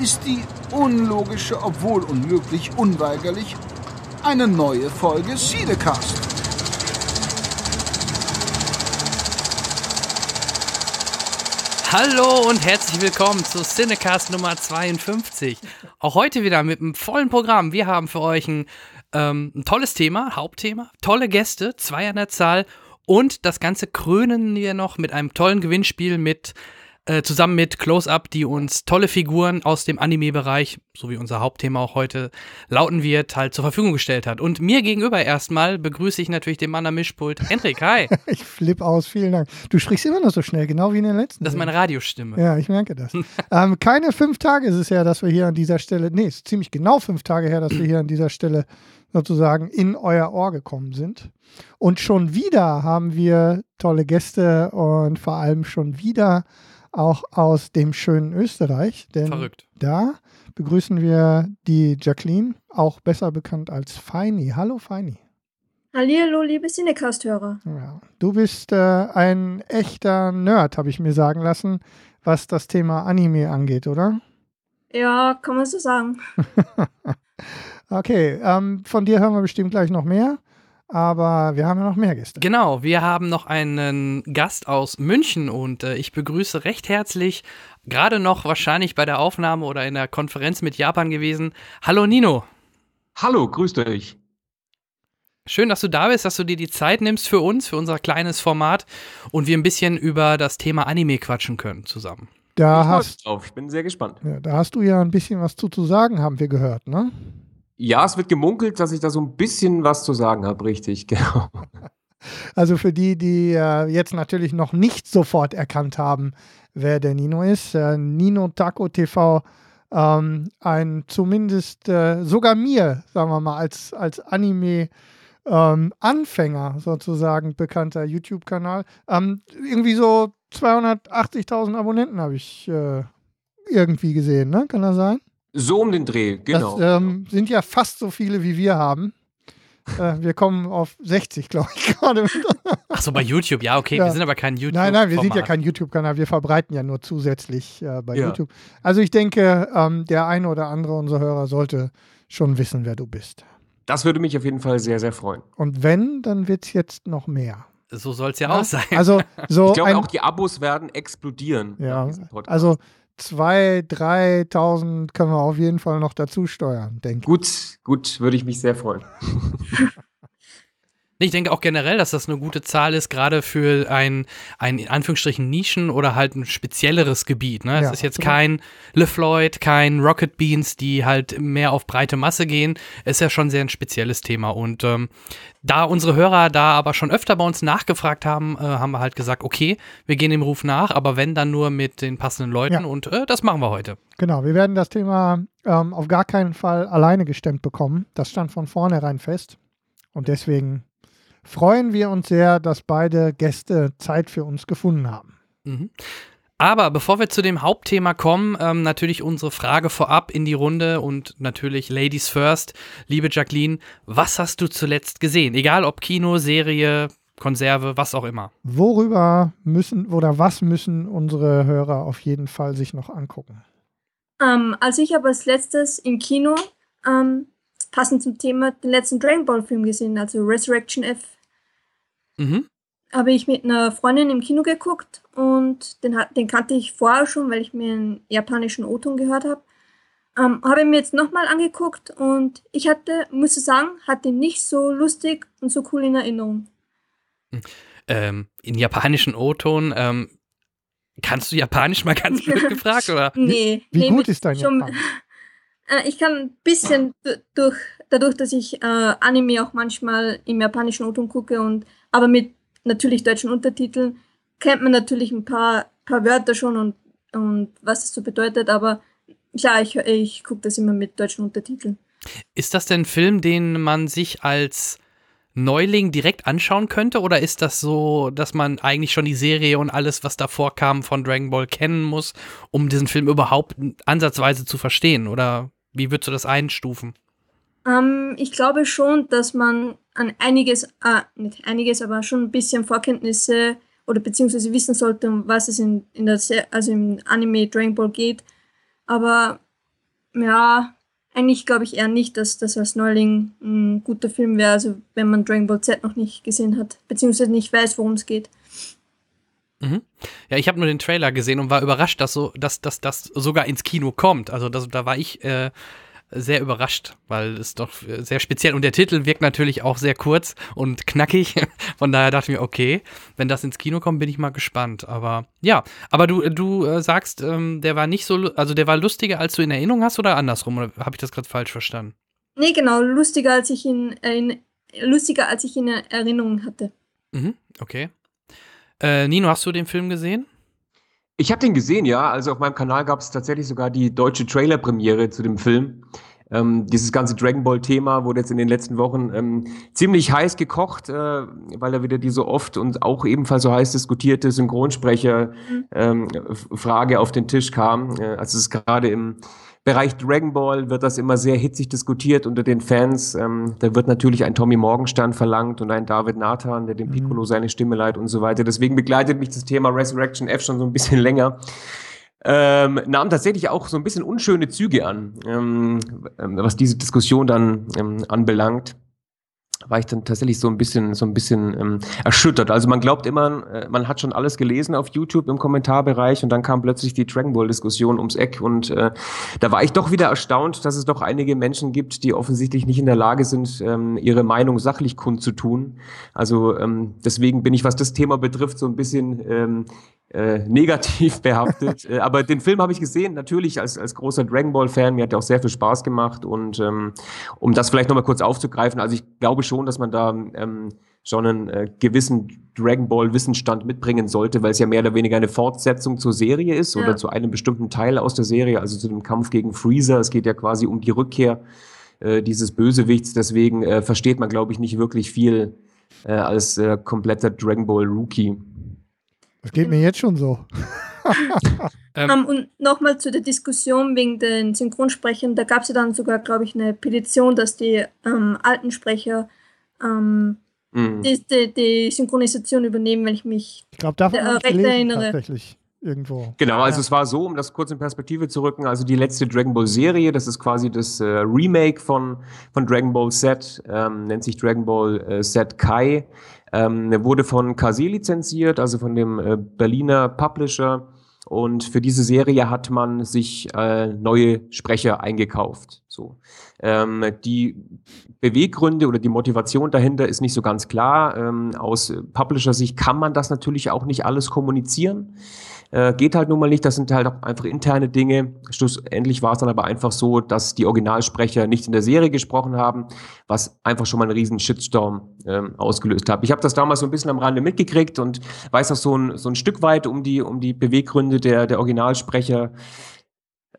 ist die unlogische, obwohl unmöglich, unweigerlich eine neue Folge Siedecast. Hallo und herzlich willkommen zu Cinecast Nummer 52. Auch heute wieder mit einem vollen Programm. Wir haben für euch ein, ähm, ein tolles Thema, Hauptthema, tolle Gäste, zwei an der Zahl und das Ganze krönen wir noch mit einem tollen Gewinnspiel mit äh, zusammen mit Close-Up, die uns tolle Figuren aus dem Anime-Bereich, so wie unser Hauptthema auch heute lauten wird, halt zur Verfügung gestellt hat. Und mir gegenüber erstmal begrüße ich natürlich den Mann am Mischpult, Hendrik, hi. ich flipp aus, vielen Dank. Du sprichst immer noch so schnell, genau wie in der letzten. Das ist meine Radiostimme. Ja, ich merke das. ähm, keine fünf Tage ist es ja, dass wir hier an dieser Stelle, nee, es ist ziemlich genau fünf Tage her, dass wir hier an dieser Stelle sozusagen in euer Ohr gekommen sind. Und schon wieder haben wir tolle Gäste und vor allem schon wieder auch aus dem schönen Österreich. Denn Verrückt. Da begrüßen wir die Jacqueline, auch besser bekannt als Feini. Hallo Feini. Hallo, liebe Cinecast-Hörer. Ja, du bist äh, ein echter Nerd, habe ich mir sagen lassen, was das Thema Anime angeht, oder? Ja, kann man so sagen. okay, ähm, von dir hören wir bestimmt gleich noch mehr. Aber wir haben ja noch mehr Gäste. Genau, wir haben noch einen Gast aus München und äh, ich begrüße recht herzlich, gerade noch wahrscheinlich bei der Aufnahme oder in der Konferenz mit Japan gewesen. Hallo Nino. Hallo, grüßt euch. Schön, dass du da bist, dass du dir die Zeit nimmst für uns, für unser kleines Format und wir ein bisschen über das Thema Anime quatschen können zusammen. Da ich hast, drauf. Ich bin sehr gespannt. Ja, da hast du ja ein bisschen was zu, zu sagen, haben wir gehört, ne? Ja, es wird gemunkelt, dass ich da so ein bisschen was zu sagen habe, richtig, genau. Also für die, die äh, jetzt natürlich noch nicht sofort erkannt haben, wer der Nino ist, äh, Nino Taco TV, ähm, ein zumindest äh, sogar mir, sagen wir mal, als, als Anime- ähm, Anfänger sozusagen bekannter YouTube-Kanal. Ähm, irgendwie so 280.000 Abonnenten habe ich äh, irgendwie gesehen, ne? Kann das sein? So um den Dreh, genau. Das ähm, sind ja fast so viele, wie wir haben. Äh, wir kommen auf 60, glaube ich, gerade. Ach so, bei YouTube, ja, okay. Ja. Wir sind aber kein YouTube. Nein, nein, wir sind ja kein YouTube-Kanal. Wir verbreiten ja nur zusätzlich äh, bei ja. YouTube. Also ich denke, ähm, der eine oder andere unserer Hörer sollte schon wissen, wer du bist. Das würde mich auf jeden Fall sehr, sehr freuen. Und wenn, dann wird es jetzt noch mehr. So soll es ja, ja, auch sein. Also, so ich glaube auch, die Abos werden explodieren. Ja, also 2.000, 3.000 können wir auf jeden Fall noch dazu steuern, denke ich. Gut, gut, würde ich mich sehr freuen. Ich denke auch generell, dass das eine gute Zahl ist, gerade für ein, ein in Anführungsstrichen Nischen oder halt ein spezielleres Gebiet. Ne? Es ja, ist jetzt kein LeFloid, kein Rocket Beans, die halt mehr auf breite Masse gehen. Es ist ja schon sehr ein spezielles Thema. Und ähm, da unsere Hörer da aber schon öfter bei uns nachgefragt haben, äh, haben wir halt gesagt, okay, wir gehen dem Ruf nach, aber wenn dann nur mit den passenden Leuten ja. und äh, das machen wir heute. Genau, wir werden das Thema ähm, auf gar keinen Fall alleine gestemmt bekommen. Das stand von vornherein fest. Und deswegen freuen wir uns sehr, dass beide Gäste Zeit für uns gefunden haben. Mhm. Aber bevor wir zu dem Hauptthema kommen, ähm, natürlich unsere Frage vorab in die Runde und natürlich Ladies first. Liebe Jacqueline, was hast du zuletzt gesehen? Egal ob Kino, Serie, Konserve, was auch immer. Worüber müssen oder was müssen unsere Hörer auf jeden Fall sich noch angucken? Ähm, also ich habe als letztes im Kino ähm, passend zum Thema den letzten Dragon Ball Film gesehen, also Resurrection F Mhm. Habe ich mit einer Freundin im Kino geguckt und den, den kannte ich vorher schon, weil ich mir einen japanischen O-Ton gehört habe. Ähm, habe ich mir jetzt nochmal angeguckt und ich hatte, muss ich sagen, hatte nicht so lustig und so cool in Erinnerung. Hm. Ähm, in japanischen O-Ton, ähm, kannst du Japanisch mal ganz blöd gefragt, oder? Nee. Wie nee, gut ist dein schon, Japanisch? Äh, ich kann ein bisschen durch, dadurch, dass ich äh, Anime auch manchmal im japanischen O-Ton gucke und aber mit natürlich deutschen Untertiteln kennt man natürlich ein paar, paar Wörter schon und, und was es so bedeutet, aber klar, ich, ich gucke das immer mit deutschen Untertiteln. Ist das denn ein Film, den man sich als Neuling direkt anschauen könnte? Oder ist das so, dass man eigentlich schon die Serie und alles, was davor kam von Dragon Ball kennen muss, um diesen Film überhaupt ansatzweise zu verstehen? Oder wie würdest du das einstufen? Ähm, ich glaube schon, dass man an einiges, äh, nicht einiges, aber schon ein bisschen Vorkenntnisse oder beziehungsweise wissen sollte, um was es in, in der, also im Anime Dragon Ball geht. Aber ja, eigentlich glaube ich eher nicht, dass das als Neuling ein guter Film wäre, also wenn man Dragon Ball Z noch nicht gesehen hat, beziehungsweise nicht weiß, worum es geht. Mhm. Ja, ich habe nur den Trailer gesehen und war überrascht, dass so, dass, das sogar ins Kino kommt. Also das, da war ich äh, sehr überrascht, weil es doch sehr speziell und der Titel wirkt natürlich auch sehr kurz und knackig. Von daher dachte ich mir, okay, wenn das ins Kino kommt, bin ich mal gespannt. Aber ja, aber du, du äh, sagst, ähm, der war nicht so, also der war lustiger, als du in Erinnerung hast oder andersrum? Oder habe ich das gerade falsch verstanden? Nee, genau, lustiger, als ich ihn in, lustiger, als ich in Erinnerung hatte. Mhm, okay. Äh, Nino, hast du den Film gesehen? Ich habe den gesehen, ja. Also auf meinem Kanal gab es tatsächlich sogar die deutsche Trailer-Premiere zu dem Film. Ähm, dieses ganze Dragon Ball-Thema wurde jetzt in den letzten Wochen ähm, ziemlich heiß gekocht, äh, weil da wieder die so oft und auch ebenfalls so heiß diskutierte Synchronsprecher-Frage mhm. ähm, auf den Tisch kam. Äh, also es ist gerade im Bereich Dragon Ball wird das immer sehr hitzig diskutiert unter den Fans. Ähm, da wird natürlich ein Tommy Morgenstern verlangt und ein David Nathan, der dem mhm. Piccolo mhm. seine Stimme leiht und so weiter. Deswegen begleitet mich das Thema Resurrection F schon so ein bisschen länger. Ähm, nahm tatsächlich auch so ein bisschen unschöne Züge an, ähm, was diese Diskussion dann ähm, anbelangt war ich dann tatsächlich so ein bisschen, so ein bisschen ähm, erschüttert. Also man glaubt immer, äh, man hat schon alles gelesen auf YouTube im Kommentarbereich und dann kam plötzlich die Dragon Ball Diskussion ums Eck und äh, da war ich doch wieder erstaunt, dass es doch einige Menschen gibt, die offensichtlich nicht in der Lage sind, ähm, ihre Meinung sachlich kundzutun. Also ähm, deswegen bin ich, was das Thema betrifft, so ein bisschen ähm, äh, negativ behaftet. äh, aber den Film habe ich gesehen, natürlich als, als großer Dragon Ball-Fan. Mir hat er auch sehr viel Spaß gemacht. Und ähm, um das vielleicht nochmal kurz aufzugreifen, also ich glaube schon, dass man da ähm, schon einen äh, gewissen Dragon Ball-Wissensstand mitbringen sollte, weil es ja mehr oder weniger eine Fortsetzung zur Serie ist ja. oder zu einem bestimmten Teil aus der Serie, also zu dem Kampf gegen Freezer. Es geht ja quasi um die Rückkehr äh, dieses Bösewichts. Deswegen äh, versteht man, glaube ich, nicht wirklich viel äh, als äh, kompletter Dragon Ball Rookie. Das geht mir jetzt schon so. ähm. um, und nochmal zu der Diskussion wegen den Synchronsprechern. Da gab es ja dann sogar, glaube ich, eine Petition, dass die ähm, alten Sprecher ähm, mhm. die, die, die, Synchronisation übernehmen, wenn ich mich ich glaub, davon äh, recht erinnere. Tatsächlich. Irgendwo. Genau, also ja. es war so, um das kurz in Perspektive zu rücken, also die letzte Dragon Ball Serie, das ist quasi das äh, Remake von, von Dragon Ball Z, ähm, nennt sich Dragon Ball äh, Z Kai. Ähm, wurde von KZ lizenziert, also von dem äh, Berliner Publisher. Und für diese Serie hat man sich äh, neue Sprecher eingekauft. So. Ähm, die Beweggründe oder die Motivation dahinter ist nicht so ganz klar. Ähm, aus Publisher-Sicht kann man das natürlich auch nicht alles kommunizieren. Äh, geht halt nun mal nicht, das sind halt auch einfach interne Dinge. Schlussendlich war es dann aber einfach so, dass die Originalsprecher nicht in der Serie gesprochen haben, was einfach schon mal einen riesen Shitstorm ähm, ausgelöst hat. Ich habe das damals so ein bisschen am Rande mitgekriegt und weiß auch so ein, so ein Stück weit um die, um die Beweggründe der, der Originalsprecher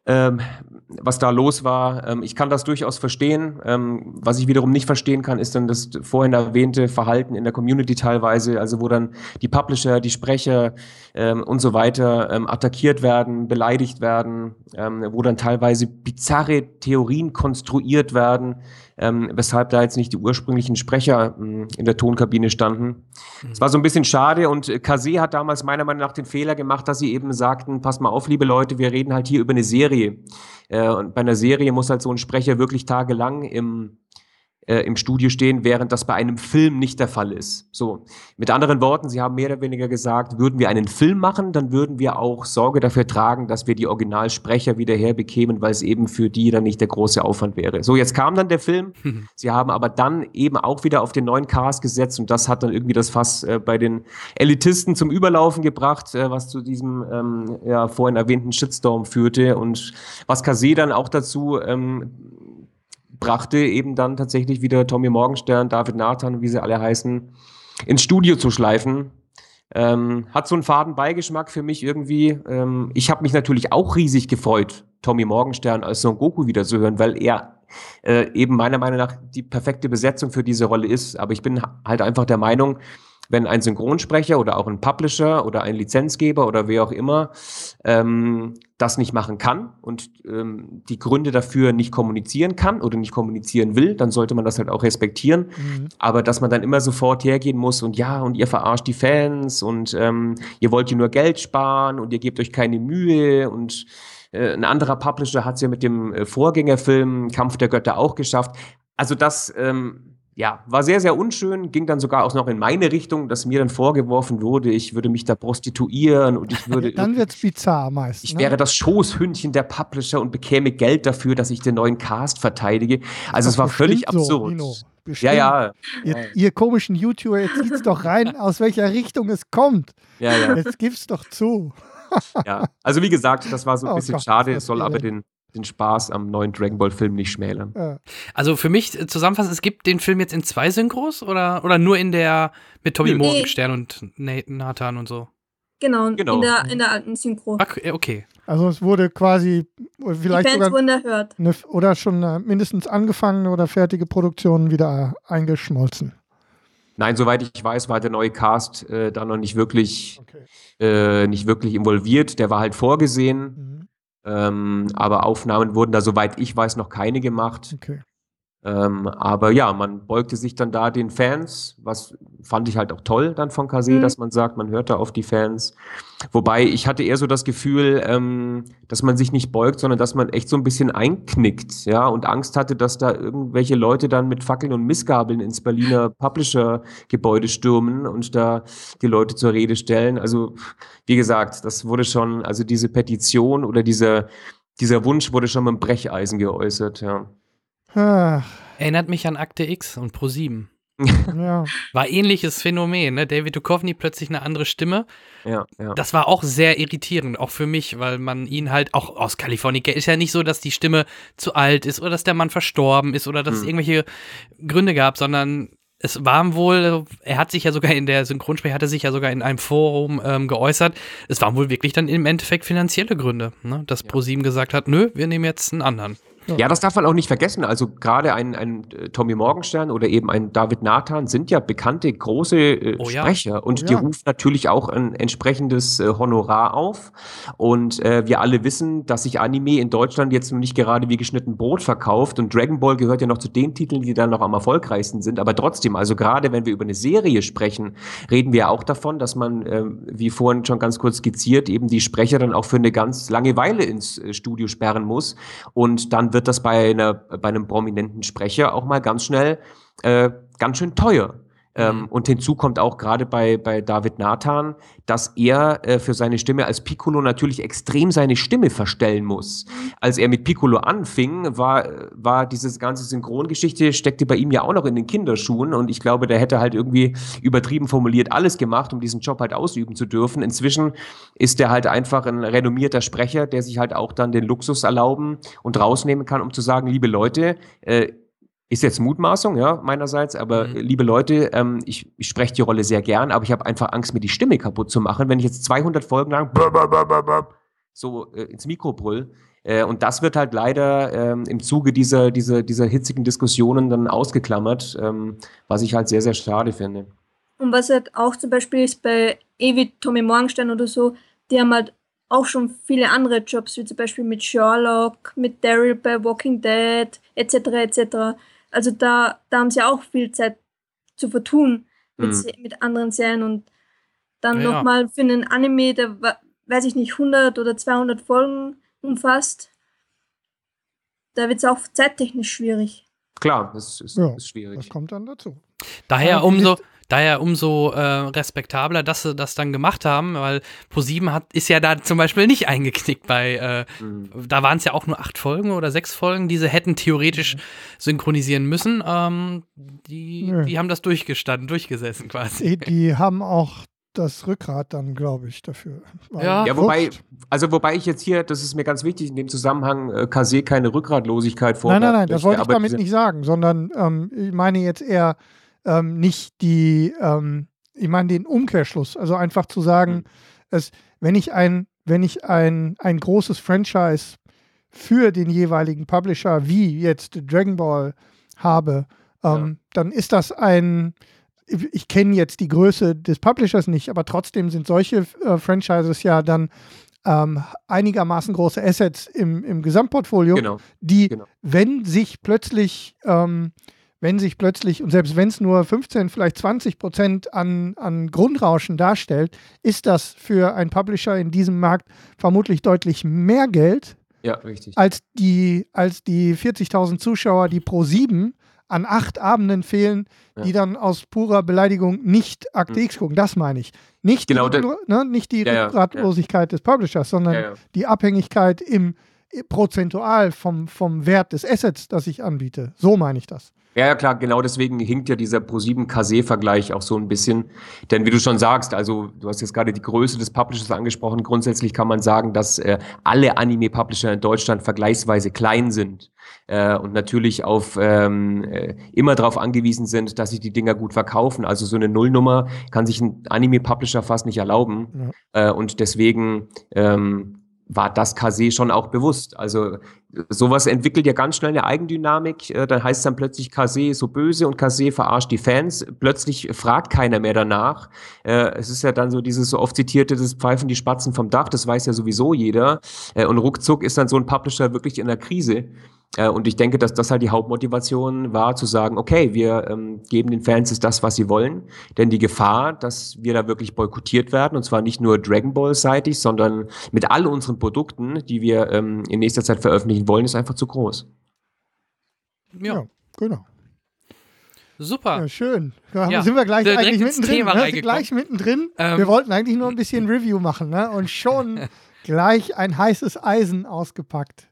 ähm, was da los war. Ähm, ich kann das durchaus verstehen. Ähm, was ich wiederum nicht verstehen kann, ist dann das vorhin erwähnte Verhalten in der Community teilweise, also wo dann die Publisher, die Sprecher ähm, und so weiter ähm, attackiert werden, beleidigt werden, ähm, wo dann teilweise bizarre Theorien konstruiert werden, ähm, weshalb da jetzt nicht die ursprünglichen Sprecher ähm, in der Tonkabine standen. Es mhm. war so ein bisschen schade und Kase hat damals meiner Meinung nach den Fehler gemacht, dass sie eben sagten, pass mal auf, liebe Leute, wir reden halt hier über eine Serie. Äh, und bei einer Serie muss halt so ein Sprecher wirklich tagelang im äh, im Studio stehen, während das bei einem Film nicht der Fall ist. So, mit anderen Worten, Sie haben mehr oder weniger gesagt, würden wir einen Film machen, dann würden wir auch Sorge dafür tragen, dass wir die Originalsprecher wieder herbekämen, weil es eben für die dann nicht der große Aufwand wäre. So, jetzt kam dann der Film. Sie haben aber dann eben auch wieder auf den neuen Cast gesetzt und das hat dann irgendwie das Fass äh, bei den Elitisten zum Überlaufen gebracht, äh, was zu diesem ähm, ja, vorhin erwähnten Shitstorm führte und was Kase dann auch dazu ähm, brachte eben dann tatsächlich wieder Tommy Morgenstern, David Nathan, wie sie alle heißen, ins Studio zu schleifen. Ähm, hat so einen faden Beigeschmack für mich irgendwie. Ähm, ich habe mich natürlich auch riesig gefreut, Tommy Morgenstern als Son Goku wieder zu hören, weil er äh, eben meiner Meinung nach die perfekte Besetzung für diese Rolle ist. Aber ich bin halt einfach der Meinung, wenn ein Synchronsprecher oder auch ein Publisher oder ein Lizenzgeber oder wer auch immer ähm, das nicht machen kann und ähm, die Gründe dafür nicht kommunizieren kann oder nicht kommunizieren will, dann sollte man das halt auch respektieren. Mhm. Aber dass man dann immer sofort hergehen muss und ja, und ihr verarscht die Fans und ähm, ihr wollt ihr nur Geld sparen und ihr gebt euch keine Mühe und äh, ein anderer Publisher hat es ja mit dem äh, Vorgängerfilm Kampf der Götter auch geschafft. Also das ähm, ja, war sehr, sehr unschön, ging dann sogar auch noch in meine Richtung, dass mir dann vorgeworfen wurde, ich würde mich da prostituieren und ich würde. dann wird's bizarr meist. Ich ne? wäre das Schoßhündchen der Publisher und bekäme Geld dafür, dass ich den neuen Cast verteidige. Also es war völlig absurd. So, ja, ja. Ihr, ihr, komischen YouTuber, jetzt zieht's doch rein, aus welcher Richtung es kommt. Ja, ja. Jetzt gib's doch zu. ja, also wie gesagt, das war so ein oh bisschen Gott, schade, es soll aber den, den Spaß am neuen Dragon Ball Film nicht schmälern. Ja. Also für mich äh, zusammenfassend, es gibt den Film jetzt in zwei Synchros oder, oder nur in der mit Tommy nee. Morgenstern und Nathan und so? Genau, genau. In, der, in der alten Synchro. Okay. Also es wurde quasi vielleicht Die Fans sogar. Eine, oder schon mindestens angefangene oder fertige Produktionen wieder eingeschmolzen. Nein, soweit ich weiß, war der neue Cast äh, da noch nicht wirklich, okay. äh, nicht wirklich involviert. Der war halt vorgesehen. Mhm. Ähm, aber Aufnahmen wurden da, soweit ich weiß, noch keine gemacht. Okay. Ähm, aber ja, man beugte sich dann da den Fans, was fand ich halt auch toll dann von Kase, mhm. dass man sagt, man hört da auf die Fans. Wobei ich hatte eher so das Gefühl, ähm, dass man sich nicht beugt, sondern dass man echt so ein bisschen einknickt, ja, und Angst hatte, dass da irgendwelche Leute dann mit Fackeln und Missgabeln ins Berliner Publisher-Gebäude stürmen und da die Leute zur Rede stellen. Also, wie gesagt, das wurde schon, also diese Petition oder dieser, dieser Wunsch wurde schon mit dem Brecheisen geäußert, ja. Erinnert mich an Akte X und Pro 7. Ja. War ähnliches Phänomen, ne? David Duchovny plötzlich eine andere Stimme. Ja, ja. Das war auch sehr irritierend, auch für mich, weil man ihn halt auch aus Kalifornien ist ja nicht so, dass die Stimme zu alt ist oder dass der Mann verstorben ist oder dass hm. es irgendwelche Gründe gab, sondern es war wohl, er hat sich ja sogar in der Synchronsprecher, hatte sich ja sogar in einem Forum ähm, geäußert, es waren wohl wirklich dann im Endeffekt finanzielle Gründe, ne? dass ja. ProSieben gesagt hat, nö, wir nehmen jetzt einen anderen. Ja, das darf man auch nicht vergessen. Also gerade ein, ein äh, Tommy Morgenstern oder eben ein David Nathan sind ja bekannte große äh, oh, Sprecher ja. und oh, die ja. rufen natürlich auch ein entsprechendes äh, Honorar auf. Und äh, wir alle wissen, dass sich Anime in Deutschland jetzt noch nicht gerade wie geschnitten Brot verkauft und Dragon Ball gehört ja noch zu den Titeln, die dann noch am erfolgreichsten sind. Aber trotzdem, also gerade wenn wir über eine Serie sprechen, reden wir auch davon, dass man, äh, wie vorhin schon ganz kurz skizziert, eben die Sprecher dann auch für eine ganz lange Weile ins äh, Studio sperren muss und dann wird das bei, einer, bei einem prominenten Sprecher auch mal ganz schnell äh, ganz schön teuer. Ähm, mhm. und hinzu kommt auch gerade bei, bei David Nathan, dass er äh, für seine Stimme als Piccolo natürlich extrem seine Stimme verstellen muss. Als er mit Piccolo anfing, war, war diese ganze Synchrongeschichte, steckte bei ihm ja auch noch in den Kinderschuhen und ich glaube, der hätte halt irgendwie übertrieben formuliert alles gemacht, um diesen Job halt ausüben zu dürfen. Inzwischen ist er halt einfach ein renommierter Sprecher, der sich halt auch dann den Luxus erlauben und rausnehmen kann, um zu sagen, liebe Leute, äh, ist jetzt Mutmaßung, ja, meinerseits, aber mhm. liebe Leute, ähm, ich, ich spreche die Rolle sehr gern, aber ich habe einfach Angst, mir die Stimme kaputt zu machen, wenn ich jetzt 200 Folgen lang so äh, ins Mikro brüll. Äh, und das wird halt leider ähm, im Zuge dieser, dieser, dieser hitzigen Diskussionen dann ausgeklammert, ähm, was ich halt sehr, sehr schade finde. Und was halt auch zum Beispiel ist bei Evi, Tommy Morgenstern oder so, die haben halt auch schon viele andere Jobs, wie zum Beispiel mit Sherlock, mit Daryl bei Walking Dead, etc. etc. Also da, da haben sie auch viel Zeit zu vertun mit, mhm. mit anderen Serien und dann ja, nochmal für einen Anime, der, weiß ich nicht, 100 oder 200 Folgen umfasst, da wird es auch zeittechnisch schwierig. Klar, das ist, ja, ist schwierig. Das kommt dann dazu. Daher umso, Daher umso äh, respektabler, dass sie das dann gemacht haben, weil ProSieben hat ist ja da zum Beispiel nicht eingeknickt bei, äh, mhm. da waren es ja auch nur acht Folgen oder sechs Folgen, die sie hätten theoretisch mhm. synchronisieren müssen. Ähm, die, die haben das durchgestanden, durchgesessen quasi. Die, die haben auch das Rückgrat dann, glaube ich, dafür. Ja. ja, wobei, also wobei ich jetzt hier, das ist mir ganz wichtig, in dem Zusammenhang äh, Kase keine Rückgratlosigkeit vor. Nein, nein, nein, das wollte ich damit nicht sagen, sondern ähm, ich meine jetzt eher, ähm, nicht die, ähm, ich meine den Umkehrschluss. Also einfach zu sagen, mhm. es, wenn ich ein, wenn ich ein, ein großes Franchise für den jeweiligen Publisher, wie jetzt Dragon Ball habe, ähm, ja. dann ist das ein, ich kenne jetzt die Größe des Publishers nicht, aber trotzdem sind solche äh, Franchises ja dann ähm, einigermaßen große Assets im, im Gesamtportfolio, genau. die, genau. wenn sich plötzlich, ähm, wenn sich plötzlich, und selbst wenn es nur 15, vielleicht 20 Prozent an, an Grundrauschen darstellt, ist das für einen Publisher in diesem Markt vermutlich deutlich mehr Geld. Ja. Als die, als die 40.000 Zuschauer, die pro sieben an acht Abenden fehlen, ja. die dann aus purer Beleidigung nicht Akte X gucken. Das meine ich. Nicht genau, die, ne, nicht die ja, Rückgratlosigkeit ja. des Publishers, sondern die Abhängigkeit im prozentual vom, vom Wert des Assets, das ich anbiete. So meine ich das. Ja, ja, klar, genau deswegen hinkt ja dieser Pro7 Kase-Vergleich auch so ein bisschen. Denn wie du schon sagst, also du hast jetzt gerade die Größe des Publishers angesprochen. Grundsätzlich kann man sagen, dass äh, alle Anime-Publisher in Deutschland vergleichsweise klein sind äh, und natürlich auf ähm, äh, immer darauf angewiesen sind, dass sich die Dinger gut verkaufen. Also so eine Nullnummer kann sich ein Anime-Publisher fast nicht erlauben. Ja. Äh, und deswegen ähm, war das Kase schon auch bewusst. Also sowas entwickelt ja ganz schnell eine Eigendynamik. Äh, dann heißt es dann plötzlich, Kase so böse und Kase verarscht die Fans. Plötzlich fragt keiner mehr danach. Äh, es ist ja dann so dieses so oft zitierte, das Pfeifen die Spatzen vom Dach, das weiß ja sowieso jeder. Äh, und ruckzuck ist dann so ein Publisher wirklich in der Krise. Äh, und ich denke, dass das halt die Hauptmotivation war, zu sagen, okay, wir ähm, geben den Fans das, was sie wollen. Denn die Gefahr, dass wir da wirklich boykottiert werden, und zwar nicht nur Dragon Ball-seitig, sondern mit all unseren Produkten, die wir ähm, in nächster Zeit veröffentlichen wollen, ist einfach zu groß. Ja, ja genau. Super. Ja, schön. Da ja, sind wir gleich eigentlich mittendrin. Ne? Gleich mittendrin. Ähm. Wir wollten eigentlich nur ein bisschen Review machen ne? und schon gleich ein heißes Eisen ausgepackt.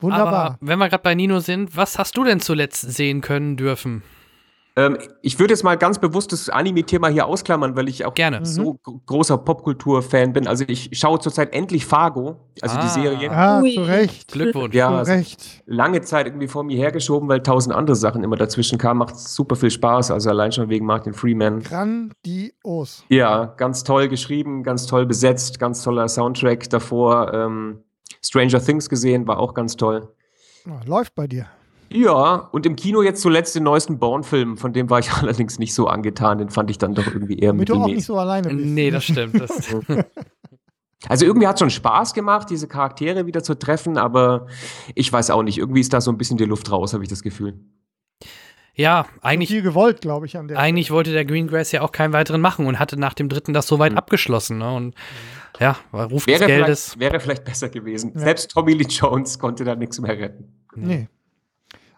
Wunderbar. Aber wenn wir gerade bei Nino sind, was hast du denn zuletzt sehen können dürfen? Ähm, ich würde jetzt mal ganz bewusst das Anime-Thema hier ausklammern, weil ich auch Gerne. so mhm. großer Popkultur-Fan bin. Also ich schaue zurzeit endlich Fargo, also ah. die Serie. Ah, zu Recht. Glückwunsch. Ja, zu Recht. lange Zeit irgendwie vor mir hergeschoben, weil tausend andere Sachen immer dazwischen kamen. Macht super viel Spaß, also allein schon wegen Martin Freeman. Grandios. Ja, ganz toll geschrieben, ganz toll besetzt, ganz toller Soundtrack davor. Ähm, Stranger Things gesehen, war auch ganz toll. Läuft bei dir. Ja, und im Kino jetzt zuletzt den neuesten Bourne-Film, von dem war ich allerdings nicht so angetan, den fand ich dann doch irgendwie eher Damit du auch nicht so alleine bist. Nee, das stimmt. Das also irgendwie hat es schon Spaß gemacht, diese Charaktere wieder zu treffen, aber ich weiß auch nicht, irgendwie ist da so ein bisschen die Luft raus, habe ich das Gefühl. Ja, eigentlich. Viel gewollt, glaube ich, an der. Eigentlich wollte der Greengrass ja auch keinen weiteren machen und hatte nach dem dritten das soweit mhm. abgeschlossen. Ne? Und ja, Ruf wäre des Geldes. Vielleicht, wäre vielleicht besser gewesen. Ja. Selbst Tommy Lee Jones konnte da nichts mehr retten. Nee.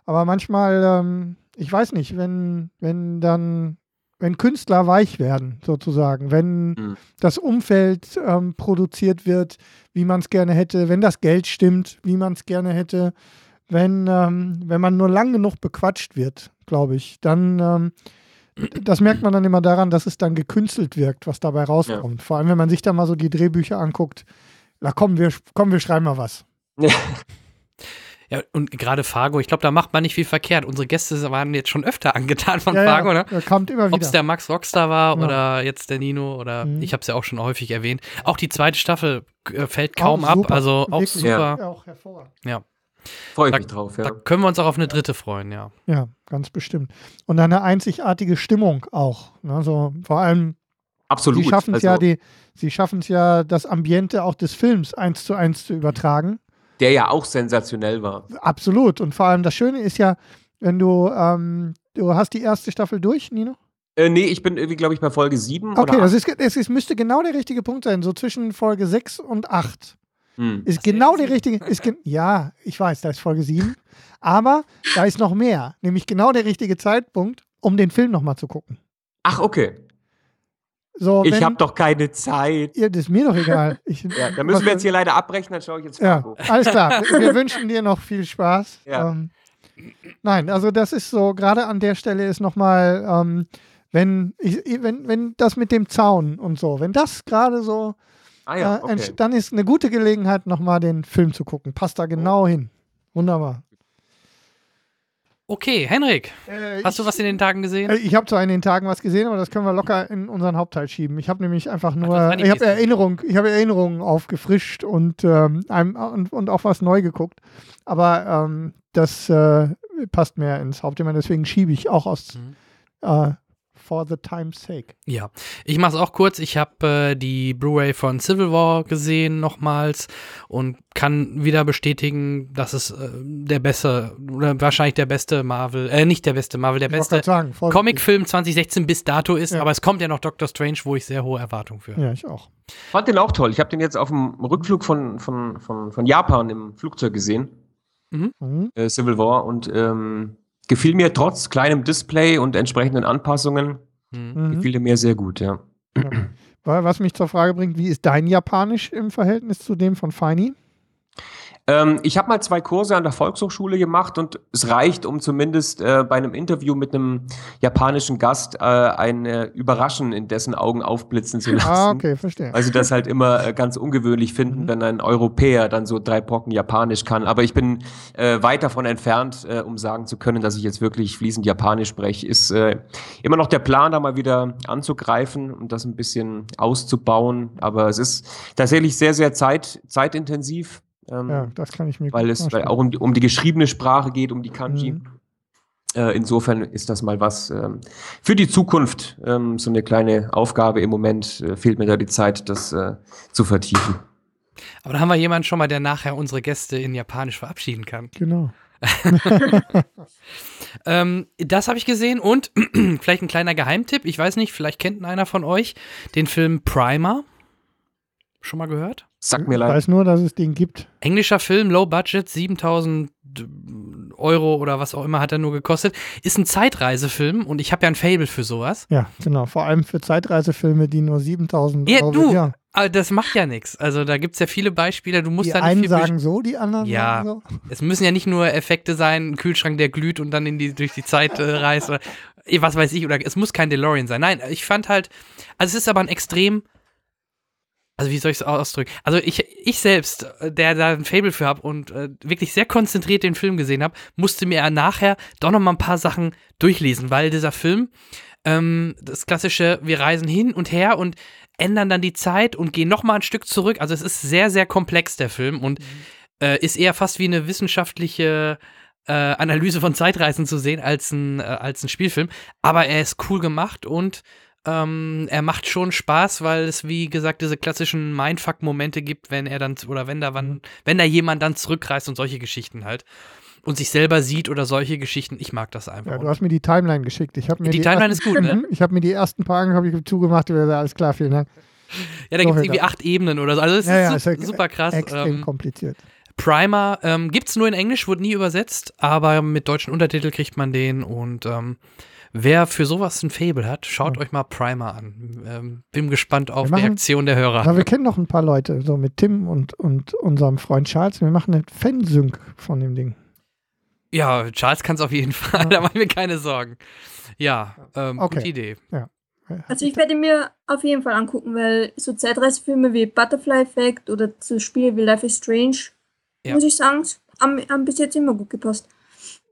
Aber manchmal, ähm, ich weiß nicht, wenn, wenn dann, wenn Künstler weich werden, sozusagen, wenn mhm. das Umfeld ähm, produziert wird, wie man es gerne hätte, wenn das Geld stimmt, wie man es gerne hätte, wenn, ähm, wenn man nur lang genug bequatscht wird, glaube ich, dann ähm, das merkt man dann immer daran, dass es dann gekünstelt wirkt, was dabei rauskommt. Ja. Vor allem, wenn man sich da mal so die Drehbücher anguckt. Na komm, wir, komm, wir schreiben mal was. Ja. Ja, und gerade Fargo, ich glaube, da macht man nicht viel verkehrt. Unsere Gäste waren jetzt schon öfter angetan von ja, Fargo, ne? Ja, kommt immer wieder. Ob es der Max Rockstar war ja. oder jetzt der Nino oder mhm. ich habe es ja auch schon häufig erwähnt. Auch die zweite Staffel äh, fällt kaum ab, also auch Wirklich. super. Ja, auch hervorragend. Ja. Freue ich mich drauf, ja. Da können wir uns auch auf eine dritte freuen, ja. Ja, ganz bestimmt. Und eine einzigartige Stimmung auch. Also vor allem, Absolut. Sie schaffen es also, ja, die, sie schaffen es ja, das Ambiente auch des Films eins zu eins zu übertragen. Der ja auch sensationell war. Absolut. Und vor allem das Schöne ist ja, wenn du, ähm, du hast die erste Staffel durch, Nino? Äh, nee, ich bin irgendwie, glaube ich, bei Folge 7 okay, das ist, es ist, müsste genau der richtige Punkt sein, so zwischen Folge 6 und 8. Hm. Ist genau der richtige. Ist ge ja, ich weiß, da ist Folge 7. Aber da ist noch mehr. Nämlich genau der richtige Zeitpunkt, um den Film nochmal zu gucken. Ach, okay. So, ich habe doch keine Zeit. Ja, das ist mir doch egal. Ich, ja, dann müssen wir jetzt hier leider abbrechen, dann schaue ich jetzt Fargo. Ja, alles klar. Wir wünschen dir noch viel Spaß. Ja. Ähm, nein, also das ist so, gerade an der Stelle ist nochmal, ähm, wenn, wenn, wenn das mit dem Zaun und so, wenn das gerade so Ah ja, äh, okay. dann ist eine gute Gelegenheit, nochmal den Film zu gucken. Passt da genau oh. hin. Wunderbar. Okay, Henrik, äh, hast du was in den Tagen gesehen? Äh, ich habe zwar in den Tagen was gesehen, aber das können wir locker in unseren Hauptteil schieben. Ich habe nämlich einfach nur, Ach, ich habe Erinnerung, ich habe Erinnerungen aufgefrischt und, ähm, und, und auch was neu geguckt. Aber ähm, das äh, passt mehr ins Hauptthema, deswegen schiebe ich auch aus mhm. For the time's sake. Ja, ich mache es auch kurz. Ich habe äh, die Blu-ray von Civil War gesehen nochmals und kann wieder bestätigen, dass es äh, der beste oder wahrscheinlich der beste Marvel, äh, nicht der beste Marvel, der beste Comicfilm 2016 bis dato ist. Ja. Aber es kommt ja noch Doctor Strange, wo ich sehr hohe Erwartungen für. Ja, ich auch. Fand den auch toll. Ich habe den jetzt auf dem Rückflug von, von, von, von Japan im Flugzeug gesehen. Mhm. mhm. Äh, Civil War und ähm, Gefiel mir trotz kleinem Display und entsprechenden Anpassungen, mhm. gefiel mir sehr gut, ja. ja. Was mich zur Frage bringt, wie ist dein Japanisch im Verhältnis zu dem von Feini? Ähm, ich habe mal zwei Kurse an der Volkshochschule gemacht und es reicht, um zumindest äh, bei einem Interview mit einem japanischen Gast äh, ein äh, Überraschen in dessen Augen aufblitzen zu ah, lassen. Ah, okay, verstehe. Sie das halt immer äh, ganz ungewöhnlich finden, mhm. wenn ein Europäer dann so drei Brocken Japanisch kann. Aber ich bin äh, weit davon entfernt, äh, um sagen zu können, dass ich jetzt wirklich fließend Japanisch spreche. Ist immer noch der Plan, da mal wieder anzugreifen und das ein bisschen auszubauen. Aber es ist tatsächlich sehr, sehr zeit, zeitintensiv. Ähm, ja, das kann ich mir Weil es weil auch um die, um die geschriebene Sprache geht, um die Kanji. Mhm. Äh, insofern ist das mal was ähm, für die Zukunft. Ähm, so eine kleine Aufgabe im Moment äh, fehlt mir da die Zeit, das äh, zu vertiefen. Aber da haben wir jemanden schon mal, der nachher unsere Gäste in Japanisch verabschieden kann. Genau. ähm, das habe ich gesehen und vielleicht ein kleiner Geheimtipp. Ich weiß nicht, vielleicht kennt einer von euch den Film Primer. Schon mal gehört? Sag mir leid. Ich weiß nur, dass es den gibt. Englischer Film, Low Budget, 7000 Euro oder was auch immer hat er nur gekostet. Ist ein Zeitreisefilm und ich habe ja ein Fable für sowas. Ja, genau. Vor allem für Zeitreisefilme, die nur 7000 ja, Euro du, ja. Aber das macht ja nichts. Also da gibt es ja viele Beispiele. Du musst die da einen sagen so, die anderen ja, sagen so. Es müssen ja nicht nur Effekte sein, ein Kühlschrank, der glüht und dann in die, durch die Zeit äh, reist oder was weiß ich. Oder es muss kein DeLorean sein. Nein, ich fand halt, also es ist aber ein extrem also wie soll ich es ausdrücken? Also ich, ich selbst, äh, der da ein Fable für habe und äh, wirklich sehr konzentriert den Film gesehen habe, musste mir nachher doch noch mal ein paar Sachen durchlesen, weil dieser Film, ähm, das klassische, wir reisen hin und her und ändern dann die Zeit und gehen noch mal ein Stück zurück. Also es ist sehr, sehr komplex, der Film und mhm. äh, ist eher fast wie eine wissenschaftliche äh, Analyse von Zeitreisen zu sehen als ein, äh, als ein Spielfilm. Aber er ist cool gemacht und ähm, er macht schon Spaß, weil es, wie gesagt, diese klassischen Mindfuck-Momente gibt, wenn er dann, oder wenn da, wann, wenn da jemand dann zurückreist und solche Geschichten halt. Und sich selber sieht oder solche Geschichten. Ich mag das einfach. Ja, du hast mir die Timeline geschickt. Ich mir die, die Timeline ist gut, ne? Ich habe mir die ersten paar habe ich zugemacht. Alles klar, vielen Dank. Ja, da gibt es irgendwie acht Ebenen oder so. Also, das ja, ist, ja, ist super krass. Extrem ähm, kompliziert. Primer ähm, gibt es nur in Englisch, wurde nie übersetzt, aber mit deutschen Untertitel kriegt man den und ähm, Wer für sowas ein Fable hat, schaut ja. euch mal Primer an. Ähm, bin gespannt auf machen, Reaktion der Hörer. Aber wir kennen noch ein paar Leute, so mit Tim und, und unserem Freund Charles. Wir machen eine Fansync von dem Ding. Ja, Charles kann es auf jeden Fall, ja. da machen wir keine Sorgen. Ja, ähm, okay. gute Idee. Ja. Also ich werde mir auf jeden Fall angucken, weil so Zeitreisefilme wie Butterfly Effect oder so Spiele wie Life is Strange, ja. muss ich sagen, haben, haben bis jetzt immer gut gepasst.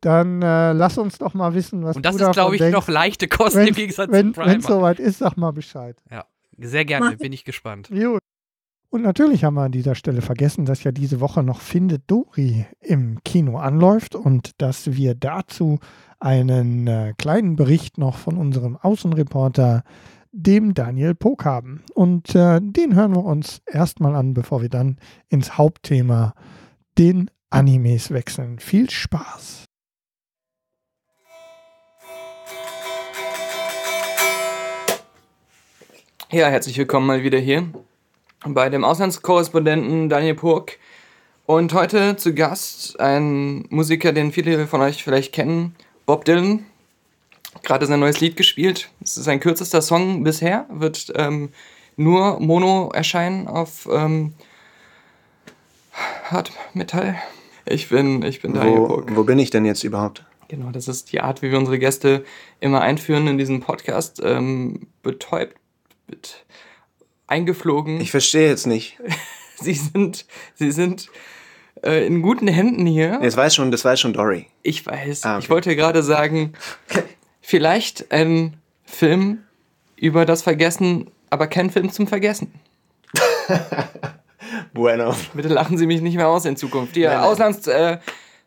Dann äh, lass uns doch mal wissen, was Und das ist, glaube ich, denkst. noch leichte Kosten im Gegensatz wenn, zu Primer. Wenn es soweit ist, sag mal Bescheid. Ja, sehr gerne, bin ich gespannt. Gut. Und natürlich haben wir an dieser Stelle vergessen, dass ja diese Woche noch Findet Dori im Kino anläuft und dass wir dazu einen äh, kleinen Bericht noch von unserem Außenreporter, dem Daniel Pog haben. Und äh, den hören wir uns erstmal an, bevor wir dann ins Hauptthema, den Animes wechseln. Viel Spaß! Ja, herzlich willkommen mal wieder hier bei dem Auslandskorrespondenten Daniel Purk. Und heute zu Gast ein Musiker, den viele von euch vielleicht kennen, Bob Dylan. Gerade sein neues Lied gespielt. Es ist sein kürzester Song bisher, wird ähm, nur Mono erscheinen auf ähm, Hard Metall. Ich bin, ich bin Daniel Purk. Wo bin ich denn jetzt überhaupt? Genau, das ist die Art, wie wir unsere Gäste immer einführen in diesen Podcast. Ähm, betäubt mit eingeflogen. Ich verstehe jetzt nicht. sie sind, sie sind äh, in guten Händen hier. Nee, das weiß schon, das weiß schon Dory. Ich weiß. Ah, okay. Ich wollte gerade sagen, vielleicht ein Film über das Vergessen, aber kein Film zum Vergessen. Bueno. Bitte lachen Sie mich nicht mehr aus in Zukunft. Ihr Nein, nein.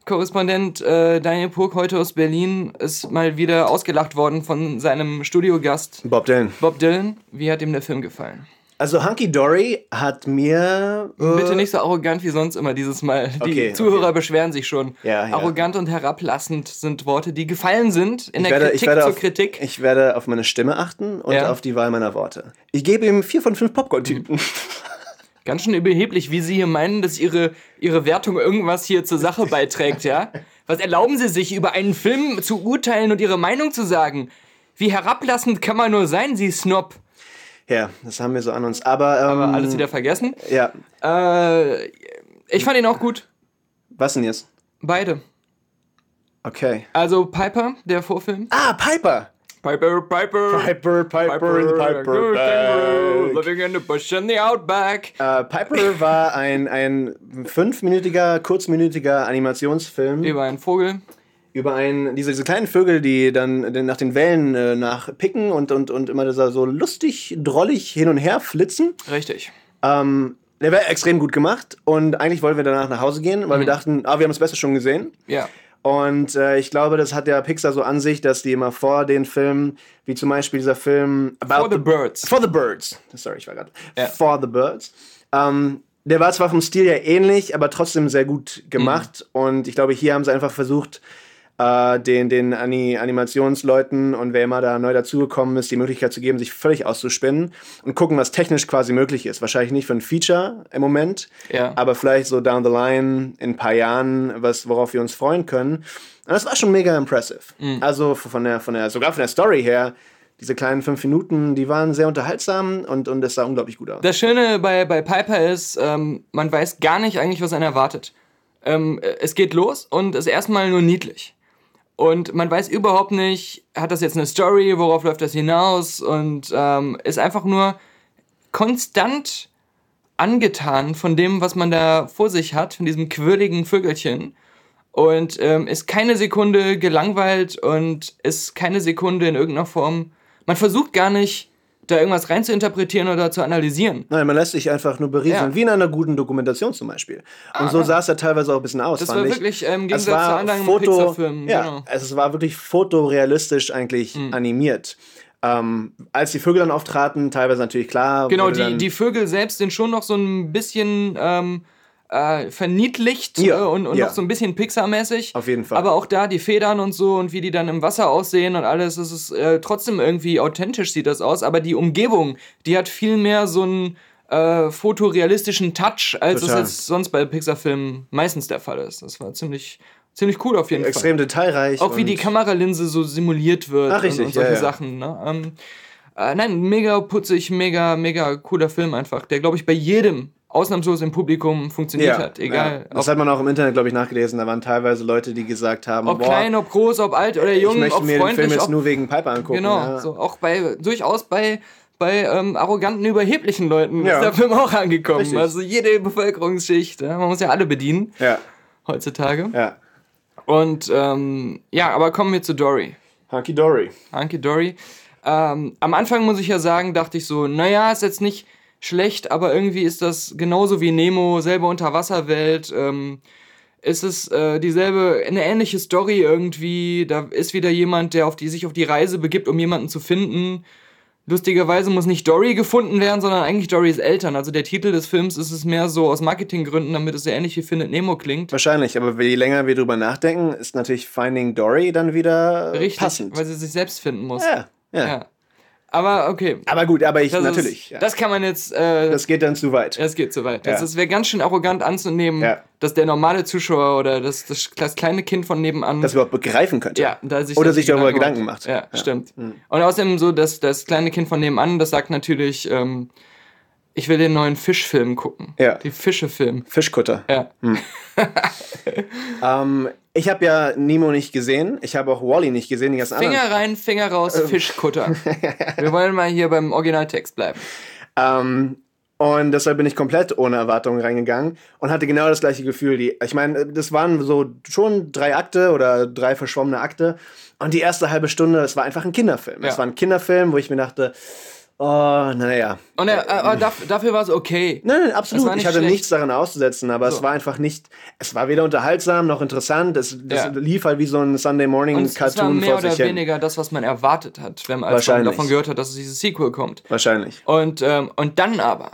Auslandskorrespondent äh, Daniel Purk heute aus Berlin ist mal wieder ausgelacht worden von seinem Studiogast Bob Dylan. Bob Dylan. Wie hat ihm der Film gefallen? Also Hunky Dory hat mir. Äh, Bitte nicht so arrogant wie sonst immer dieses Mal. Die Okay, Zuhörer okay. beschweren sich schon. Ja, ja. Arrogant und herablassend sind Worte, die gefallen sind in Ich der werde, Kritik ich, werde zur auf, Kritik. ich werde auf meine Stimme achten und Ja. auf die Wahl meiner Worte. Ich gebe ihm vier von fünf Popcorn-Typen. Ganz schön überheblich, wie Sie hier meinen, dass Ihre, Ihre Wertung irgendwas hier zur Sache beiträgt, ja? Was erlauben Sie sich, über einen Film zu urteilen und Ihre Meinung zu sagen? Wie herablassend kann man nur sein, Sie Snob? Ja, das haben wir so an uns. Aber, ähm, Aber alles wieder vergessen. Ja, Äh, ich fand ihn auch gut. was denn jetzt? Beide. Okay. Also Piper, der Vorfilm. Ah, Piper! Piper, Piper. Piper, Piper, in Piper Bag. Living in the bush in the outback. Äh, Piper war ein, ein fünfminütiger, kurzminütiger Animationsfilm Über einen Vogel. über einen, diese, diese kleinen Vögel, die dann nach den Wellen äh, nachpicken und, und, und immer so so lustig, drollig hin und her flitzen. Richtig. Ähm, der war extrem gut gemacht und eigentlich wollten wir danach nach Hause gehen, weil wir dachten, ah, wir haben das Beste schon gesehen. Ja. Und äh, ich glaube, das hat der Pixar so an sich, dass die immer vor den Filmen, wie zum Beispiel dieser Film About For the Birds. For the Birds. Sorry, ich war gerade. Ja. For the Birds. Ähm, der war zwar vom Stil ja ähnlich, aber trotzdem sehr gut gemacht. Mhm. Und ich glaube, hier haben sie einfach versucht, äh, den, den Ani Animationsleuten und wer immer da neu dazugekommen ist, die Möglichkeit zu geben, sich völlig auszuspinnen und gucken, was technisch quasi möglich ist. Wahrscheinlich nicht für ein Feature im Moment, Ja. aber vielleicht so down the line in ein paar Jahren, was, worauf wir uns freuen können. Und das war schon mega impressive. Mhm. Also von der, von der, sogar von der Story her, diese kleinen fünf Minuten, die waren sehr unterhaltsam und, und es sah unglaublich gut aus. Das Schöne bei, bei Piper ist, ähm, man weiß gar nicht eigentlich, was einen erwartet. Ähm, äh, es geht los und ist erstmal nur niedlich. Und man weiß überhaupt nicht, hat das jetzt eine Story, worauf läuft das hinaus und ähm, ist einfach nur konstant angetan von dem, was man da vor sich hat, von diesem quirligen Vögelchen. Und ähm, ist keine Sekunde gelangweilt und ist keine Sekunde in irgendeiner Form. Man versucht gar nicht, da irgendwas rein zu interpretieren oder zu analysieren. Nein, man lässt sich einfach nur berieseln, Ja. wie in einer guten Dokumentation zum Beispiel. Und so sah es ja teilweise auch ein bisschen aus, Das war ich. wirklich, ähm, im es Gegensatz zu war anderen Foto, Pixar-Filmen, Ja, genau. Mhm. es war wirklich fotorealistisch eigentlich animiert. Ähm, als die Vögel dann auftraten, teilweise natürlich klar. Genau, die, die Vögel selbst sind schon noch so ein bisschen ähm, äh, verniedlicht Ja, äh, und, und ja. noch so ein bisschen Pixar-mäßig. Auf jeden Fall. Aber auch da die Federn und so und wie die dann im Wasser aussehen und alles, das ist äh, trotzdem irgendwie authentisch sieht das aus. Aber die Umgebung, die hat viel mehr so einen äh, fotorealistischen Touch, als Total. es jetzt sonst bei Pixar-Filmen meistens der Fall ist. Das war ziemlich, ziemlich cool auf jeden Fall. extrem detailreich. Auch wie die Kameralinse so simuliert wird Ach, richtig, und, und solche ja, ja. Sachen. Ne? Ähm, äh, nein, mega putzig, mega, mega cooler Film einfach, der, glaube ich, bei jedem ausnahmslos im Publikum funktioniert hat. Egal, Ja. Das hat man auch im Internet, glaube ich, nachgelesen. Da waren teilweise Leute, die gesagt haben, ob boah, klein, ob groß, ob alt oder ich jung, möchte ob mir den Film freundlich, jetzt ob, nur wegen Piper angucken. genau, ja. so, auch bei, durchaus bei, bei ähm, arroganten, überheblichen Leuten Ja. ist der Film auch angekommen. Richtig. Also jede Bevölkerungsschicht, ja, man muss ja alle bedienen ja, heutzutage. ja. Und ähm, ja, aber kommen wir zu Dory. Hunky Dory. Hunky Dory. Ähm, am Anfang muss ich ja sagen, dachte ich so, naja, ist jetzt nicht schlecht, aber irgendwie ist das genauso wie Nemo, selbe Unterwasserwelt. Ähm, ist es äh, dieselbe, eine ähnliche Story irgendwie. Da ist wieder jemand, der auf die, sich auf die Reise begibt, um jemanden zu finden. Lustigerweise muss nicht Dory gefunden werden, sondern eigentlich Dorys Eltern. Also der Titel des Films ist es mehr so aus Marketinggründen, damit es sehr ähnlich wie Findet Nemo klingt. Wahrscheinlich, aber je länger wir drüber nachdenken, ist natürlich Finding Dory dann wieder Richtig, passend. weil sie sich selbst finden muss. ja, ja, ja. Aber okay. Aber gut, aber ich Das natürlich. Ist, ja. Das kann man jetzt. Äh, das geht dann zu weit. das geht zu weit. Ja. Das wäre ganz schön arrogant anzunehmen, Ja. dass der normale Zuschauer oder das, das, das kleine Kind von nebenan. Das überhaupt begreifen könnte. ja, da sich Oder sich darüber Gedanken macht. Ja, stimmt. Und außerdem so, dass das kleine Kind von nebenan, das sagt natürlich, ähm, ich will den neuen Fischfilm gucken. Ja. Die Fischefilm. Fischkutter. Ja. Ähm, ich habe ja Nemo nicht gesehen. Ich habe auch Wally nicht gesehen. Die ganzen anderen. Finger rein, Finger raus, Ähm. Fischkutter. Wir wollen mal hier beim Originaltext bleiben. Ähm, Und deshalb bin ich komplett ohne Erwartungen reingegangen und hatte genau das gleiche Gefühl. Die, ich meine, das waren so schon drei Akte oder drei verschwommene Akte. Und die erste halbe Stunde, das war einfach ein Kinderfilm. Es Ja. war ein Kinderfilm, wo ich mir dachte, oh, naja. Und er, aber dafür, dafür war es okay. Nein, nein, absolut. Ich hatte schlecht. nichts daran auszusetzen, aber So. es war einfach nicht, es war weder unterhaltsam noch interessant. Es, das Ja. lief halt wie so ein Sunday Morning Und es war Cartoon mehr oder hin. weniger das, was man erwartet hat, wenn man, davon gehört hat, dass es dieses Sequel kommt. Wahrscheinlich. Und, ähm, und dann aber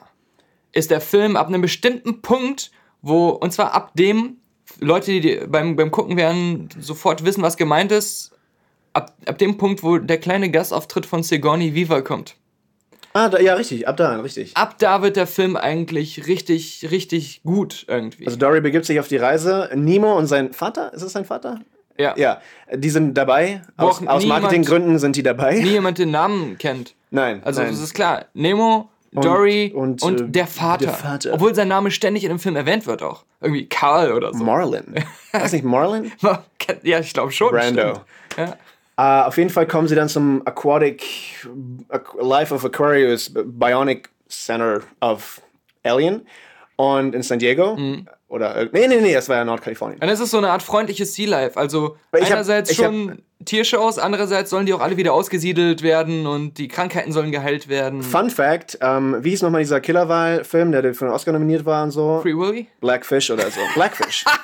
ist der Film ab einem bestimmten Punkt, wo, und zwar ab dem, Leute, die beim, beim Gucken werden sofort wissen, was gemeint ist, ab, ab dem Punkt, wo der kleine Gastauftritt von Sigourney Weaver kommt. Ah, da, ja, richtig, ab da, richtig. Ab da wird der Film eigentlich richtig, richtig gut irgendwie. Also Dory begibt sich auf die Reise. Nemo und sein Vater, ist es sein Vater? ja. Ja, die sind dabei. Aus, aus niemand- Marketinggründen sind die dabei. Nie jemand den Namen kennt. Nein, Also nein. es ist klar, Nemo, Dory und, und, äh, der, Vater. der Vater. Obwohl sein Name ständig in dem Film erwähnt wird auch. Irgendwie Karl oder so. Marlin. Ist nicht Marlin? ja, ich glaube schon. Brando. stimmt. Äh, auf jeden Fall kommen sie dann zum Aquatic Aqu- Life of Aquarius Bionic Center of Alien und in San Diego. Mhm. Oder, äh, nee, nee, nee, das war ja Nordkalifornien. Und es ist so eine Art freundliches Sea Life. Also Ich hab- einerseits hab- schon Tiershows, andererseits sollen die auch alle wieder ausgesiedelt werden und die Krankheiten sollen geheilt werden. Fun Fact, ähm, wie hieß nochmal dieser Killerwahl-Film, der für den Oscar nominiert war und so? Free Willy? Blackfish oder so. Blackfish.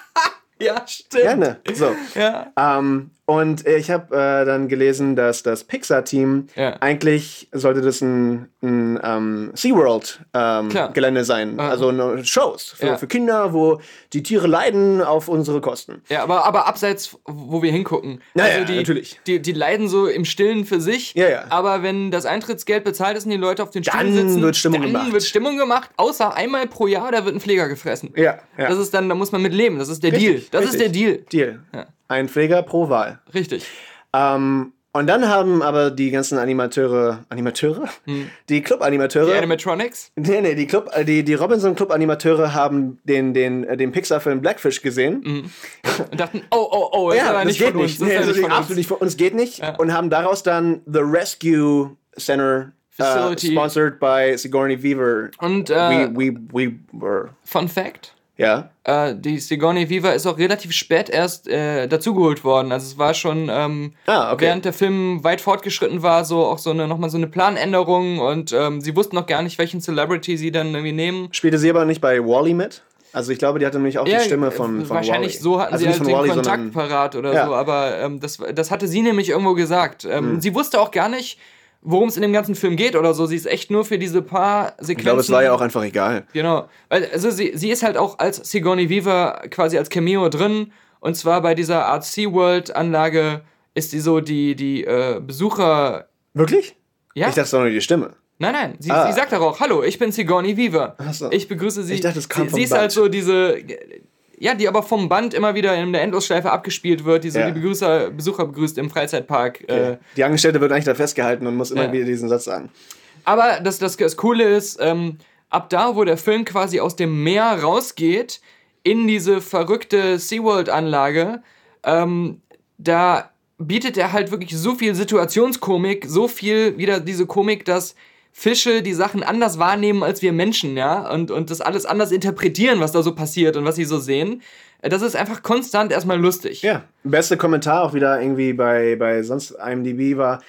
Ja, stimmt. Gerne. So. Ja. Ähm, und ich habe äh, dann gelesen, dass das Pixar-Team Ja. eigentlich sollte das ein, ein ähm, SeaWorld-Gelände Klar. sein. Aha. Also ne, Shows für, Ja. für Kinder, wo die Tiere leiden auf unsere Kosten. Ja, aber, aber abseits, wo wir hingucken. Ja, also die, natürlich. Die, die leiden so im Stillen für sich. Ja, ja. Aber wenn das Eintrittsgeld bezahlt ist und die Leute auf den Dann Stühlen sitzen, wird Stimmung dann gemacht. wird Stimmung gemacht. Außer einmal pro Jahr, da wird ein Pfleger gefressen. Ja, ja. Das ist dann, da muss man mit leben. Das ist der Richtig, Deal. Das ist richtig. der Deal. Deal. Ja. Ein Pfleger pro Wahl. Richtig. Ähm, und dann haben aber die ganzen Animateure, Animateure? Die Club-Animateure. Hm. Die Animatronics. Nee, nee, die, Club, äh, die, die Robinson Club Animateure haben den, den, äh, den Pixar-Film Blackfish gesehen. Und dachten, oh, oh, oh, ist aber das nicht geht nicht. Das Nee, ist ja nicht von uns. absolut nicht von uns geht nicht. Und haben daraus dann The Rescue Center äh, Facility. sponsored by Sigourney Weaver. Und äh, we, we, we were. Fun Fact. Ja. Äh, die Sigourney Weaver ist auch relativ spät erst äh, dazugeholt worden. Also es war schon, ähm, Ah, okay. während der Film weit fortgeschritten war, so auch so eine nochmal so eine Planänderung und ähm, sie wussten noch gar nicht, welchen Celebrity sie dann irgendwie nehmen. Spielte sie aber nicht bei Wally mit? Also ich glaube, die hatte nämlich auch die Stimme von, äh, von wahrscheinlich Wally. so hatten also sie halt von den Wally, Kontakt parat oder Ja. so, aber ähm, das, das hatte sie nämlich irgendwo gesagt. Ähm, Sie wusste auch gar nicht, worum es in dem ganzen Film geht oder so. Sie ist echt nur für diese paar Sequenzen. ich glaube, es war ja auch einfach egal. Genau. Also sie, sie ist halt auch als Sigourney Weaver quasi als Cameo drin. Und zwar bei dieser Art SeaWorld-Anlage ist sie so die, die äh, Besucher. Wirklich? Ja? Ich dachte, es war nur die Stimme. nein, nein. Sie, Ah. sie sagt auch, hallo, ich bin Sigourney Weaver. Ach so. Ich begrüße Sie. Ich dachte, es kam sie, vom sie ist Band. halt so diese. Ja, die aber vom Band immer wieder in der Endlosschleife abgespielt wird, die so Ja. die Begrüßer, Besucher begrüßt im Freizeitpark. Äh, Die Angestellte wird eigentlich da festgehalten und muss immer Ja. wieder diesen Satz sagen. Aber das, das, das Coole ist, ähm, ab da, wo der Film quasi aus dem Meer rausgeht, in diese verrückte SeaWorld-Anlage, ähm, da bietet er halt wirklich so viel Situationskomik, so viel wieder diese Komik, dass Fische die Sachen anders wahrnehmen als wir Menschen, ja, und, und das alles anders interpretieren, was da so passiert und was sie so sehen. Äh, Das ist einfach konstant erstmal lustig. Ja. Beste Kommentar auch wieder irgendwie bei, bei sonst IMDb war,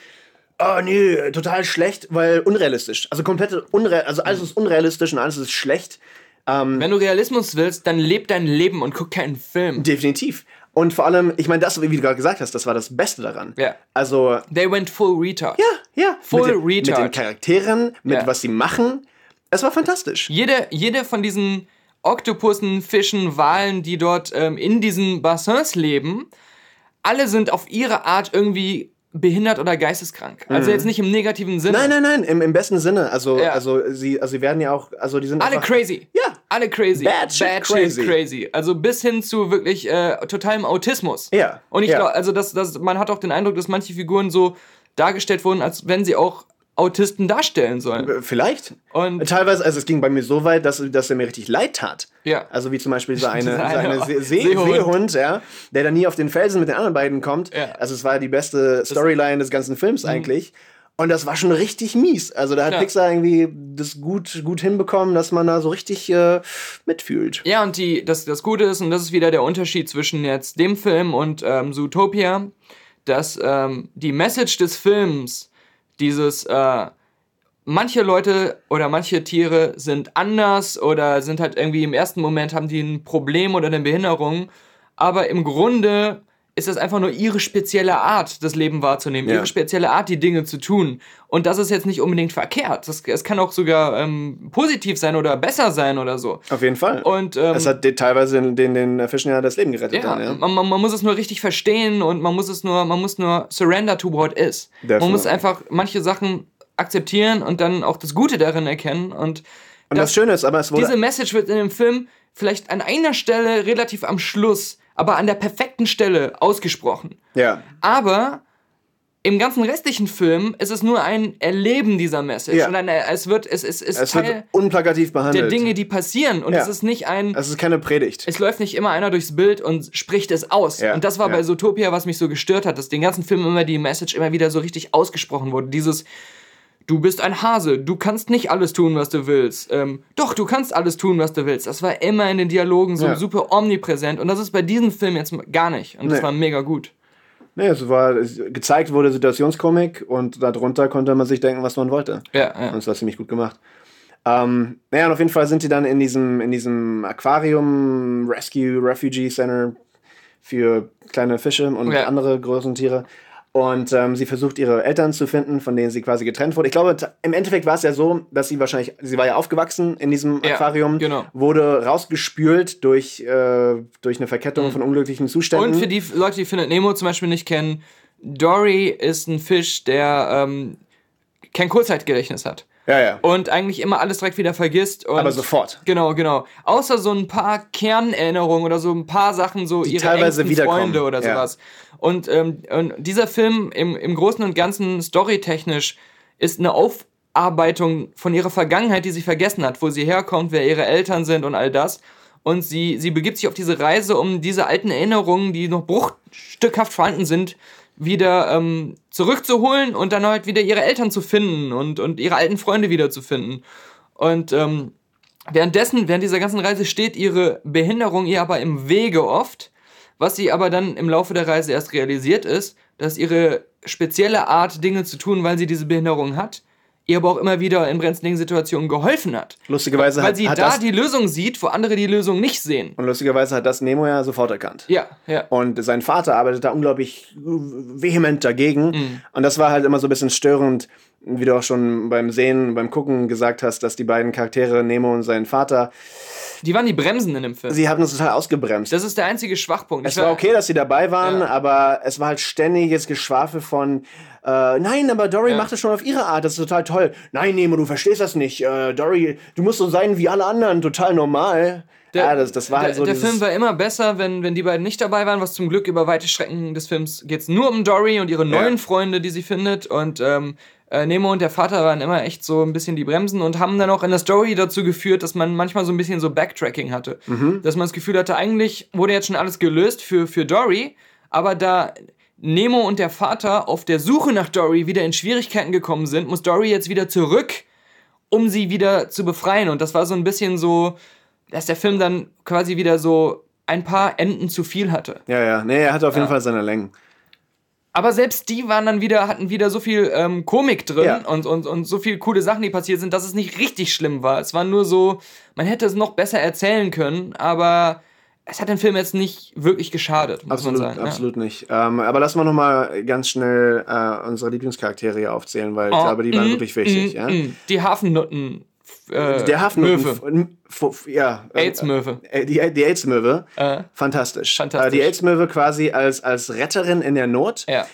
oh nee, total schlecht, weil unrealistisch. Also komplett unre also alles ist unrealistisch und alles ist schlecht. Wenn du Realismus willst, dann leb dein Leben und guck keinen Film. Definitiv. Und vor allem, ich meine, das, wie du gerade gesagt hast, das war das Beste daran. Ja. Also, They went full retard. ja, ja. Full mit, den, mit den retard. Charakteren, mit Ja. was sie machen. Es war fantastisch. Jede, jede von diesen Oktopussen, Fischen, Walen, die dort ähm, in diesen Bassins leben, alle sind auf ihre Art irgendwie behindert oder geisteskrank. Also jetzt nicht im negativen Sinne. Mhm. Nein, nein, nein, im, im besten Sinne. Also, Ja. also, sie, also sie werden ja auch, also die sind Alle einfach, crazy. Ja. Alle crazy. Bad shit crazy. crazy. Also bis hin zu wirklich äh, totalem Autismus. Ja, Und ich ja. glaube, also das, das, man hat auch den Eindruck, dass manche Figuren so dargestellt wurden, als wenn sie auch Autisten darstellen sollen. Äh, Vielleicht. Und- Teilweise, also es ging bei mir so weit, dass, dass er mir richtig leid tat. Ja. Also wie zum Beispiel so eine, so eine See See Seehund. Seehund, ja, der dann nie auf den Felsen mit den anderen beiden kommt. Ja. Also es war die beste Storyline des ganzen Films eigentlich. Und das war schon richtig mies. Also da hat Ja. Pixar irgendwie das gut, gut hinbekommen, dass man da so richtig äh, mitfühlt. Ja, und die, das, das Gute ist, und das ist wieder der Unterschied zwischen jetzt dem Film und ähm, Zootopia, dass ähm, die Message des Films, dieses, äh, manche Leute oder manche Tiere sind anders oder sind halt irgendwie im ersten Moment haben die ein Problem oder eine Behinderung, aber im Grunde ist das einfach nur ihre spezielle Art, das Leben wahrzunehmen, Ja. ihre spezielle Art, die Dinge zu tun. Und das ist jetzt nicht unbedingt verkehrt. Das, es kann auch sogar ähm, positiv sein oder besser sein oder so. Auf jeden Fall. Und ähm, es hat teilweise den, den, den Fischen ja das Leben gerettet. ja, dann, ja. Man, man, man muss es nur richtig verstehen und man muss es nur, man muss nur surrender to what is. Man Definitely. muss einfach manche Sachen akzeptieren und dann auch das Gute darin erkennen. Und, Und das Schöne ist aber, es wurde diese Message wird in dem Film vielleicht an einer Stelle relativ am Schluss, aber an der perfekten Stelle ausgesprochen. ja. Aber im ganzen restlichen Film ist es nur ein Erleben dieser Message. Ja. Und ein, es wird, es, es ist Es Teil wird unplakativ behandelt. der Dinge, die passieren. Und Ja. es ist nicht ein, es ist keine Predigt. es läuft nicht immer einer durchs Bild und spricht es aus. Ja, und das war bei Zootopia, was mich so gestört hat, dass den ganzen Film immer die Message immer wieder so richtig ausgesprochen wurde. Dieses, du bist ein Hase, du kannst nicht alles tun, was du willst. Ähm, doch, du kannst alles tun, was du willst. Das war immer in den Dialogen so Ja. super omnipräsent. Und das ist bei diesem Film jetzt gar nicht. Und das Nee. war mega gut. Nee, es war es, gezeigt wurde Situationskomik und darunter konnte man sich denken, was man wollte. Ja, Und ja. es war ziemlich gut gemacht. Ähm, naja, und auf jeden Fall sind die dann in diesem, in diesem Aquarium Rescue Refugee Center für kleine Fische und Ja. andere großen Tiere. Und ähm, sie versucht, ihre Eltern zu finden, von denen sie quasi getrennt wurde. Ich glaube, im Endeffekt war es ja so, dass sie wahrscheinlich, sie war ja aufgewachsen in diesem Ja, Aquarium, genau. wurde rausgespült durch, äh, durch eine Verkettung von unglücklichen Zuständen. Und für die Leute, die Findet Nemo zum Beispiel nicht kennen, Dory ist ein Fisch, der ähm, kein Kurzzeitgedächtnis hat. ja, ja. und eigentlich immer alles direkt wieder vergisst. Aber sofort. Genau, genau. Außer so ein paar Kernerinnerungen oder so ein paar Sachen, so ihre teilweise Freunde oder ja. sowas. Und, ähm, dieser Film im, im Großen und Ganzen storytechnisch ist eine Aufarbeitung von ihrer Vergangenheit, die sie vergessen hat, wo sie herkommt, wer ihre Eltern sind und all das. Und sie, sie begibt sich auf diese Reise, um diese alten Erinnerungen, die noch bruchstückhaft vorhanden sind, wieder ähm, zurückzuholen und dann halt wieder ihre Eltern zu finden und, und ihre alten Freunde wieder zu finden. Und ähm, währenddessen, während dieser ganzen Reise steht ihre Behinderung ihr aber im Wege oft, was sie aber dann im Laufe der Reise erst realisiert ist, dass ihre spezielle Art, Dinge zu tun, weil sie diese Behinderung hat, ihr aber auch immer wieder in brenzligen Situationen geholfen hat. Lustigerweise Weil hat, sie hat da das, die Lösung sieht, wo andere die Lösung nicht sehen. und lustigerweise hat das Nemo ja sofort erkannt. Ja, ja. Und sein Vater arbeitet da unglaublich vehement dagegen. Mhm. Und das war halt immer so ein bisschen störend, wie du auch schon beim Sehen, beim Gucken gesagt hast, dass die beiden Charaktere, Nemo und sein Vater, Die waren die Bremsen in dem Film. sie haben uns total ausgebremst. Das ist der einzige Schwachpunkt. es Ich war okay, dass sie dabei waren, Ja. aber es war halt ständiges Geschwafel von äh, nein, aber Dory Ja. macht es schon auf ihre Art, das ist total toll. Nein, Nemo, du verstehst das nicht. Äh, Dory, du musst so sein wie alle anderen, total normal. ja, das, das war der, halt so der Film war immer besser, wenn, wenn die beiden nicht dabei waren, was zum Glück über weite Strecken des Films geht es nur um Dory und ihre neuen Freunde, die sie findet. Und ähm, äh, Nemo und der Vater waren immer echt so ein bisschen die Bremsen und haben dann auch in der Story dazu geführt, dass man manchmal so ein bisschen so Backtracking hatte. Mhm. Dass man das Gefühl hatte, eigentlich wurde jetzt schon alles gelöst für, für Dory, aber da Nemo und der Vater auf der Suche nach Dory wieder in Schwierigkeiten gekommen sind, muss Dory jetzt wieder zurück, um sie wieder zu befreien. Und das war so ein bisschen so, dass der Film dann quasi wieder so ein paar Enden zu viel hatte. ja, ja, nee, er hatte auf jeden Fall seine Längen. Aber selbst die waren dann wieder, hatten wieder so viel ähm, Komik drin Ja. und, und, und so viel coole Sachen, die passiert sind, dass es nicht richtig schlimm war. Es war nur so, man hätte es noch besser erzählen können, aber es hat dem Film jetzt nicht wirklich geschadet, muss Absolut, man sagen. absolut nicht. Ähm, aber lass mal noch mal ganz schnell äh, unsere Lieblingscharaktere hier aufzählen, weil ich Ja. glaube, die waren Mm, wirklich wichtig. mm, ja? mm. Die Hafennutten. Äh, Der Hafen, Möwe. ja, äh, AIDS-Möwe. äh, die, die AIDS-Möwe, Äh, fantastisch. Fantastisch. Äh, die AIDS-Möwe quasi als, als Retterin in der Not. ja.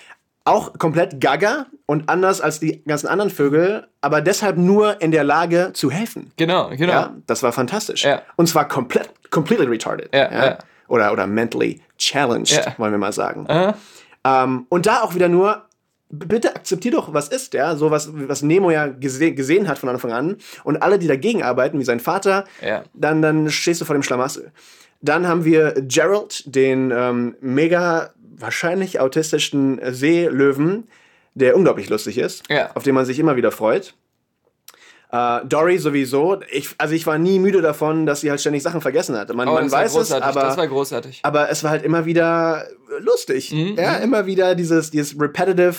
Auch komplett gaga und anders als die ganzen anderen Vögel, aber deshalb nur in der Lage zu helfen. Genau, genau. Ja, das war fantastisch. Ja. Und zwar komplett, completely retarded. Ja, ja. Oder, oder mentally challenged, wollen wir mal sagen. Äh, Ähm, und da auch wieder nur, bitte akzeptier doch, was ist, ja, so was, was Nemo ja gese gesehen hat von Anfang an. Und alle, die dagegen arbeiten, wie sein Vater, Ja. dann, dann stehst du vor dem Schlamassel. Dann haben wir Gerald, den ähm, mega wahrscheinlich autistischen Seelöwen, der unglaublich lustig ist, Ja. auf den man sich immer wieder freut. Äh, Dory sowieso. Ich, also ich war nie müde davon, dass sie halt ständig Sachen vergessen hat. Man, Oh, man das war weiß es, aber das war großartig. aber es war halt immer wieder lustig. ja, immer wieder dieses, dieses Repetitive,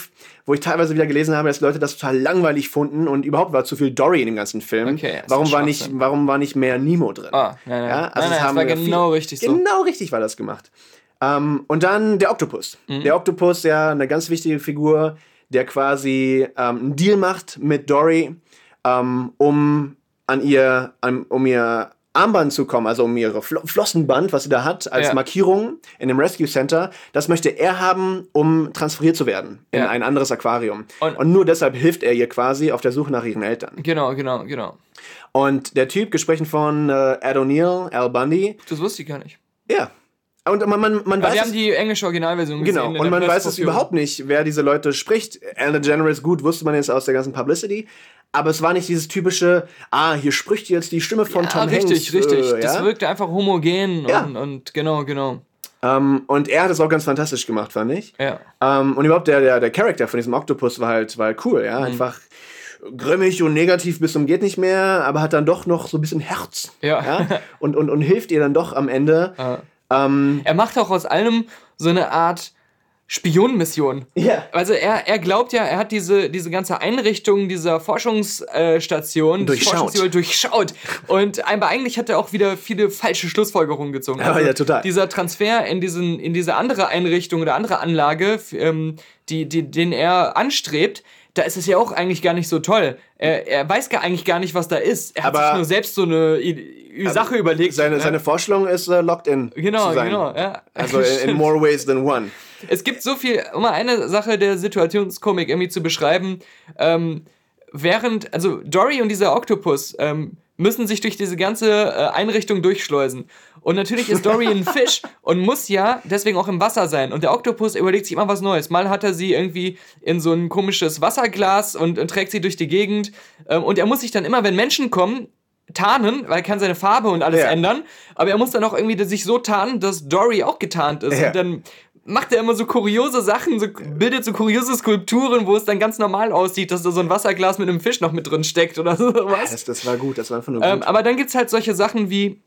wo ich teilweise wieder gelesen habe, dass Leute das total langweilig fanden und überhaupt war zu viel Dory in dem ganzen Film. Okay, das warum, war nicht, warum war nicht mehr Nemo drin? Ah, nein, nein. Ja, nein, also nein, das haben war wir genau viel- richtig so. Genau richtig war das gemacht. Ähm, und dann der Oktopus. Mhm. Der Oktopus, ja, eine ganz wichtige Figur, der quasi ähm, einen Deal macht mit Dory, ähm, um an ihr, an, um ihr Armband zu kommen, also um ihre Flo Flossenband, was sie da hat, als Ja. Markierung in dem Rescue Center. Das möchte er haben, um transferiert zu werden in Ja. ein anderes Aquarium. Und- Und, nur deshalb hilft er ihr quasi auf der Suche nach ihren Eltern. Genau, genau, genau. Und der Typ, gesprochen von äh, Ed O'Neill, Al Bundy, Das wusste ich gar nicht. ja. Und man, man, man weiß wir haben die englische Originalversion gesehen. Genau, und man weiß es überhaupt nicht, wer diese Leute spricht. Ellen DeGeneres, gut, wusste man jetzt aus der ganzen Publicity. Aber es war nicht dieses typische, ah, hier spricht jetzt die Stimme von Ja, Tom richtig, Hanks. richtig. Äh, Das ja? wirkte einfach homogen Ja. und, und genau, genau. ähm, und er hat es auch ganz fantastisch gemacht, fand ich. Ja. Ähm, und überhaupt der, der, der Charakter von diesem Octopus war halt, war halt cool, Mhm. ja. Einfach grimmig und negativ bis zum geht nicht mehr, aber hat dann doch noch so ein bisschen Herz. Ja. Und, und, und hilft ihr dann doch am Ende. Ähm, Er macht auch aus allem so eine Art Spionenmission. ja. Also er, er glaubt ja, er hat diese, diese ganze Einrichtung dieser Forschungsstation Durchschaut. durchschaut. Und aber eigentlich hat er auch wieder viele falsche Schlussfolgerungen gezogen. Ja, ja, total. Dieser Transfer in, diesen, in diese andere Einrichtung oder andere Anlage, ähm, die, die, den er anstrebt, da ist es ja auch eigentlich gar nicht so toll. Er, er weiß gar eigentlich gar nicht, was da ist. Er hat Aber- sich nur selbst so eine I Sache überlegt. Seine, ne? seine Vorstellung ist äh, locked in. Genau, zu sein. genau. Ja. Also in, in more ways than one. Es gibt so viel, um mal eine Sache der Situationskomik irgendwie zu beschreiben. Ähm, während, also Dory und dieser Oktopus ähm, müssen sich durch diese ganze äh, Einrichtung durchschleusen. Und natürlich ist Dory ein Fisch und muss ja deswegen auch im Wasser sein. Und der Oktopus überlegt sich immer was Neues. Mal hat er sie irgendwie in so ein komisches Wasserglas und, und trägt sie durch die Gegend. Ähm, und er muss sich dann immer, wenn Menschen kommen, tarnen, weil er kann seine Farbe und alles Ja. ändern. Aber er muss dann auch irgendwie sich so tarnen, dass Dory auch getarnt ist. Ja. Und dann macht er immer so kuriose Sachen, so, bildet so kuriose Skulpturen, wo es dann ganz normal aussieht, dass da so ein Wasserglas mit einem Fisch noch mit drin steckt oder sowas. Das, das war gut, das war einfach nur Ähm, gut. aber dann gibt's halt solche Sachen wie,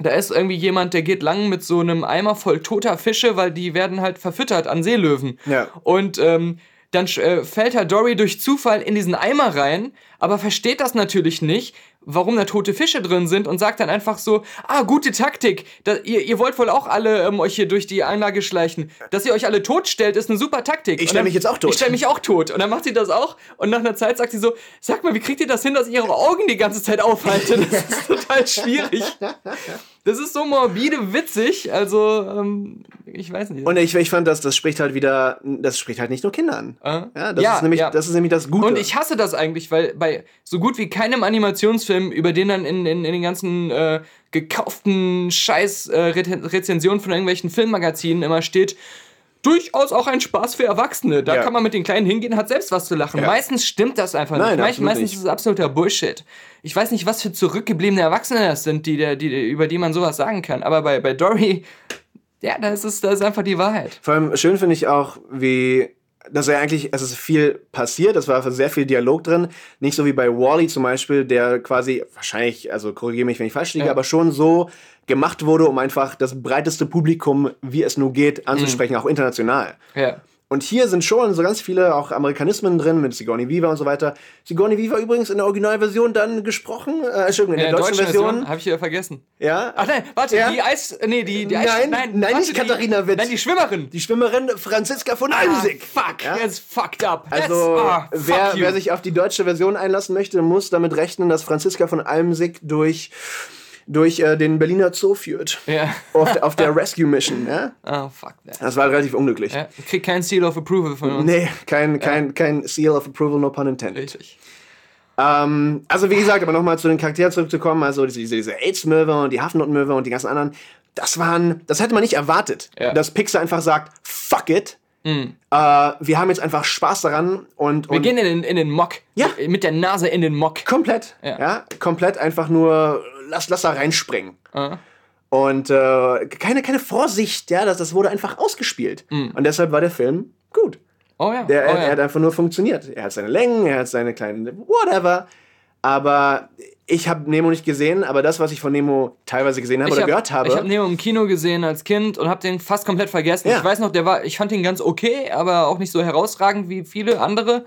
da ist irgendwie jemand, der geht lang mit so einem Eimer voll toter Fische, weil die werden halt verfüttert an Seelöwen. Ja. Und ähm, dann äh, fällt halt Dory durch Zufall in diesen Eimer rein, aber versteht das natürlich nicht, warum da tote Fische drin sind und sagt dann einfach so, ah, gute Taktik, da, ihr, ihr wollt wohl auch alle ähm, euch hier durch die Einlage schleichen. Dass ihr euch alle tot stellt, ist eine super Taktik. Ich Und stell dann- mich jetzt auch tot. Ich stell mich auch tot. Und dann macht sie das auch und nach einer Zeit sagt sie so, sag mal, wie kriegt ihr das hin, dass ihr ihre Augen die ganze Zeit aufhaltet? Das ist total schwierig. Das ist so morbide witzig, also ähm, ich weiß nicht. Und ich, ich fand, dass das spricht halt wieder, das spricht halt nicht nur Kinder an. Äh? Ja, das, Ja, ist nämlich, ja. das ist nämlich das Gute. Und ich hasse das eigentlich, weil bei so gut wie keinem Animationsfilm, über den dann in, in, in den ganzen äh, gekauften Scheiß äh, von irgendwelchen Filmmagazinen immer steht, durchaus auch ein Spaß für Erwachsene. Da Ja. kann man mit den Kleinen hingehen, hat selbst was zu lachen. Ja. Meistens stimmt das einfach Nein, nicht. Meistens nicht. ist es absoluter Bullshit. Ich weiß nicht, was für zurückgebliebene Erwachsene das sind, die, der- die, über die man sowas sagen kann. Aber bei, bei Dory, ja, da ist es da ist einfach die Wahrheit. Vor allem schön finde ich auch, wie dass er eigentlich, es ist viel passiert, es war sehr viel Dialog drin. Nicht so wie bei Wally zum Beispiel, der quasi, wahrscheinlich, also korrigiere mich, wenn ich falsch liege, Ja. aber schon so gemacht wurde, um einfach das breiteste Publikum, wie es nur geht, anzusprechen, auch international. Ja. Und hier sind schon so ganz viele auch Amerikanismen drin mit Sigourney Weaver und so weiter. Sigourney Weaver übrigens in der Originalversion dann gesprochen, äh, Entschuldigung, in, In der, deutschen, Version. habe ich wieder vergessen. Ja. Ach nein, warte, Ja. die Eis. Nee, die, die Eis. Nein, nein, nein, warte, nicht Katharina Witt. Nein, die Schwimmerin. Die Schwimmerin Franziska von Ah, Almsig. fuck, Ja? that's fucked up. Also, ah, fuck wer, wer sich auf die deutsche Version einlassen möchte, muss damit rechnen, dass Franziska von Almsig durch, durch äh, den Berliner Zoo führt. Ja. Auf, der- auf der Rescue Mission. Ja? Ah, fuck that. Das war relativ unglücklich. Ja, ich krieg kein Seal of Approval von uns. Nee, kein, kein, kein Seal of Approval, no pun intended. Richtig. Ähm, also wie gesagt, aber nochmal zu den Charakteren zurückzukommen, also diese, diese, AIDS-Möwe und die Hafennot-Möwe und die ganzen anderen, das waren, das hätte man nicht erwartet, Ja. dass Pixar einfach sagt, fuck it, äh, wir haben jetzt einfach Spaß daran und, Wir und gehen in den, in den Mock. Ja. Mit der Nase in den Mock. komplett, Ja. ja. komplett einfach nur, lass, lass da reinspringen. Ah. Und äh, keine, keine Vorsicht, ja, das, das wurde einfach ausgespielt. Mhm. Und deshalb war der Film gut. Oh ja. Der, oh er, ja. er hat einfach nur funktioniert. Er hat seine Längen, er hat seine kleinen whatever. Aber ich habe Nemo nicht gesehen, aber das, was ich von Nemo teilweise gesehen habe oder hab, gehört habe. Ich habe Nemo im Kino gesehen als Kind und habe den fast komplett vergessen. Ja. Ich weiß noch, der war, ich fand ihn ganz okay, aber auch nicht so herausragend wie viele andere.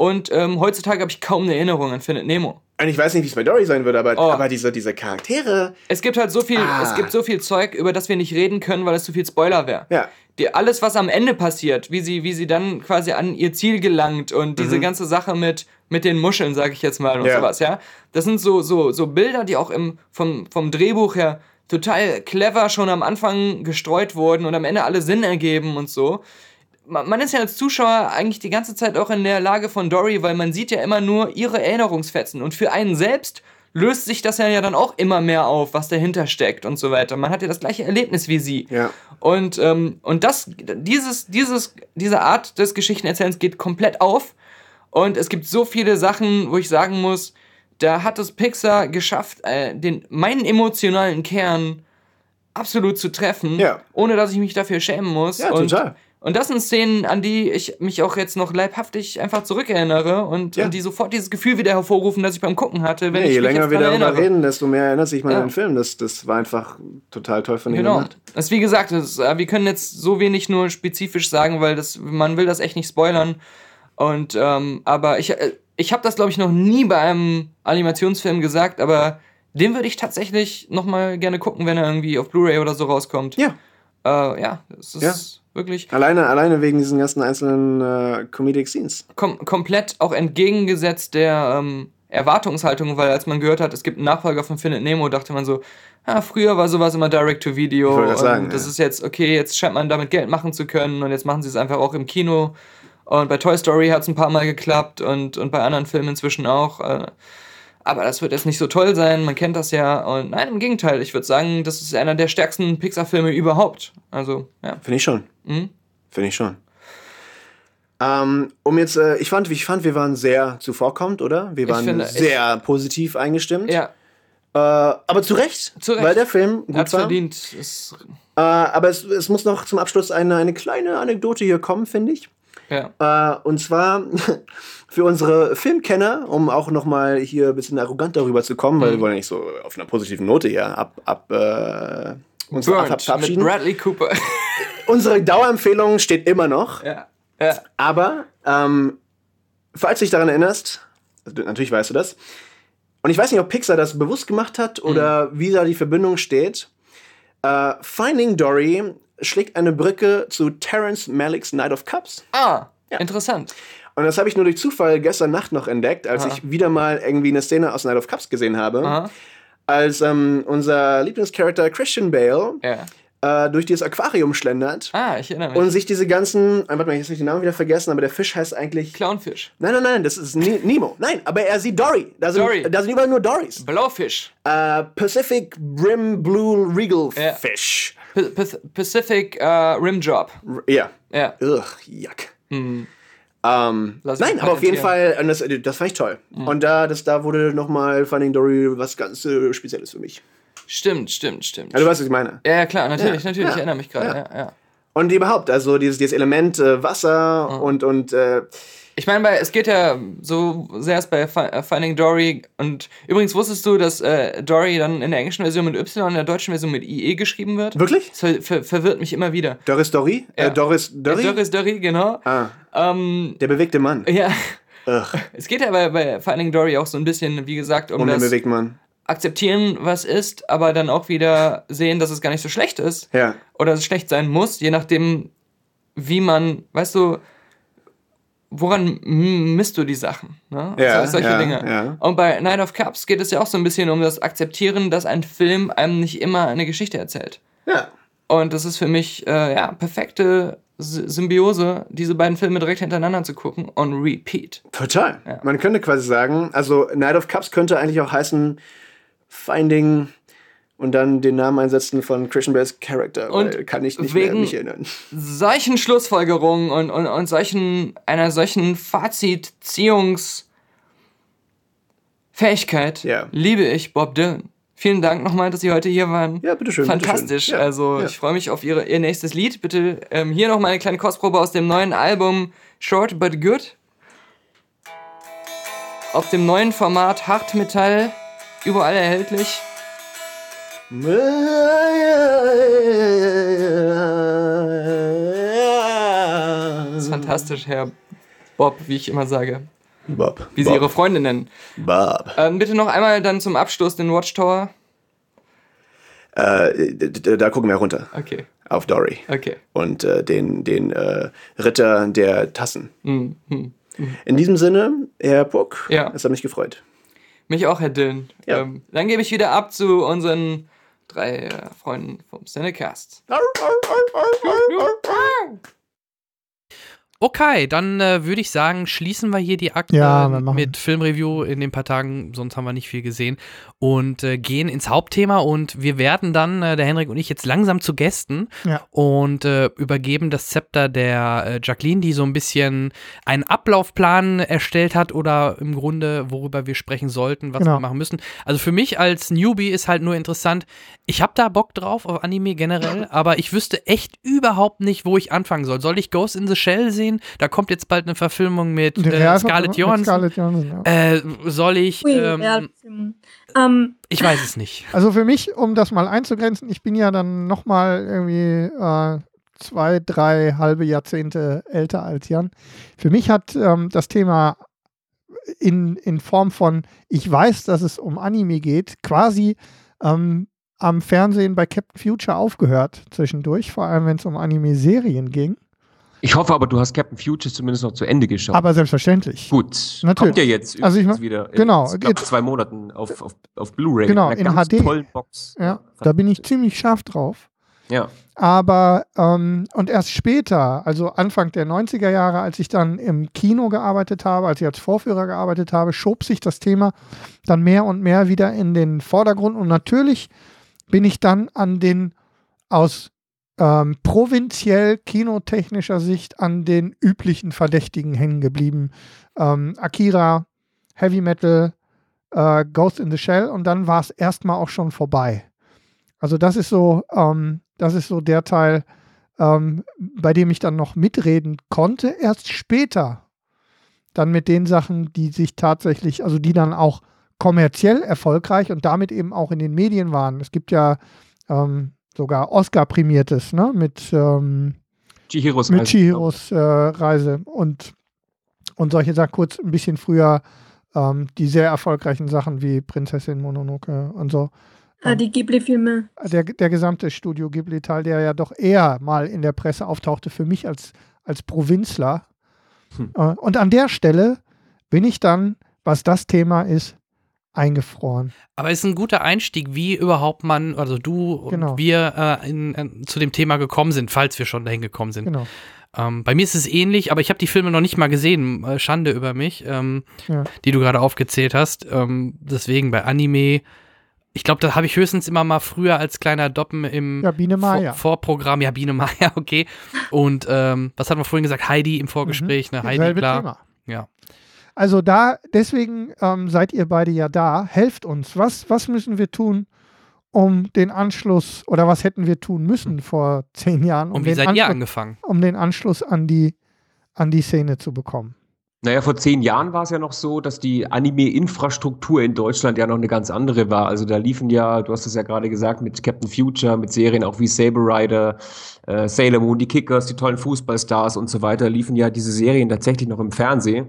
Und ähm, heutzutage habe ich kaum eine Erinnerung an Findet Nemo. Und ich weiß nicht, wie es bei Dory sein wird, aber, oh. aber diese, diese Charaktere. Es gibt halt so viel, ah. es gibt so viel Zeug, über das wir nicht reden können, weil es zu viel Spoiler wäre. Ja. Die, alles, was am Ende passiert, wie sie, wie sie dann quasi an ihr Ziel gelangt und diese mhm. ganze Sache mit, mit den Muscheln, sage ich jetzt mal, und ja. sowas, ja. Das sind so, so, so Bilder, die auch im, vom, vom Drehbuch her total clever schon am Anfang gestreut wurden und am Ende alle Sinn ergeben und so. Man ist ja als Zuschauer eigentlich die ganze Zeit auch in der Lage von Dory, weil man sieht ja immer nur ihre Erinnerungsfetzen und für einen selbst löst sich das ja dann auch immer mehr auf, was dahinter steckt und so weiter. Man hat ja das gleiche Erlebnis wie sie. Ja. Und, ähm, und das, dieses, dieses, diese Art des Geschichtenerzählens geht komplett auf. Und es gibt so viele Sachen, wo ich sagen muss, da hat es Pixar geschafft, äh, den, meinen emotionalen Kern absolut zu treffen, ja. ohne dass ich mich dafür schämen muss. Ja, total. Und das sind Szenen, an die ich mich auch jetzt noch leibhaftig einfach zurückerinnere und, ja. und die sofort dieses Gefühl wieder hervorrufen, das ich beim Gucken hatte. Wenn ja, je länger wir darüber reden, desto mehr erinnert sich man ja. an den Film. Das, das war einfach total toll von ihm genau. gemacht. Das wie gesagt, das, äh, wir können jetzt so wenig nur spezifisch sagen, weil das, man will das echt nicht spoilern. Und ähm, aber ich, äh, ich habe das glaube ich noch nie bei einem Animationsfilm gesagt, aber den würde ich tatsächlich noch mal gerne gucken, wenn er irgendwie auf Blu-ray oder so rauskommt. Ja. Äh, ja, es ist ja. Wirklich. Alleine, alleine wegen diesen ganzen einzelnen äh, Comedic Scenes. Kom komplett auch entgegengesetzt der ähm, Erwartungshaltung, weil als man gehört hat, es gibt einen Nachfolger von Findet Nemo, dachte man so, ja, früher war sowas immer Direct-to-Video. Das, sagen, das ja. ist jetzt, okay, jetzt scheint man damit Geld machen zu können und jetzt machen sie es einfach auch im Kino. Und bei Toy Story hat es ein paar Mal geklappt und, und bei anderen Filmen inzwischen auch. Äh, aber das wird jetzt nicht so toll sein, man kennt das ja. Und nein, im Gegenteil, ich würde sagen, das ist einer der stärksten Pixar-Filme überhaupt. Also, ja. Finde ich schon. Mhm. Finde ich schon. Ähm, um jetzt, äh, ich, fand, ich fand, wir waren sehr zuvorkommend, oder? Wir waren finde, sehr positiv eingestimmt. Ja. Äh, aber zu Recht, zu Recht. weil der Film gut Hat war. verdient. Äh, aber es, es muss noch zum Abschluss eine, eine kleine Anekdote hier kommen, finde ich. Ja. Äh, und zwar für unsere Filmkenner, um auch nochmal hier ein bisschen arrogant darüber zu kommen, mhm. weil wir wollen ja nicht so auf einer positiven Note hier ab, ab äh, uns Burnt. Mit Bradley Cooper. unsere Dauerempfehlung steht immer noch. Ja. ja. Aber ähm, falls du dich daran erinnerst, also natürlich weißt du das, und ich weiß nicht, ob Pixar das bewusst gemacht hat oder mhm. wie da die Verbindung steht. Uh, Finding Dory schlägt eine Brücke zu Terence Malicks Night of Cups. Ah, ja. interessant. Und das habe ich nur durch Zufall gestern Nacht noch entdeckt, als Aha. ich wieder mal irgendwie eine Szene aus Night of Cups gesehen habe. Aha. Als ähm, unser Lieblingscharakter Christian Bale ja äh, durch dieses Aquarium schlendert. Ah, ich erinnere mich. Und sich diese ganzen, äh, warte mal, ich habe den Namen wieder vergessen, aber der Fisch heißt eigentlich. Clownfisch. Nein, nein, nein, das ist Nemo. Nein, aber er sieht Dory. Da sind, Dory. Da sind überall nur Dorys. Blaufisch. Äh, Pacific Brim Blue Regal ja. Fish. Pacific uh, Rim Job. ja. Ja. Ugh, yuck. Mhm. Ähm, nein, aber auf jeden Fall, das, das fand ich toll. Mhm. Und da, das, da wurde nochmal Finding Dory was ganz äh, Spezielles für mich. Stimmt, stimmt, stimmt. Ja, du weißt, was ich meine. Ja, klar, natürlich, ja, natürlich, ja, ich erinnere mich gerade. Ja. Ja, Und überhaupt, also dieses, dieses Element äh, Wasser mhm. und, und äh, ich meine, es geht ja so sehr erst bei äh, Finding Dory. Und übrigens wusstest du, dass äh, Dory dann in der englischen Version mit Y und in der deutschen Version mit IE geschrieben wird? Wirklich? Das ver ver verwirrt mich immer wieder. Doris Dory? Ja. Äh, Doris Dory? Doris Dory, genau. Ah. Ähm, der bewegte Mann. Ja. Ugh. Es geht ja bei, bei Finding Dory auch so ein bisschen, wie gesagt, um, um das. Akzeptieren, was ist, aber dann auch wieder sehen, dass es gar nicht so schlecht ist. Ja. Oder es schlecht sein muss, je nachdem, wie man, weißt du, woran misst du die Sachen? Ne? Ja, solche ja, Dinge. Ja. Und bei Night of Cups geht es ja auch so ein bisschen um das Akzeptieren, dass ein Film einem nicht immer eine Geschichte erzählt. Ja. Und das ist für mich, äh, ja, perfekte Symbiose, diese beiden Filme direkt hintereinander zu gucken on repeat. Total. Man könnte quasi sagen, also Night of Cups könnte eigentlich auch heißen, Finding und dann den Namen einsetzen von Christian Bales Charakter, und kann ich nicht mehr mich erinnern. Solchen Schlussfolgerungen und, und, und solchen, einer solchen Fazitziehungsfähigkeit ja. liebe ich Bob Dylan. Vielen Dank nochmal, dass Sie heute hier waren. Ja, bitteschön. Fantastisch. Bitteschön. Ja, also ja. ich freue mich auf Ihre, Ihr nächstes Lied. Bitte ähm, hier nochmal eine kleine Kostprobe aus dem neuen Album Short But Good. Auf dem neuen Format Hartmetall, überall erhältlich. Das ist fantastisch, Herr Bob, wie ich immer sage. Bob. Wie Sie Bob. Ihre Freunde nennen. Bob. Ähm, bitte noch einmal dann zum Abschluss den Watchtower. Äh, da gucken wir runter. Okay, Auf Dory. okay. Und äh, den, den äh, Ritter der Tassen. Hm, hm. In diesem Sinne, Herr Puck, Ja. es hat mich gefreut. Mich auch, Herr Dillon. Ja. Ähm, dann gebe ich wieder ab zu unseren drei äh, Freunden vom Cinecast. Okay, dann äh, würde ich sagen, schließen wir hier die Akte Ja, mit Filmreview in den paar Tagen, sonst haben wir nicht viel gesehen, und äh, gehen ins Hauptthema und wir werden dann, äh, der Henrik und ich, jetzt langsam zu Gästen Ja. und äh, übergeben das Zepter der äh, Jacqueline, die so ein bisschen einen Ablaufplan erstellt hat oder im Grunde, worüber wir sprechen sollten, was Genau. wir machen müssen. Also für mich als Newbie ist halt nur interessant, ich habe da Bock drauf auf Anime generell, aber ich wüsste echt überhaupt nicht, wo ich anfangen soll. Soll ich Ghost in the Shell sehen? Da kommt jetzt bald eine Verfilmung mit äh, Scarlett mit Johansson. Scarlett Johansson, ja. Äh, soll ich? Ui, Ähm, Realfilm. Ähm, ich weiß es nicht. Also für mich, um das mal einzugrenzen, ich bin ja dann nochmal irgendwie äh, zwei, drei halbe Jahrzehnte älter als Jan. Für mich hat ähm, das Thema in, in Form von, ich weiß, dass es um Anime geht, quasi ähm, am Fernsehen bei Captain Future aufgehört zwischendurch, vor allem wenn es um Anime-Serien ging. Ich hoffe aber, du hast Captain Future zumindest noch zu Ende geschaut. Aber selbstverständlich. Gut, Natürlich. kommt ja jetzt Also ich mein- wieder in genau, glaub, geht- zwei Monaten auf, auf, auf Blu-ray. Genau, in HD. tollen Box. Ja, da bin ich ziemlich scharf drauf. Ja. Aber, ähm, und erst später, also Anfang der 90er Jahre, als ich dann im Kino gearbeitet habe, als ich als Vorführer gearbeitet habe, schob sich das Thema dann mehr und mehr wieder in den Vordergrund. Und natürlich bin ich dann an den aus ähm, provinziell kinotechnischer Sicht an den üblichen Verdächtigen hängen geblieben. Ähm, Akira, Heavy Metal, äh, Ghost in the Shell und dann war es erstmal auch schon vorbei. Also das ist so, ähm, das ist so der Teil, ähm, bei dem ich dann noch mitreden konnte. Erst später dann mit den Sachen, die sich tatsächlich, also die dann auch kommerziell erfolgreich und damit eben auch in den Medien waren. Es gibt ja ähm, sogar Oscar-prämiertes, ne, mit, ähm, Chihiros mit Reise. Chihiros äh, Reise und, und solche Sachen kurz ein bisschen früher ähm, die sehr erfolgreichen Sachen wie Prinzessin Mononoke und so. äh, die Ghibli-Filme. Der, der gesamte Studio Ghibli-Teil, der ja doch eher mal in der Presse auftauchte, für mich als, als Provinzler. Hm. Äh, und an der Stelle bin ich dann, was das Thema ist, eingefroren. Aber es ist ein guter Einstieg, wie überhaupt man, also du und Genau. wir äh, in, äh, zu dem Thema gekommen sind, falls wir schon dahin gekommen sind. Genau. Ähm, bei mir ist es ähnlich, aber ich habe die Filme noch nicht mal gesehen. Äh, Schande über mich, ähm, Ja. die du gerade aufgezählt hast. Ähm, deswegen bei Anime, ich glaube, da habe ich höchstens immer mal früher als kleiner Doppen im Ja, Biene Maya. Vor Vorprogramm, ja, Biene Maya, okay. Und ähm, was hatten wir vorhin gesagt? Heidi im Vorgespräch, ne? Heidi, Mhm. Klar. Thema. Ja. Also da, deswegen ähm, seid ihr beide ja da. Helft uns. Was, was müssen wir tun, um den Anschluss, oder was hätten wir tun müssen vor zehn Jahren, um, Und wie den, seid ihr Anschluss, angefangen? um den Anschluss an die, an die Szene zu bekommen? Naja, vor zehn Jahren war es ja noch so, dass die Anime-Infrastruktur in Deutschland ja noch eine ganz andere war. Also da liefen ja, du hast es ja gerade gesagt, mit Captain Future, mit Serien auch wie Saber Rider, äh, Sailor Moon, die Kickers, die tollen Fußballstars und so weiter, liefen ja diese Serien tatsächlich noch im Fernsehen.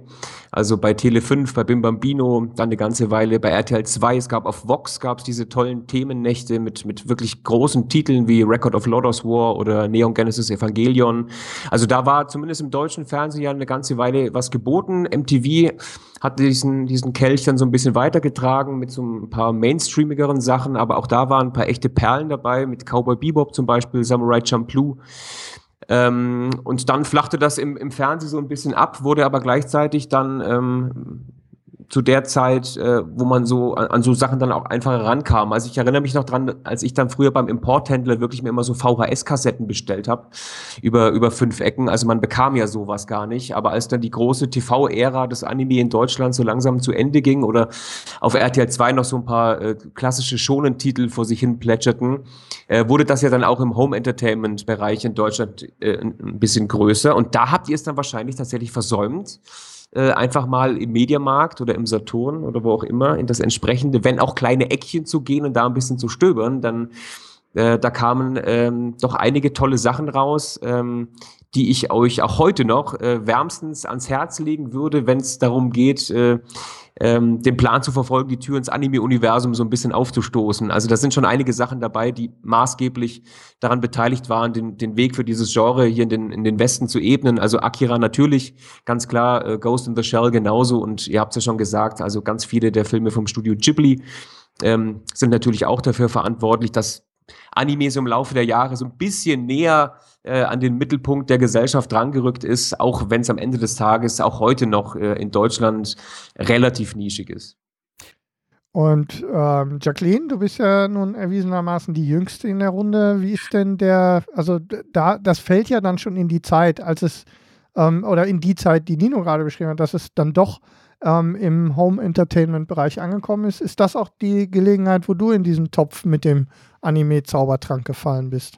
Also bei Tele 5, bei Bim Bambino, dann eine ganze Weile bei RTL 2. Es gab auf Vox gab es diese tollen Themennächte mit, mit wirklich großen Titeln wie Record of Lodos War oder Neon Genesis Evangelion. Also da war zumindest im deutschen Fernsehen ja eine ganze Weile was geboten. MTV hat diesen, diesen Kelch dann so ein bisschen weitergetragen mit so ein paar mainstreamigeren Sachen, aber auch da waren ein paar echte Perlen dabei, mit Cowboy Bebop zum Beispiel, Samurai Champloo. Ähm, und dann flachte das im, im Fernsehen so ein bisschen ab, wurde aber gleichzeitig dann ähm, zu der Zeit, äh, wo man so an, an, so Sachen dann auch einfacher rankam. Also ich erinnere mich noch dran, als ich dann früher beim Importhändler wirklich mir immer so VHS-Kassetten bestellt habe über über fünf Ecken. Also man bekam ja sowas gar nicht. Aber als dann die große TV-Ära des Anime in Deutschland so langsam zu Ende ging oder auf RTL 2 noch so ein paar äh, klassische Schonentitel vor sich hin plätscherten, äh, wurde das ja dann auch im Home-Entertainment-Bereich in Deutschland äh, ein bisschen größer. Und da habt ihr es dann wahrscheinlich tatsächlich versäumt äh, einfach mal im Mediamarkt oder im Saturn oder wo auch immer in das entsprechende, wenn auch kleine Eckchen zu gehen und da ein bisschen zu stöbern, dann äh, da kamen ähm, doch einige tolle Sachen raus, ähm, die ich euch auch heute noch äh, wärmstens ans Herz legen würde, wenn es darum geht, äh, ähm, den Plan zu verfolgen, die Tür ins Anime-Universum so ein bisschen aufzustoßen. Also da sind schon einige Sachen dabei, die maßgeblich daran beteiligt waren, den, den Weg für dieses Genre hier in den, in den Westen zu ebnen. Also Akira natürlich, ganz klar, äh, Ghost in the Shell genauso und ihr habt es ja schon gesagt, also ganz viele der Filme vom Studio Ghibli ähm, sind natürlich auch dafür verantwortlich, dass Anime so im Laufe der Jahre so ein bisschen näher äh, an den Mittelpunkt der Gesellschaft drangerückt ist, auch wenn es am Ende des Tages auch heute noch äh, in Deutschland relativ nischig ist. Und ähm, Jacqueline, du bist ja nun erwiesenermaßen die Jüngste in der Runde. Wie ist denn der, also da, das fällt ja dann schon in die Zeit, als es, ähm, oder in die Zeit, die Nino gerade beschrieben hat, dass es dann doch ähm, im Home-Entertainment-Bereich angekommen ist. Ist das auch die Gelegenheit, wo du in diesen Topf mit dem Anime-Zaubertrank gefallen bist?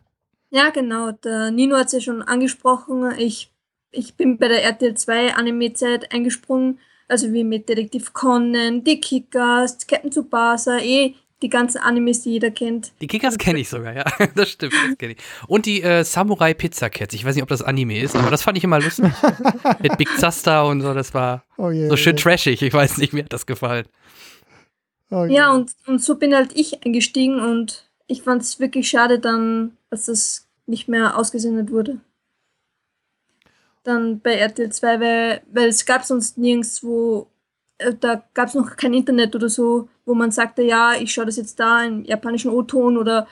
Ja, genau. Der Nino hat es ja schon angesprochen. Ich, ich bin bei der RTL 2 Anime-Zeit eingesprungen. Also wie mit Detektiv Conan, die Kickers, Captain Tsubasa, eh die ganzen Animes, die jeder kennt. Die Kickers kenne ich sogar, ja. Das stimmt, das kenne ich. Und die äh, Samurai Pizza Cats. Ich weiß nicht, ob das Anime ist, aber das fand ich immer lustig. Mit Big Zasta und so, das war oh je, so schön je. trashig. Ich weiß nicht, mir hat das gefallen. Oh ja, und, und so bin halt ich eingestiegen und ich fand es wirklich schade dann, dass das nicht mehr ausgesendet wurde. Dann bei RTL 2, weil, weil es gab sonst nirgendwo äh, da gab es noch kein Internet oder so, wo man sagte, ja, ich schaue das jetzt da im japanischen O-Ton oder,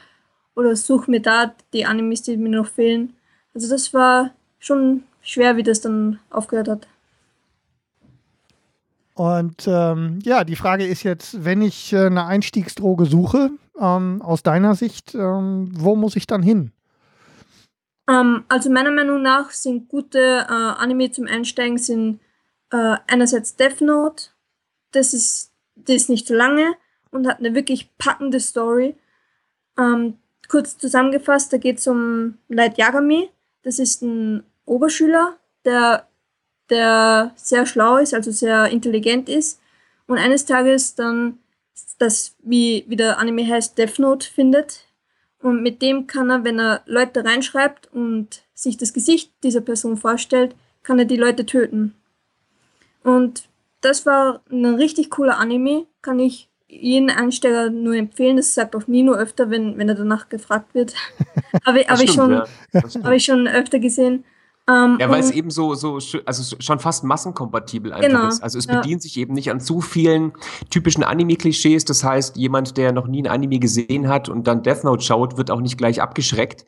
oder suche mir da die Animes, die mir noch fehlen. Also das war schon schwer, wie das dann aufgehört hat. Und ähm, ja, die Frage ist jetzt, wenn ich äh, eine Einstiegsdroge suche, ähm, aus deiner Sicht, ähm, wo muss ich dann hin? Ähm, also meiner Meinung nach sind gute äh, Anime zum Einsteigen sind äh, einerseits Death Note, das ist, das ist nicht so lange und hat eine wirklich packende Story. Ähm, kurz zusammengefasst, da geht es um Light Yagami. Das ist ein Oberschüler, der, der sehr schlau ist, also sehr intelligent ist und eines Tages dann das, wie, wie der Anime heißt, Death Note findet. Und mit dem kann er, wenn er Leute reinschreibt und sich das Gesicht dieser Person vorstellt, kann er die Leute töten. Und das war ein richtig cooler Anime, kann ich jeden Einsteiger nur empfehlen. Das sagt auch Nino öfter, wenn, wenn er danach gefragt wird. Habe hab ich, schon, ja. hab ich schon öfter gesehen. Ähm, ja, weil es eben so, so, also schon fast massenkompatibel einfach genau, ist. Also es bedient ja. sich eben nicht an zu vielen typischen Anime-Klischees. Das heißt, jemand, der noch nie ein Anime gesehen hat und dann Death Note schaut, wird auch nicht gleich abgeschreckt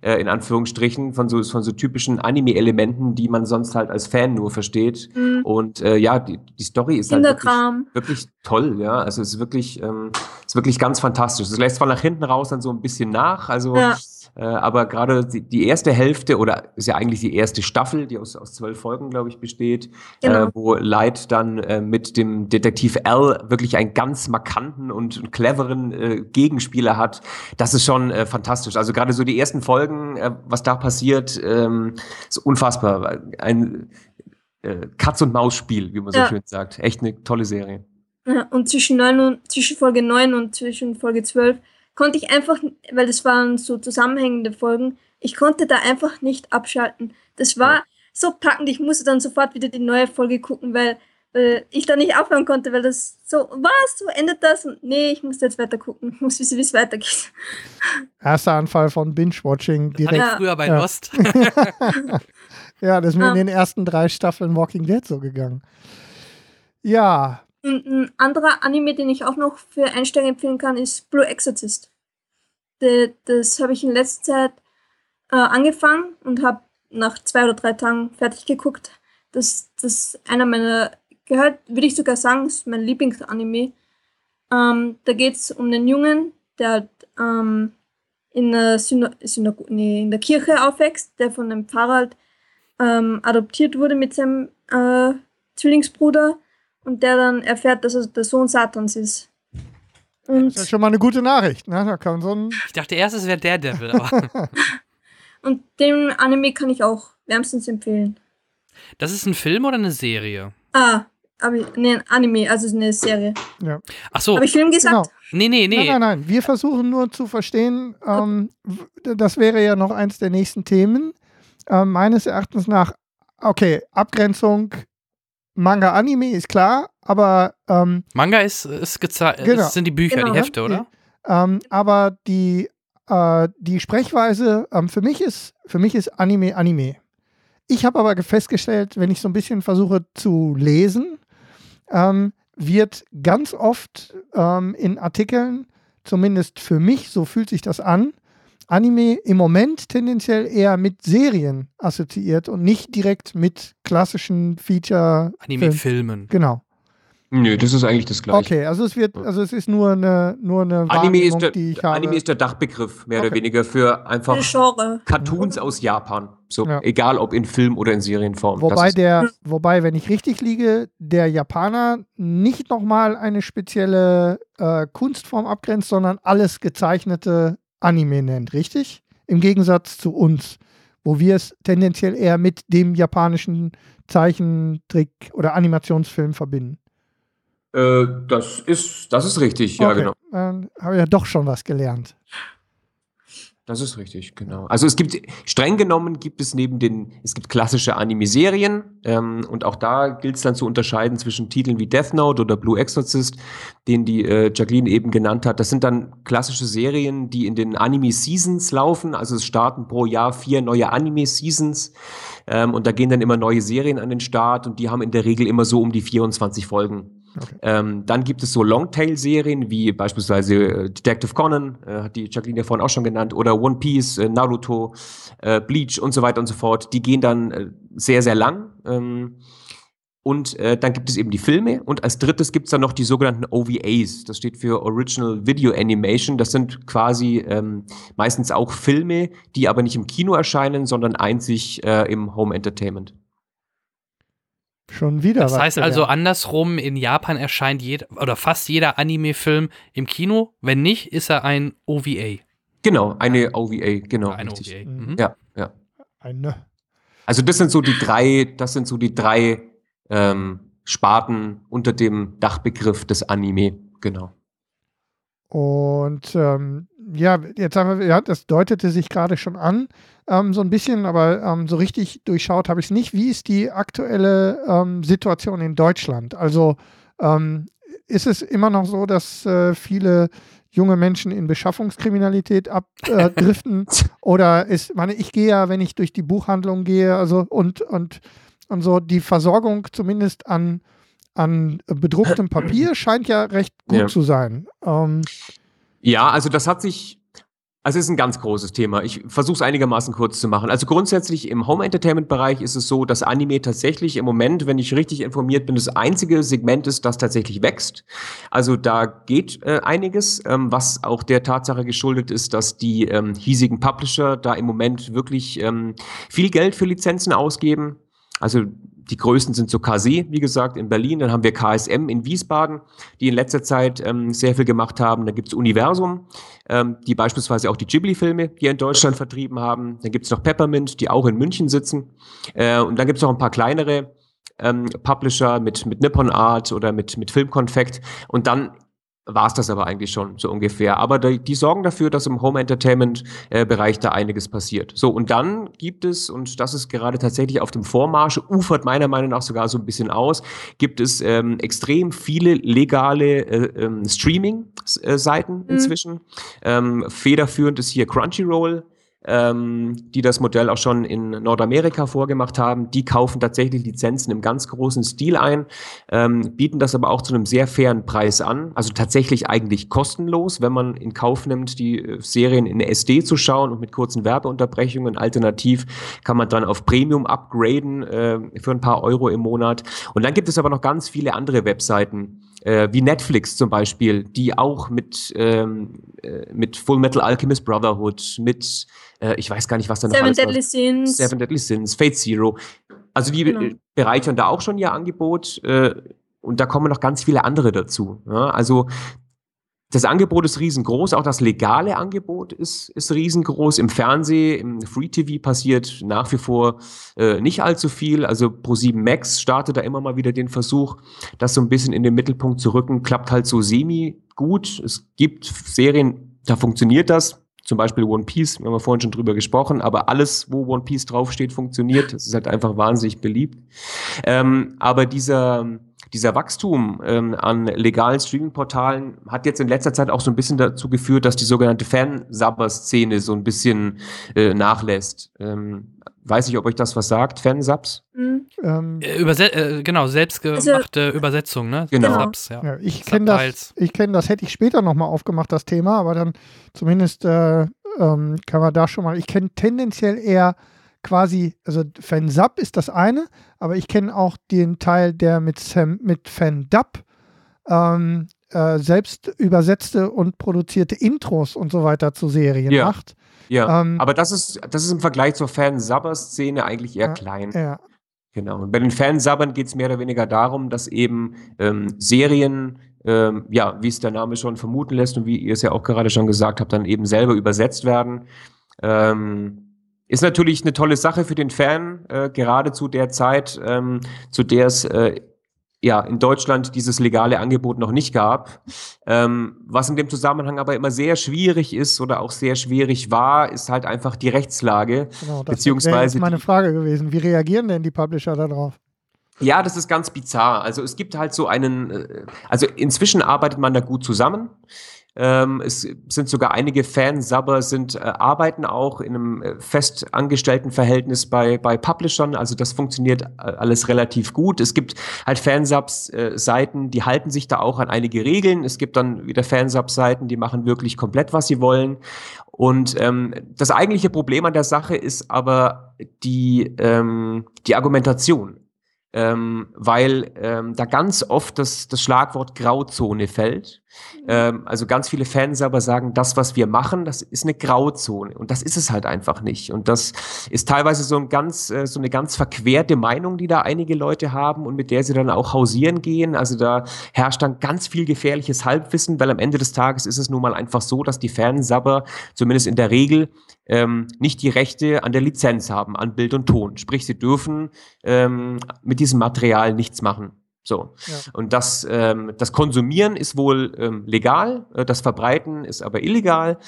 äh, in Anführungsstrichen, von so, von so typischen Anime-Elementen, die man sonst halt als Fan nur versteht. Mhm. Und äh, ja, die, die Story ist halt wirklich, wirklich, toll, ja. Also es ist wirklich, ähm, ist wirklich ganz fantastisch. Es lässt zwar nach hinten raus dann so ein bisschen nach, also ja. Äh, aber gerade die, erste Hälfte, oder ist ja eigentlich die erste Staffel, die aus, aus zwölf Folgen, glaube ich, besteht, genau. äh, wo Light dann äh, mit dem Detektiv L wirklich einen ganz markanten und cleveren äh, Gegenspieler hat, das ist schon äh, fantastisch. Also gerade so die ersten Folgen, äh, was da passiert, ähm, ist unfassbar. Ein Katz- und Maus-Spiel, wie man so schön sagt. Echt eine tolle Serie. Ja, und zwischen, neun und, zwischen Folge 9 und zwischen Folge 12 konnte ich einfach, weil das waren so zusammenhängende Folgen, ich konnte da einfach nicht abschalten. Das war so packend, ich musste dann sofort wieder die neue Folge gucken, weil, weil ich da nicht aufhören konnte, weil das so, was, so endet das? Und nee, ich muss jetzt weiter gucken, ich muss wissen, wie es weitergeht. Erster Anfall von Binge-Watching direkt. Ja. früher bei ja. Lost. ja, das ist mir um. in den ersten drei Staffeln Walking Dead so gegangen. Ja, ein anderer Anime, den ich auch noch für Einsteiger empfehlen kann, ist Blue Exorcist. De, das habe ich in letzter Zeit äh, angefangen und habe nach zwei oder drei Tagen fertig geguckt. Das, ist einer meiner gehört, würde ich sogar sagen, ist mein Lieblingsanime. Ähm, da geht es um einen Jungen, der ähm, in, der Syno Synago nee, in der Kirche aufwächst, der von einem Pfarrer halt, ähm, adoptiert wurde mit seinem äh, Zwillingsbruder und der dann erfährt, dass er der Sohn Satans ist. Und das ist schon mal eine gute Nachricht. Ne? Da kann so ein ich dachte erst, es wäre der Devil. und den Anime kann ich auch wärmstens empfehlen. Das ist ein Film oder eine Serie? Ah, aber nee, ein Anime, also eine Serie. Ja. Ach so. Habe ich Film gesagt? Genau. Nee, nee, nee. Nein, nein, nein. Wir versuchen nur zu verstehen, ähm, das wäre ja noch eins der nächsten Themen. Ähm, meines Erachtens nach, okay, Abgrenzung Manga-Anime ist klar, aber. Ähm, Manga ist, ist gezeigt, genau. sind die Bücher, genau. die Hefte, oder? Ähm, aber die, äh, die Sprechweise, ähm, für, mich ist, für mich ist Anime Anime. Ich habe aber festgestellt, wenn ich so ein bisschen versuche zu lesen, ähm, wird ganz oft ähm, in Artikeln, zumindest für mich, so fühlt sich das an, Anime im Moment tendenziell eher mit Serien assoziiert und nicht direkt mit klassischen Feature. Anime-Filmen. Genau. Nö, das ist eigentlich das Gleiche. Okay, also es wird, also es ist nur eine, nur eine Anime ist der, die ich habe. Anime ist der Dachbegriff, mehr okay. oder weniger, für einfach Cartoons aus Japan. So, ja. egal ob in Film oder in Serienform. Wobei der, wobei, wenn ich richtig liege, der Japaner nicht nochmal eine spezielle äh, Kunstform abgrenzt, sondern alles gezeichnete Anime nennt, richtig? Im Gegensatz zu uns, wo wir es tendenziell eher mit dem japanischen Zeichentrick oder Animationsfilm verbinden. Äh, das, ist, das ist richtig, ja, genau. Dann habe ich ja doch schon was gelernt. Das ist richtig, genau. Also es gibt, streng genommen gibt es neben den, es gibt klassische Anime-Serien ähm, und auch da gilt es dann zu unterscheiden zwischen Titeln wie Death Note oder Blue Exorcist, den die äh, Jacqueline eben genannt hat. Das sind dann klassische Serien, die in den Anime-Seasons laufen. Also es starten pro Jahr vier neue Anime-Seasons ähm, und da gehen dann immer neue Serien an den Start und die haben in der Regel immer so um die 24 Folgen. Ähm, dann gibt es so Longtail-Serien wie beispielsweise äh, Detective Conan, äh, hat die Jacqueline ja vorhin auch schon genannt, oder One Piece, äh, Naruto, äh, Bleach und so weiter und so fort. Die gehen dann äh, sehr, sehr lang. Ähm, und äh, dann gibt es eben die Filme. Und als drittes gibt es dann noch die sogenannten OVAs. Das steht für Original Video Animation. Das sind quasi ähm, meistens auch Filme, die aber nicht im Kino erscheinen, sondern einzig im Home Entertainment. Schon wieder. Das heißt also andersrum, in Japan erscheint jeder oder fast jeder Anime-Film im Kino. Wenn nicht, ist er ein OVA. Genau, eine OVA, genau. Eine. OVA. Mhm. Ja, ja. Eine. Also das sind so die drei, das sind so die drei ähm, Sparten unter dem Dachbegriff des Anime, genau. Und ähm, ja, jetzt haben wir, ja, das deutete sich gerade schon an, ähm, so ein bisschen, aber ähm, so richtig durchschaut habe ich es nicht. Wie ist die aktuelle ähm, Situation in Deutschland? Also ähm, ist es immer noch so, dass äh, viele junge Menschen in Beschaffungskriminalität abdriften? Äh, oder ist, meine, ich gehe ja, wenn ich durch die Buchhandlung gehe, also und, und, und so die Versorgung zumindest an, an bedrucktem Papier scheint ja recht gut ja. zu sein. Ähm, ja, also das hat sich also es ist ein ganz großes Thema. Ich versuche es einigermaßen kurz zu machen. Also grundsätzlich im Home-Entertainment-Bereich ist es so, dass Anime tatsächlich im Moment, wenn ich richtig informiert bin, das einzige Segment ist, das tatsächlich wächst. Also da geht äh, einiges, ähm, was auch der Tatsache geschuldet ist, dass die ähm, hiesigen Publisher da im Moment wirklich ähm, viel Geld für Lizenzen ausgeben. Also die größten sind so KC, wie gesagt, in Berlin. Dann haben wir KSM in Wiesbaden, die in letzter Zeit ähm, sehr viel gemacht haben. Da gibt's Universum, ähm, die beispielsweise auch die Ghibli-Filme hier in Deutschland vertrieben haben. Dann gibt's noch Peppermint, die auch in München sitzen. Äh, und dann gibt's noch ein paar kleinere ähm, Publisher mit, mit Nippon Art oder mit, mit Filmkonfekt. Und dann war es das aber eigentlich schon so ungefähr. Aber die, die sorgen dafür, dass im Home Entertainment äh, Bereich da einiges passiert. So und dann gibt es und das ist gerade tatsächlich auf dem Vormarsch, ufert meiner Meinung nach sogar so ein bisschen aus, gibt es ähm, extrem viele legale äh, ähm, Streaming-Seiten mhm. inzwischen. Ähm, federführend ist hier Crunchyroll. Ähm, die das Modell auch schon in Nordamerika vorgemacht haben. Die kaufen tatsächlich Lizenzen im ganz großen Stil ein, ähm, bieten das aber auch zu einem sehr fairen Preis an. Also tatsächlich eigentlich kostenlos, wenn man in Kauf nimmt, die äh, Serien in SD zu schauen und mit kurzen Werbeunterbrechungen. Alternativ kann man dann auf Premium upgraden äh, für ein paar Euro im Monat. Und dann gibt es aber noch ganz viele andere Webseiten äh, wie Netflix zum Beispiel, die auch mit, ähm, äh, mit Full Metal Alchemist Brotherhood, mit, äh, ich weiß gar nicht, was da noch Seven Deadly Sins. Seven Deadly Sins, Fate Zero. Also die genau. bereichern da auch schon ihr Angebot äh, und da kommen noch ganz viele andere dazu. Ja? Also das Angebot ist riesengroß, auch das legale Angebot ist, ist riesengroß. Im Fernsehen, im Free TV passiert nach wie vor äh, nicht allzu viel. Also Pro7 Max startet da immer mal wieder den Versuch, das so ein bisschen in den Mittelpunkt zu rücken. Klappt halt so semi gut. Es gibt Serien, da funktioniert das. Zum Beispiel One Piece, wir haben vorhin schon drüber gesprochen, aber alles, wo One Piece draufsteht, funktioniert. Das ist halt einfach wahnsinnig beliebt. Ähm, aber dieser, dieser Wachstum ähm, an legalen Streaming-Portalen hat jetzt in letzter Zeit auch so ein bisschen dazu geführt, dass die sogenannte Fansubber-Szene so ein bisschen äh, nachlässt. Ähm, weiß ich, ob euch das was sagt, Fansubs? Mhm. Ähm, äh, Überse äh, genau, selbstgemachte also, Übersetzung, ne? Genau. Subs, ja. ja ich kenne das, ich kenne das, hätte ich später nochmal aufgemacht, das Thema, aber dann zumindest äh, ähm, kann man da schon mal, ich kenne tendenziell eher quasi, also Fansub ist das eine, aber ich kenne auch den Teil, der mit, Sam, mit Fandub ähm, äh, selbst übersetzte und produzierte Intros und so weiter zu Serien ja. macht. Ja, ähm, aber das ist, das ist im Vergleich zur Fansubber-Szene eigentlich eher ja, klein. Ja. Genau. Und bei den Fansubbern geht es mehr oder weniger darum, dass eben ähm, Serien, ähm, ja, wie es der Name schon vermuten lässt und wie ihr es ja auch gerade schon gesagt habt, dann eben selber übersetzt werden. Ähm, ist natürlich eine tolle Sache für den Fan, äh, gerade zu der Zeit, ähm, zu der es äh, ja in Deutschland dieses legale Angebot noch nicht gab. Ähm, was in dem Zusammenhang aber immer sehr schwierig ist oder auch sehr schwierig war, ist halt einfach die Rechtslage. Genau, das ist meine Frage gewesen. Wie reagieren denn die Publisher darauf? Ja, das ist ganz bizarr. Also es gibt halt so einen, äh, also inzwischen arbeitet man da gut zusammen. Ähm, es sind sogar einige Fansubber sind äh, arbeiten auch in einem äh, fest angestellten Verhältnis bei bei Publishern. Also das funktioniert äh, alles relativ gut. Es gibt halt Fansubs äh, die halten sich da auch an einige Regeln. Es gibt dann wieder Fansubs Seiten, die machen wirklich komplett was sie wollen. Und ähm, das eigentliche Problem an der Sache ist aber die ähm, die Argumentation ähm, weil ähm, da ganz oft das, das Schlagwort Grauzone fällt. Mhm. Ähm, also ganz viele Fans aber sagen, das, was wir machen, das ist eine Grauzone. Und das ist es halt einfach nicht. Und das ist teilweise so, ein ganz, äh, so eine ganz verquerte Meinung, die da einige Leute haben und mit der sie dann auch hausieren gehen. Also da herrscht dann ganz viel gefährliches Halbwissen, weil am Ende des Tages ist es nun mal einfach so, dass die Fansabber zumindest in der Regel ähm, nicht die Rechte an der Lizenz haben, an Bild und Ton. Sprich, sie dürfen ähm, mit diesem Material nichts machen. So. Ja. Und das, ähm, das Konsumieren ist wohl ähm, legal, äh, das Verbreiten ist aber illegal.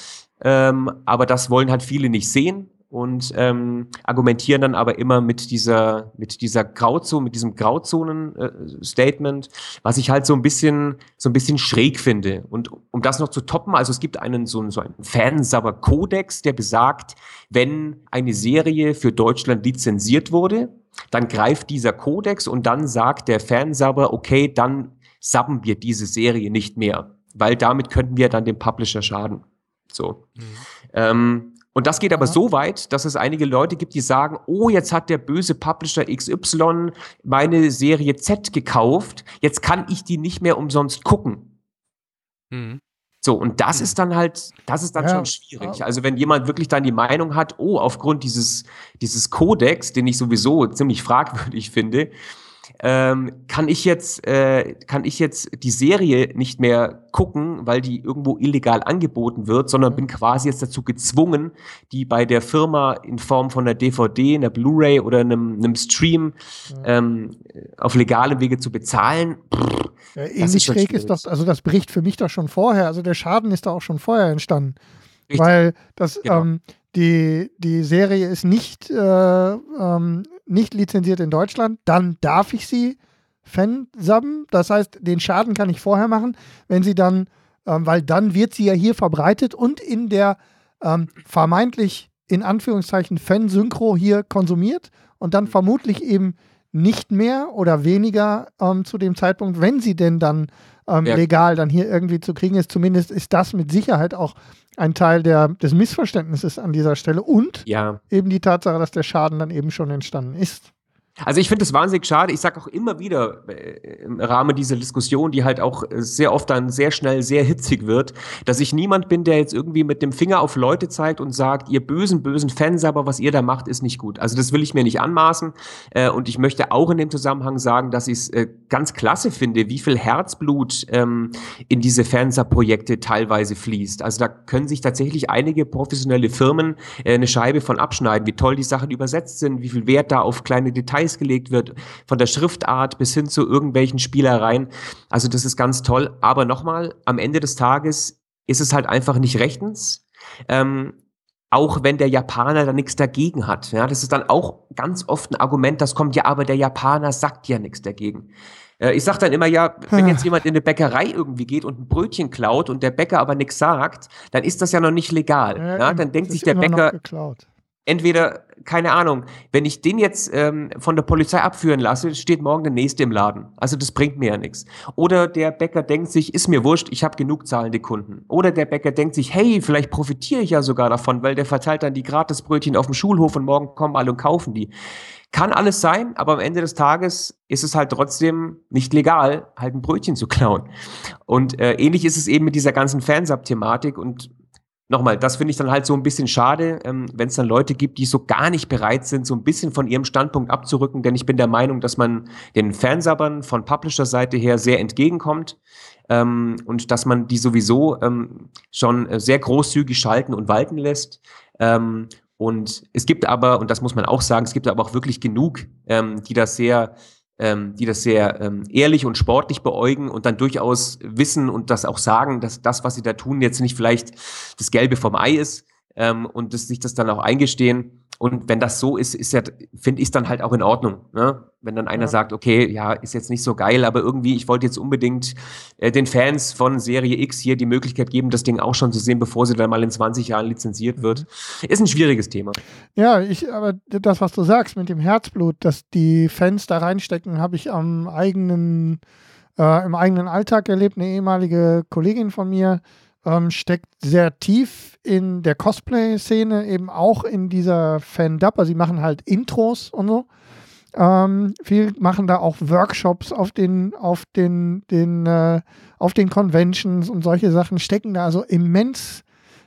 Ähm, aber das wollen halt viele nicht sehen und ähm, argumentieren dann aber immer mit dieser, mit dieser Grauzone, mit diesem Grauzonen-Statement, äh, was ich halt so ein bisschen, so ein bisschen schräg finde. Und um das noch zu toppen, also es gibt einen so, so einen Fansabber-Kodex, der besagt, wenn eine Serie für Deutschland lizenziert wurde, dann greift dieser Kodex und dann sagt der Fansabber, okay, dann sabben wir diese Serie nicht mehr, weil damit könnten wir dann dem Publisher schaden. So. Mhm. Ähm, und das geht aber so weit, dass es einige Leute gibt, die sagen, oh, jetzt hat der böse Publisher XY meine Serie Z gekauft, jetzt kann ich die nicht mehr umsonst gucken. Mhm. So, und das ist dann halt, das ist dann ja. schon schwierig. Also wenn jemand wirklich dann die Meinung hat, oh, aufgrund dieses, dieses Kodex, den ich sowieso ziemlich fragwürdig finde, ähm, kann ich jetzt äh, kann ich jetzt die Serie nicht mehr gucken, weil die irgendwo illegal angeboten wird, sondern bin quasi jetzt dazu gezwungen, die bei der Firma in Form von einer DVD, einer Blu-ray oder einem, einem Stream ähm, auf legalem Wege zu bezahlen. Ja, ähnlich schräg ist das, also das bricht für mich doch schon vorher, also der Schaden ist da auch schon vorher entstanden. Richtig. Weil das, genau. ähm, die, die Serie ist nicht, äh, ähm, nicht lizenziert in Deutschland, dann darf ich sie fansubben. Das heißt, den Schaden kann ich vorher machen, wenn sie dann, ähm, weil dann wird sie ja hier verbreitet und in der ähm, vermeintlich in Anführungszeichen Fan-Synchro hier konsumiert und dann vermutlich eben nicht mehr oder weniger ähm, zu dem Zeitpunkt, wenn sie denn dann ähm, ja. legal dann hier irgendwie zu kriegen ist. Zumindest ist das mit Sicherheit auch ein Teil der, des Missverständnisses an dieser Stelle und ja. eben die Tatsache, dass der Schaden dann eben schon entstanden ist. Also ich finde es wahnsinnig schade. Ich sage auch immer wieder äh, im Rahmen dieser Diskussion, die halt auch sehr oft dann sehr schnell sehr hitzig wird, dass ich niemand bin, der jetzt irgendwie mit dem Finger auf Leute zeigt und sagt, ihr bösen, bösen Fans, aber was ihr da macht, ist nicht gut. Also das will ich mir nicht anmaßen. Äh, und ich möchte auch in dem Zusammenhang sagen, dass ich es äh, ganz klasse finde, wie viel Herzblut ähm, in diese Fanser-Projekte teilweise fließt. Also da können sich tatsächlich einige professionelle Firmen eine Scheibe von abschneiden, wie toll die Sachen übersetzt sind, wie viel Wert da auf kleine Details Gelegt wird, von der Schriftart bis hin zu irgendwelchen Spielereien. Also das ist ganz toll. Aber nochmal, am Ende des Tages ist es halt einfach nicht rechtens. Ähm, auch wenn der Japaner da nichts dagegen hat. Ja, das ist dann auch ganz oft ein Argument, das kommt, ja, aber der Japaner sagt ja nichts dagegen. Äh, ich sage dann immer, ja, wenn jetzt jemand in eine Bäckerei irgendwie geht und ein Brötchen klaut und der Bäcker aber nichts sagt, dann ist das ja noch nicht legal. Ja, ja dann denkt sich der Bäcker, entweder, keine Ahnung, wenn ich den jetzt ähm, von der Polizei abführen lasse, steht morgen der nächste im Laden. Also das bringt mir ja nichts. Oder der Bäcker denkt sich, ist mir wurscht, ich habe genug zahlende Kunden. Oder der Bäcker denkt sich, hey, vielleicht profitiere ich ja sogar davon, weil der verteilt dann die Gratisbrötchen auf dem Schulhof und morgen kommen alle und kaufen die. Kann alles sein, aber am Ende des Tages ist es halt trotzdem nicht legal, halt ein Brötchen zu klauen. Und äh, ähnlich ist es eben mit dieser ganzen Fansub-Thematik und nochmal, das finde ich dann halt so ein bisschen schade, ähm, wenn es dann Leute gibt, die so gar nicht bereit sind, so ein bisschen von ihrem Standpunkt abzurücken, denn ich bin der Meinung, dass man den Fansabbern von Publisher-Seite her sehr entgegenkommt ähm, und dass man die sowieso ähm, schon sehr großzügig schalten und walten lässt. Ähm, und es gibt aber, und das muss man auch sagen, es gibt aber auch wirklich genug, ähm, die das sehr ähm, die das sehr ähm, ehrlich und sportlich beäugen und dann durchaus wissen und das auch sagen, dass das, was sie da tun, jetzt nicht vielleicht das Gelbe vom Ei ist ähm, und das, sich das dann auch eingestehen. Und wenn das so ist, ist ja, finde ich es dann halt auch in Ordnung. Ne? Wenn dann einer ja. sagt, okay, ja, ist jetzt nicht so geil, aber irgendwie, ich wollte jetzt unbedingt äh, den Fans von Serie X hier die Möglichkeit geben, das Ding auch schon zu sehen, bevor sie dann mal in 20 Jahren lizenziert wird. Ist ein schwieriges Thema. Ja, ich, aber das, was du sagst mit dem Herzblut, dass die Fans da reinstecken, habe ich am eigenen, äh, im eigenen Alltag erlebt. Eine ehemalige Kollegin von mir, ähm, steckt sehr tief in der Cosplay-Szene, eben auch in dieser Fan-Dub. Also sie machen halt Intros und so. Ähm, viel machen da auch Workshops auf den, auf den, den, äh, auf den Conventions und solche Sachen, stecken da also immens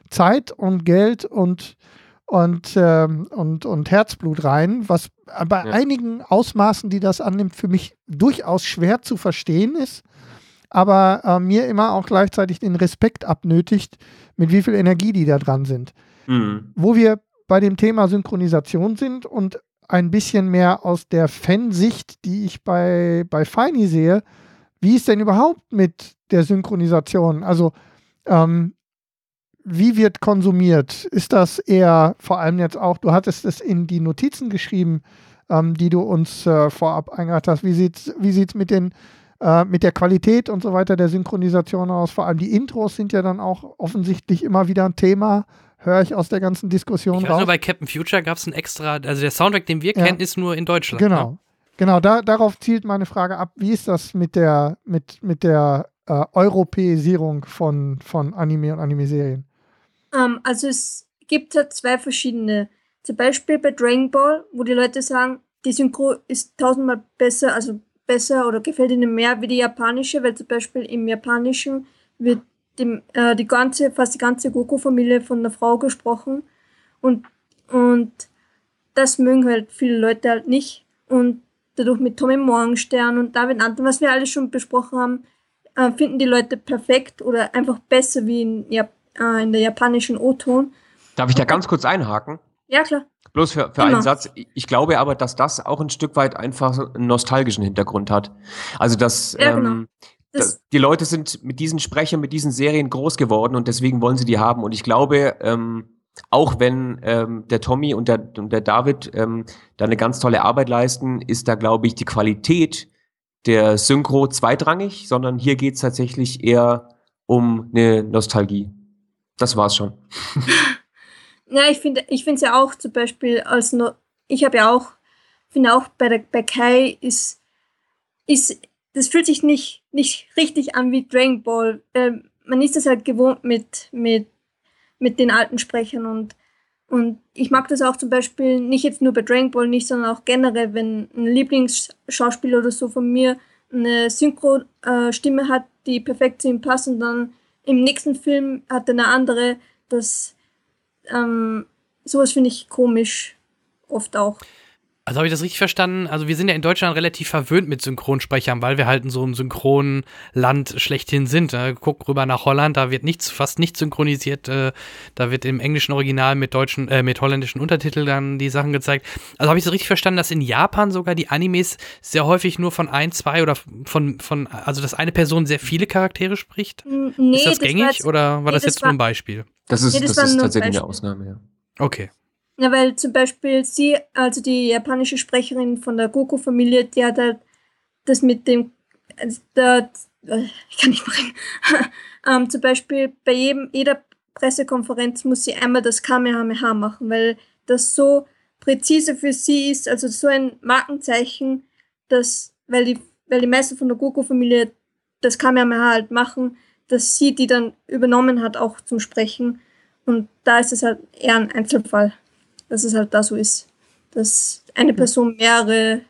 Zeit und Geld und, und, ähm, und, und Herzblut rein, was bei ja. einigen Ausmaßen, die das annimmt, für mich durchaus schwer zu verstehen ist aber äh, mir immer auch gleichzeitig den Respekt abnötigt, mit wie viel Energie die da dran sind. Mhm. Wo wir bei dem Thema Synchronisation sind und ein bisschen mehr aus der Fansicht, die ich bei, bei Feini sehe, wie ist denn überhaupt mit der Synchronisation? Also, ähm, wie wird konsumiert? Ist das eher vor allem jetzt auch, du hattest es in die Notizen geschrieben, ähm, die du uns äh, vorab eingereicht hast. Wie sieht es wie sieht's mit den äh, mit der Qualität und so weiter der Synchronisation aus. Vor allem die Intros sind ja dann auch offensichtlich immer wieder ein Thema. Höre ich aus der ganzen Diskussion ich weiß raus. Nur bei Captain Future gab es ein extra, also der Soundtrack, den wir ja. kennen, ist nur in Deutschland. Genau. Ne? Genau, da, darauf zielt meine Frage ab. Wie ist das mit der, mit, mit der äh, Europäisierung von, von Anime und Anime-Serien? Um, ähm, also es gibt halt zwei verschiedene. Zum Beispiel bei Dragon Ball, wo die Leute sagen, die Synchro ist tausendmal besser, also besser oder gefällt Ihnen mehr wie die japanische, weil zum Beispiel im japanischen wird die, äh, die ganze, fast die ganze Goku-Familie von der Frau gesprochen und, und das mögen halt viele Leute halt nicht und dadurch mit Tommy Morgenstern und David Anton, was wir alle schon besprochen haben, äh, finden die Leute perfekt oder einfach besser wie in, Jap äh, in der japanischen O-Ton. Darf ich da ganz kurz einhaken? Ja, klar. Bloß für, für einen Satz. Ich glaube aber, dass das auch ein Stück weit einfach einen nostalgischen Hintergrund hat. Also, dass ja, genau. ähm, das die Leute sind mit diesen Sprechern, mit diesen Serien groß geworden und deswegen wollen sie die haben. Und ich glaube, ähm, auch wenn ähm, der Tommy und der, und der David ähm, da eine ganz tolle Arbeit leisten, ist da, glaube ich, die Qualität der Synchro zweitrangig, sondern hier geht es tatsächlich eher um eine Nostalgie. Das war's schon. Ja, ich finde ich es ja auch zum Beispiel als no ich habe ja auch, finde auch bei, der, bei Kai ist, ist, das fühlt sich nicht, nicht richtig an wie Dragon Ball. Ähm, man ist das halt gewohnt mit, mit, mit den alten Sprechern und, und ich mag das auch zum Beispiel nicht jetzt nur bei Dragon Ball nicht, sondern auch generell, wenn ein Lieblingsschauspieler oder so von mir eine Synchro-Stimme hat, die perfekt zu ihm passt und dann im nächsten Film hat er eine andere. Das ähm, sowas finde ich komisch oft auch. Also habe ich das richtig verstanden? Also wir sind ja in Deutschland relativ verwöhnt mit Synchronsprechern, weil wir halt in so einem Synchronland schlechthin sind. Guck rüber nach Holland, da wird nichts, fast nichts synchronisiert. Äh, da wird im englischen Original mit deutschen, äh, mit holländischen Untertiteln dann die Sachen gezeigt. Also habe ich das richtig verstanden, dass in Japan sogar die Animes sehr häufig nur von ein, zwei oder von, von also dass eine Person sehr viele Charaktere spricht? Nee, ist das gängig das oder war nee, das, das jetzt war, nur ein Beispiel? Das ist, nee, das, das ist tatsächlich eine Ausnahme, ja. Okay. Ja, weil zum Beispiel sie, also die japanische Sprecherin von der Goku-Familie, die hat halt das mit dem, also der, ich kann nicht bringen, ähm, zum Beispiel bei jedem, jeder Pressekonferenz muss sie einmal das Kamehameha machen, weil das so präzise für sie ist, also so ein Markenzeichen, dass, weil die, weil die meisten von der Goku-Familie das Kamehameha halt machen, dass sie die dann übernommen hat, auch zum Sprechen. Und da ist es halt eher ein Einzelfall dass es halt da so ist, dass eine Person mehrere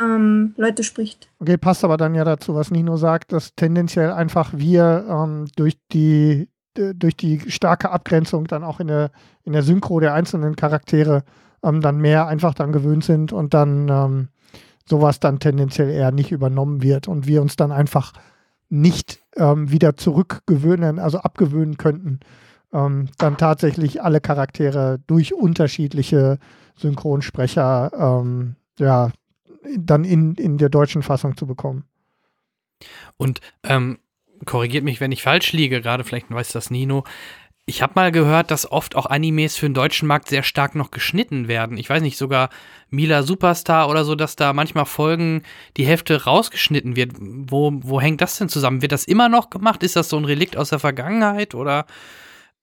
ähm, Leute spricht. Okay, passt aber dann ja dazu, was Nino sagt, dass tendenziell einfach wir ähm, durch die durch die starke Abgrenzung dann auch in der, in der Synchro der einzelnen Charaktere ähm, dann mehr einfach dann gewöhnt sind und dann ähm, sowas dann tendenziell eher nicht übernommen wird und wir uns dann einfach nicht ähm, wieder zurückgewöhnen, also abgewöhnen könnten, ähm, dann tatsächlich alle Charaktere durch unterschiedliche Synchronsprecher ähm, ja, dann in, in der deutschen Fassung zu bekommen. Und ähm, korrigiert mich, wenn ich falsch liege, gerade vielleicht weiß das Nino. Ich habe mal gehört, dass oft auch Animes für den deutschen Markt sehr stark noch geschnitten werden. Ich weiß nicht, sogar Mila Superstar oder so, dass da manchmal Folgen die Hälfte rausgeschnitten wird. Wo, wo hängt das denn zusammen? Wird das immer noch gemacht? Ist das so ein Relikt aus der Vergangenheit oder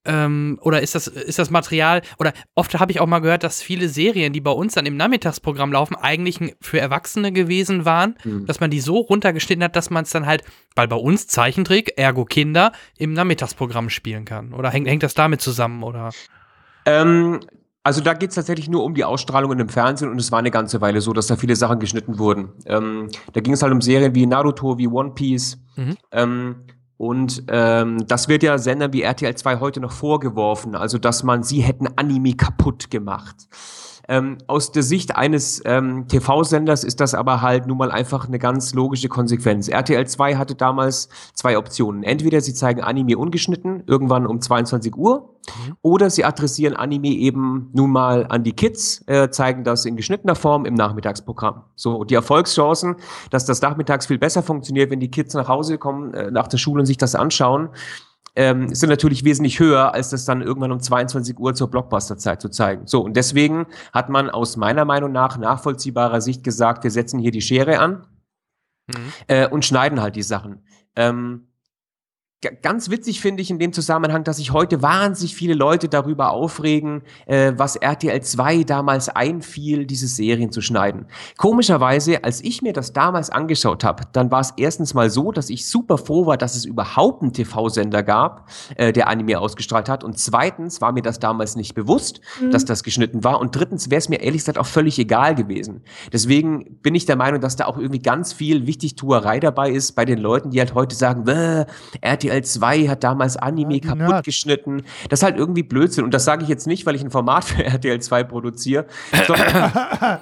ähm, oder ist das, ist das Material, oder oft habe ich auch mal gehört, dass viele Serien, die bei uns dann im Nachmittagsprogramm laufen, eigentlich für Erwachsene gewesen waren, mhm. dass man die so runtergeschnitten hat, dass man es dann halt, weil bei uns Zeichentrick, ergo Kinder, im Nachmittagsprogramm spielen kann. Oder hängt, hängt das damit zusammen, oder? Ähm, also da geht es tatsächlich nur um die Ausstrahlung in dem Fernsehen und es war eine ganze Weile so, dass da viele Sachen geschnitten wurden. Ähm, da ging es halt um Serien wie Naruto, wie One Piece. Mhm. Und ähm, das wird ja Sendern wie RTL 2 heute noch vorgeworfen, also dass man sie hätten Anime kaputt gemacht. Ähm, aus der Sicht eines ähm, TV-Senders ist das aber halt nun mal einfach eine ganz logische Konsequenz. RTL 2 hatte damals zwei Optionen. Entweder sie zeigen Anime ungeschnitten, irgendwann um 22 Uhr, mhm. oder sie adressieren Anime eben nun mal an die Kids, äh, zeigen das in geschnittener Form im Nachmittagsprogramm. So, die Erfolgschancen, dass das nachmittags viel besser funktioniert, wenn die Kids nach Hause kommen, äh, nach der Schule und sich das anschauen, ähm, sind natürlich wesentlich höher, als das dann irgendwann um 22 Uhr zur Blockbuster-Zeit zu zeigen. So, und deswegen hat man aus meiner Meinung nach nachvollziehbarer Sicht gesagt, wir setzen hier die Schere an mhm. äh, und schneiden halt die Sachen. Ähm, Ganz witzig finde ich in dem Zusammenhang, dass sich heute wahnsinnig viele Leute darüber aufregen, äh, was RTL 2 damals einfiel, diese Serien zu schneiden. Komischerweise, als ich mir das damals angeschaut habe, dann war es erstens mal so, dass ich super froh war, dass es überhaupt einen TV-Sender gab, äh, der Anime ausgestrahlt hat. Und zweitens war mir das damals nicht bewusst, mhm. dass das geschnitten war. Und drittens wäre es mir ehrlich gesagt auch völlig egal gewesen. Deswegen bin ich der Meinung, dass da auch irgendwie ganz viel Wichtigtuerei dabei ist bei den Leuten, die halt heute sagen, RTL RTL 2 hat damals Anime ja, kaputt Nerd. geschnitten. Das ist halt irgendwie Blödsinn. Und das sage ich jetzt nicht, weil ich ein Format für RTL 2 produziere.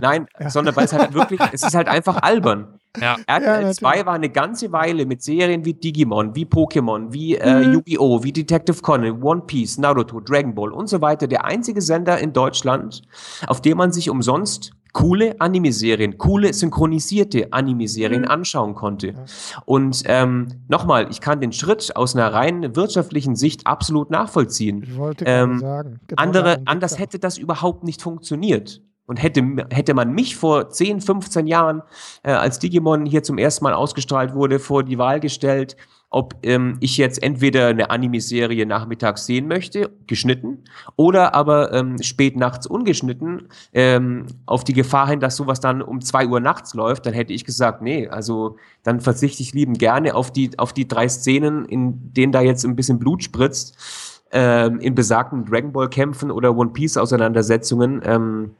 Nein, ja. sondern weil es halt wirklich, es ist halt einfach albern. Ja. RTL ja, 2 war eine ganze Weile mit Serien wie Digimon, wie Pokémon, wie äh, mhm. Yu-Gi-Oh!, wie Detective Conan, One Piece, Naruto, Dragon Ball und so weiter der einzige Sender in Deutschland, auf dem man sich umsonst coole Anime-Serien, coole synchronisierte Anime-Serien mhm. anschauen konnte. Und ähm, nochmal, ich kann den Schritt aus einer rein wirtschaftlichen Sicht absolut nachvollziehen. Ich wollte ähm, sagen. Genau andere, anders hätte das überhaupt nicht funktioniert. Und hätte, hätte man mich vor 10, 15 Jahren, äh, als Digimon hier zum ersten Mal ausgestrahlt wurde, vor die Wahl gestellt, ob ähm, ich jetzt entweder eine Anime-Serie nachmittags sehen möchte, geschnitten, oder aber ähm, spät nachts ungeschnitten, ähm, auf die Gefahr hin, dass sowas dann um zwei Uhr nachts läuft, dann hätte ich gesagt, nee, also dann verzichte ich lieben gerne auf die, auf die drei Szenen, in denen da jetzt ein bisschen Blut spritzt, ähm, in besagten Dragon Ball-Kämpfen oder One Piece-Auseinandersetzungen. Ähm,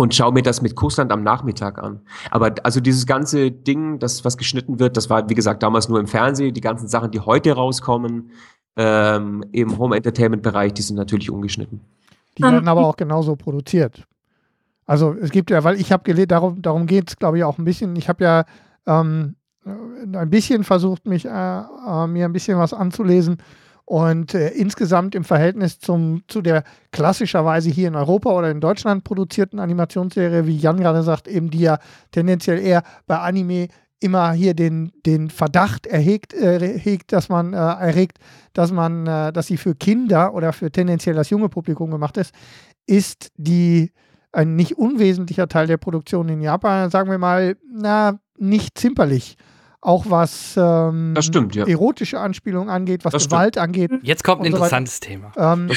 und schaue mir das mit Kussland am Nachmittag an. Aber also dieses ganze Ding, das was geschnitten wird, das war wie gesagt damals nur im Fernsehen. Die ganzen Sachen, die heute rauskommen ähm, im Home Entertainment Bereich, die sind natürlich ungeschnitten. Die werden um, aber auch genauso produziert. Also es gibt ja, weil ich habe gelesen, darum, darum geht es glaube ich auch ein bisschen. Ich habe ja ähm, ein bisschen versucht, mich äh, äh, mir ein bisschen was anzulesen und äh, insgesamt im Verhältnis zum, zu der klassischerweise hier in Europa oder in Deutschland produzierten Animationsserie, wie Jan gerade sagt, eben die ja tendenziell eher bei Anime immer hier den, den Verdacht erhegt, äh, dass man äh, erregt, dass man, äh, dass sie für Kinder oder für tendenziell das junge Publikum gemacht ist, ist die ein nicht unwesentlicher Teil der Produktion in Japan, sagen wir mal, na, nicht zimperlich auch was ähm, stimmt, ja. erotische Anspielungen angeht, was das Gewalt stimmt. angeht. Jetzt kommt ein interessantes so Thema. Ähm,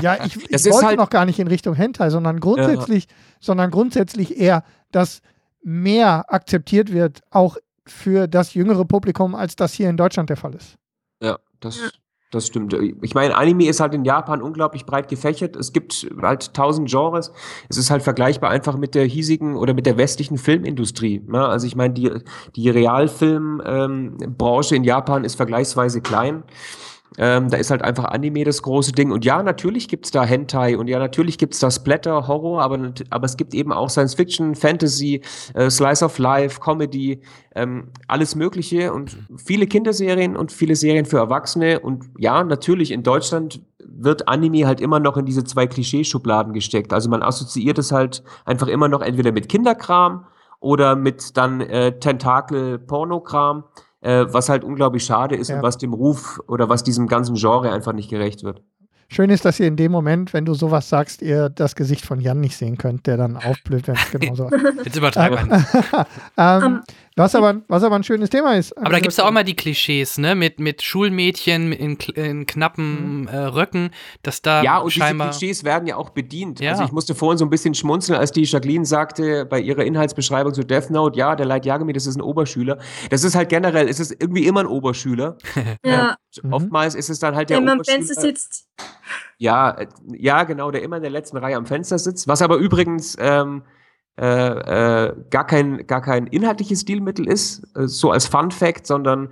ja, ich, ich wollte halt noch gar nicht in Richtung Hentai, sondern grundsätzlich, ja. sondern grundsätzlich eher, dass mehr akzeptiert wird, auch für das jüngere Publikum, als das hier in Deutschland der Fall ist. Ja, das, das stimmt. Ich meine, Anime ist halt in Japan unglaublich breit gefächert. Es gibt halt tausend Genres. Es ist halt vergleichbar einfach mit der hiesigen oder mit der westlichen Filmindustrie. Ne? Also ich meine, die, die Realfilmbranche ähm, in Japan ist vergleichsweise klein. Ähm, da ist halt einfach Anime das große Ding. Und ja, natürlich gibt's da Hentai und ja, natürlich gibt's da Splatter, Horror, aber, aber es gibt eben auch Science Fiction, Fantasy, äh, Slice of Life, Comedy, ähm, alles Mögliche und viele Kinderserien und viele Serien für Erwachsene. Und ja, natürlich in Deutschland wird Anime halt immer noch in diese zwei Klischeeschubladen gesteckt. Also man assoziiert es halt einfach immer noch entweder mit Kinderkram oder mit dann äh, Tentakel-Pornokram äh, was halt unglaublich schade ist ja. und was dem Ruf oder was diesem ganzen Genre einfach nicht gerecht wird. Schön ist, dass ihr in dem Moment, wenn du sowas sagst, ihr das Gesicht von Jan nicht sehen könnt, der dann aufblüht, wenn es genauso Jetzt übertreiben. ähm, um, was aber, was aber ein schönes Thema ist. Aber da gibt es auch immer die Klischees, ne? Mit, mit Schulmädchen in, in knappen mhm. äh, Röcken, dass da Ja, und scheinbar diese Klischees werden ja auch bedient. Ja. Also ich musste vorhin so ein bisschen schmunzeln, als die Jacqueline sagte bei ihrer Inhaltsbeschreibung zu Death Note, ja, der Light Yagami, das ist ein Oberschüler. Das ist halt generell, es ist irgendwie immer ein Oberschüler. ja. Äh, oftmals ist es dann halt der, der immer am Fenster sitzt. Ja, äh, ja, genau, der immer in der letzten Reihe am Fenster sitzt. Was aber übrigens ähm, äh, äh, gar, kein, gar kein inhaltliches Stilmittel ist, äh, so als Fun Fact, sondern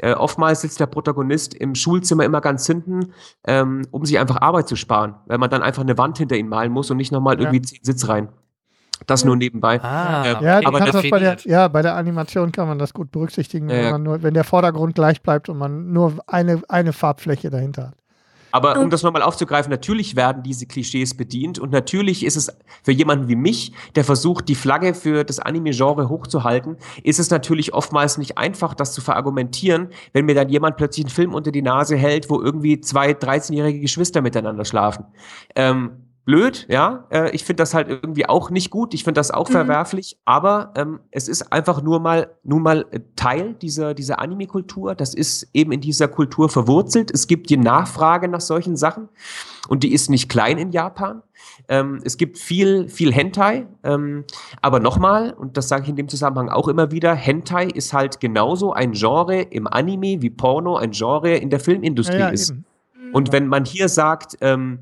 äh, oftmals sitzt der Protagonist im Schulzimmer immer ganz hinten, ähm, um sich einfach Arbeit zu sparen, weil man dann einfach eine Wand hinter ihn malen muss und nicht nochmal irgendwie zehn Sitz rein. Das nur nebenbei. Ah, ähm, ja, aber das bei der, ja, bei der Animation kann man das gut berücksichtigen, wenn, man nur, wenn der Vordergrund gleich bleibt und man nur eine, eine Farbfläche dahinter hat. Aber um das nochmal aufzugreifen, natürlich werden diese Klischees bedient und natürlich ist es für jemanden wie mich, der versucht, die Flagge für das Anime-Genre hochzuhalten, ist es natürlich oftmals nicht einfach, das zu verargumentieren, wenn mir dann jemand plötzlich einen Film unter die Nase hält, wo irgendwie zwei 13-jährige Geschwister miteinander schlafen. Ähm, blöd, ja. Äh, ich finde das halt irgendwie auch nicht gut. Ich finde das auch mhm. verwerflich. Aber ähm, es ist einfach nur mal, nur mal Teil dieser, dieser Anime-Kultur. Das ist eben in dieser Kultur verwurzelt. Es gibt die Nachfrage nach solchen Sachen. Und die ist nicht klein in Japan. Ähm, es gibt viel, viel Hentai. Ähm, aber nochmal, und das sage ich in dem Zusammenhang auch immer wieder, Hentai ist halt genauso ein Genre im Anime wie Porno ein Genre in der Filmindustrie ja, ja, ist. Eben. Und wenn man hier sagt, ähm,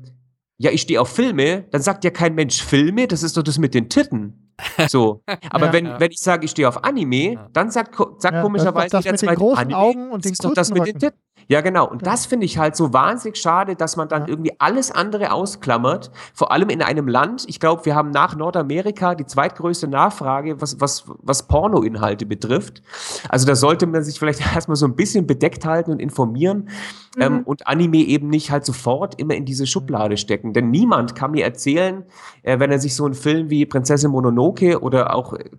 ja, ich stehe auf Filme, dann sagt ja kein Mensch Filme, das ist doch das mit den Titten. So. Aber ja, wenn, ja. wenn ich sage, ich stehe auf Anime, dann sagt, sagt ja, komischerweise das, das jeder mit den großen Anime, Augen und den ist doch das mit den Titten. Ja, genau. Und ja. das finde ich halt so wahnsinnig schade, dass man dann ja. irgendwie alles andere ausklammert. Vor allem in einem Land. Ich glaube, wir haben nach Nordamerika die zweitgrößte Nachfrage, was, was, was Pornoinhalte betrifft. Also da sollte man sich vielleicht erstmal so ein bisschen bedeckt halten und informieren mhm. ähm, und Anime eben nicht halt sofort immer in diese Schublade stecken. Denn niemand kann mir erzählen, äh, wenn er sich so einen Film wie Prinzessin Mononoke oder auch äh,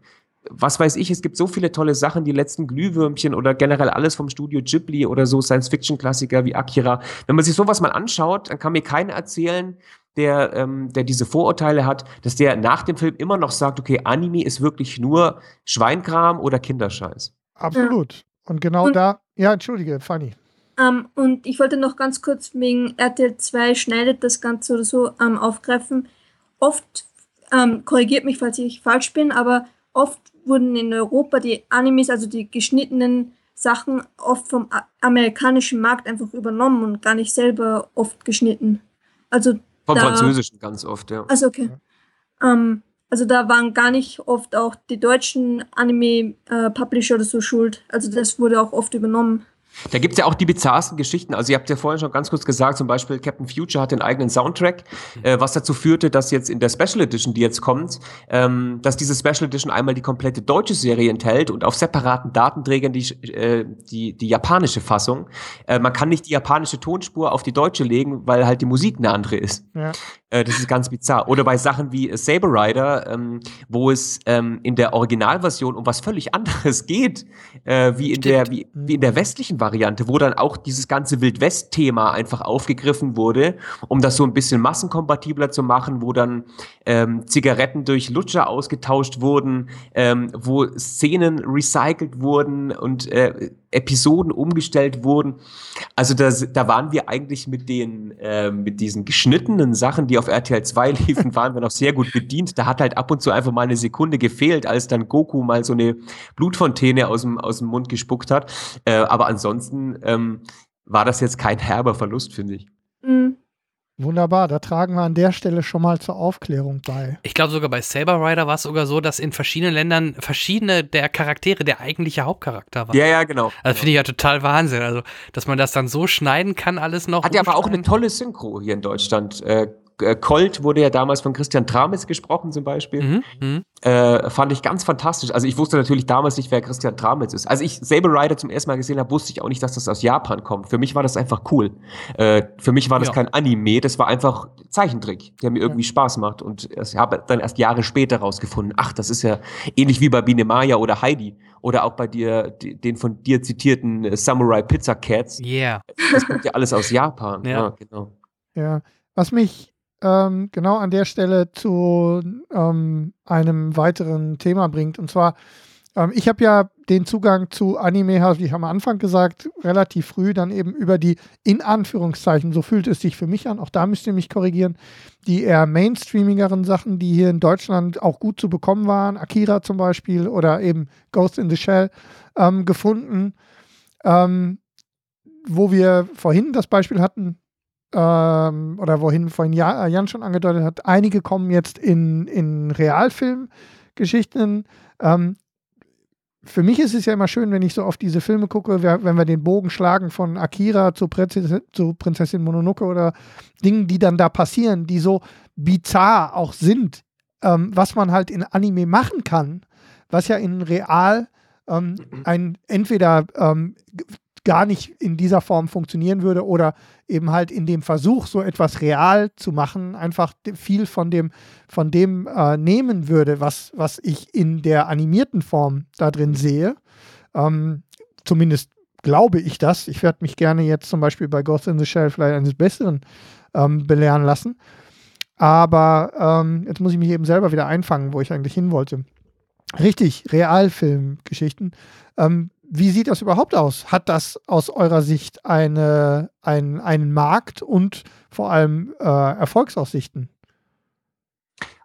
was weiß ich, es gibt so viele tolle Sachen, die letzten Glühwürmchen oder generell alles vom Studio Ghibli oder so Science-Fiction-Klassiker wie Akira. Wenn man sich sowas mal anschaut, dann kann mir keiner erzählen, der, ähm, der diese Vorurteile hat, dass der nach dem Film immer noch sagt, okay, Anime ist wirklich nur Schweinkram oder Kinderscheiß. Absolut. Und genau und, da, ja, entschuldige, Fanny. Ähm, und ich wollte noch ganz kurz wegen RTL 2 schneidet das Ganze oder so ähm, aufgreifen. Oft, ähm, korrigiert mich, falls ich falsch bin, aber oft wurden in Europa die Animes, also die geschnittenen Sachen, oft vom amerikanischen Markt einfach übernommen und gar nicht selber oft geschnitten. Also vom da, Französischen ganz oft, ja. Also okay. Ähm, also da waren gar nicht oft auch die deutschen Anime-Publisher äh, oder so schuld. Also das wurde auch oft übernommen. Da gibt es ja auch die bizarrsten Geschichten. Also ihr habt ja vorhin schon ganz kurz gesagt, zum Beispiel Captain Future hat den eigenen Soundtrack, äh, was dazu führte, dass jetzt in der Special Edition, die jetzt kommt, ähm, dass diese Special Edition einmal die komplette deutsche Serie enthält und auf separaten Datenträgern die, äh, die, die japanische Fassung. Äh, man kann nicht die japanische Tonspur auf die deutsche legen, weil halt die Musik eine andere ist. Ja. Äh, das ist ganz bizarr. Oder bei Sachen wie Saber Rider, ähm, wo es ähm, in der Originalversion um was völlig anderes geht, äh, wie, in der, wie, wie in der westlichen Variante, wo dann auch dieses ganze Wildwest-Thema einfach aufgegriffen wurde, um das so ein bisschen massenkompatibler zu machen, wo dann ähm, Zigaretten durch Lutscher ausgetauscht wurden, ähm, wo Szenen recycelt wurden und äh, Episoden umgestellt wurden. Also das, da waren wir eigentlich mit den äh, mit diesen geschnittenen Sachen, die auf RTL 2 liefen, waren wir noch sehr gut bedient. Da hat halt ab und zu einfach mal eine Sekunde gefehlt, als dann Goku mal so eine Blutfontäne aus dem aus dem Mund gespuckt hat. Äh, aber ansonsten ähm, war das jetzt kein herber Verlust, finde ich. Wunderbar, da tragen wir an der Stelle schon mal zur Aufklärung bei. Ich glaube sogar bei Saber Rider war es sogar so, dass in verschiedenen Ländern verschiedene der Charaktere der eigentliche Hauptcharakter waren. Ja, ja, genau. Also finde ich ja total Wahnsinn. Also, dass man das dann so schneiden kann, alles noch. Hat ja aber auch eine tolle Synchro hier in Deutschland. Äh, Colt wurde ja damals von Christian Tramitz gesprochen zum Beispiel. Mhm, mhm, äh, fand ich ganz fantastisch. Also ich wusste natürlich damals nicht, wer Christian Tramitz ist. Als ich Saber Rider zum ersten Mal gesehen habe, wusste ich auch nicht, dass das aus Japan kommt. Für mich war das einfach cool. Äh, für mich war das ja. kein Anime, das war einfach Zeichentrick, der mir irgendwie ja. Spaß macht. Und ich habe dann erst Jahre später rausgefunden, ach, das ist ja ähnlich wie bei Biene Maya oder Heidi oder auch bei dir, den von dir zitierten äh, Samurai Pizza Cats. Yeah. Das kommt ja alles aus Japan. Ja, ja genau. Ja, was mich ähm, genau an der Stelle zu ähm, einem weiteren Thema bringt. Und zwar, ähm, ich habe ja den Zugang zu Anime, wie ich am Anfang gesagt, relativ früh dann eben über die, in Anführungszeichen, so fühlt es sich für mich an, auch da müsst ihr mich korrigieren, die eher mainstreamigeren Sachen, die hier in Deutschland auch gut zu bekommen waren, Akira zum Beispiel oder eben Ghost in the Shell, ähm, gefunden. Ähm, wo wir vorhin das Beispiel hatten, ähm, oder wohin vorhin äh, Jan schon angedeutet hat, einige kommen jetzt in, in Realfilmgeschichten. Ähm, für mich ist es ja immer schön, wenn ich so auf diese Filme gucke, wenn wir den Bogen schlagen von Akira zu, Prinzessin, zu Prinzessin Mononoke oder Dingen, die dann da passieren, die so bizarr auch sind, ähm, was man halt in Anime machen kann, was ja in Real ähm, ein entweder ähm, gar nicht in dieser Form funktionieren würde oder eben halt in dem Versuch, so etwas real zu machen, einfach viel von dem, von dem äh, nehmen würde, was, was ich in der animierten Form da drin sehe. Ähm, zumindest glaube ich das. Ich werde mich gerne jetzt zum Beispiel bei Ghost in the Shell vielleicht eines Besseren ähm, belehren lassen. Aber ähm, jetzt muss ich mich eben selber wieder einfangen, wo ich eigentlich hin wollte. Richtig, Realfilmgeschichten. Ähm, wie sieht das überhaupt aus? Hat das aus eurer Sicht eine, ein, einen Markt und vor allem äh, Erfolgsaussichten?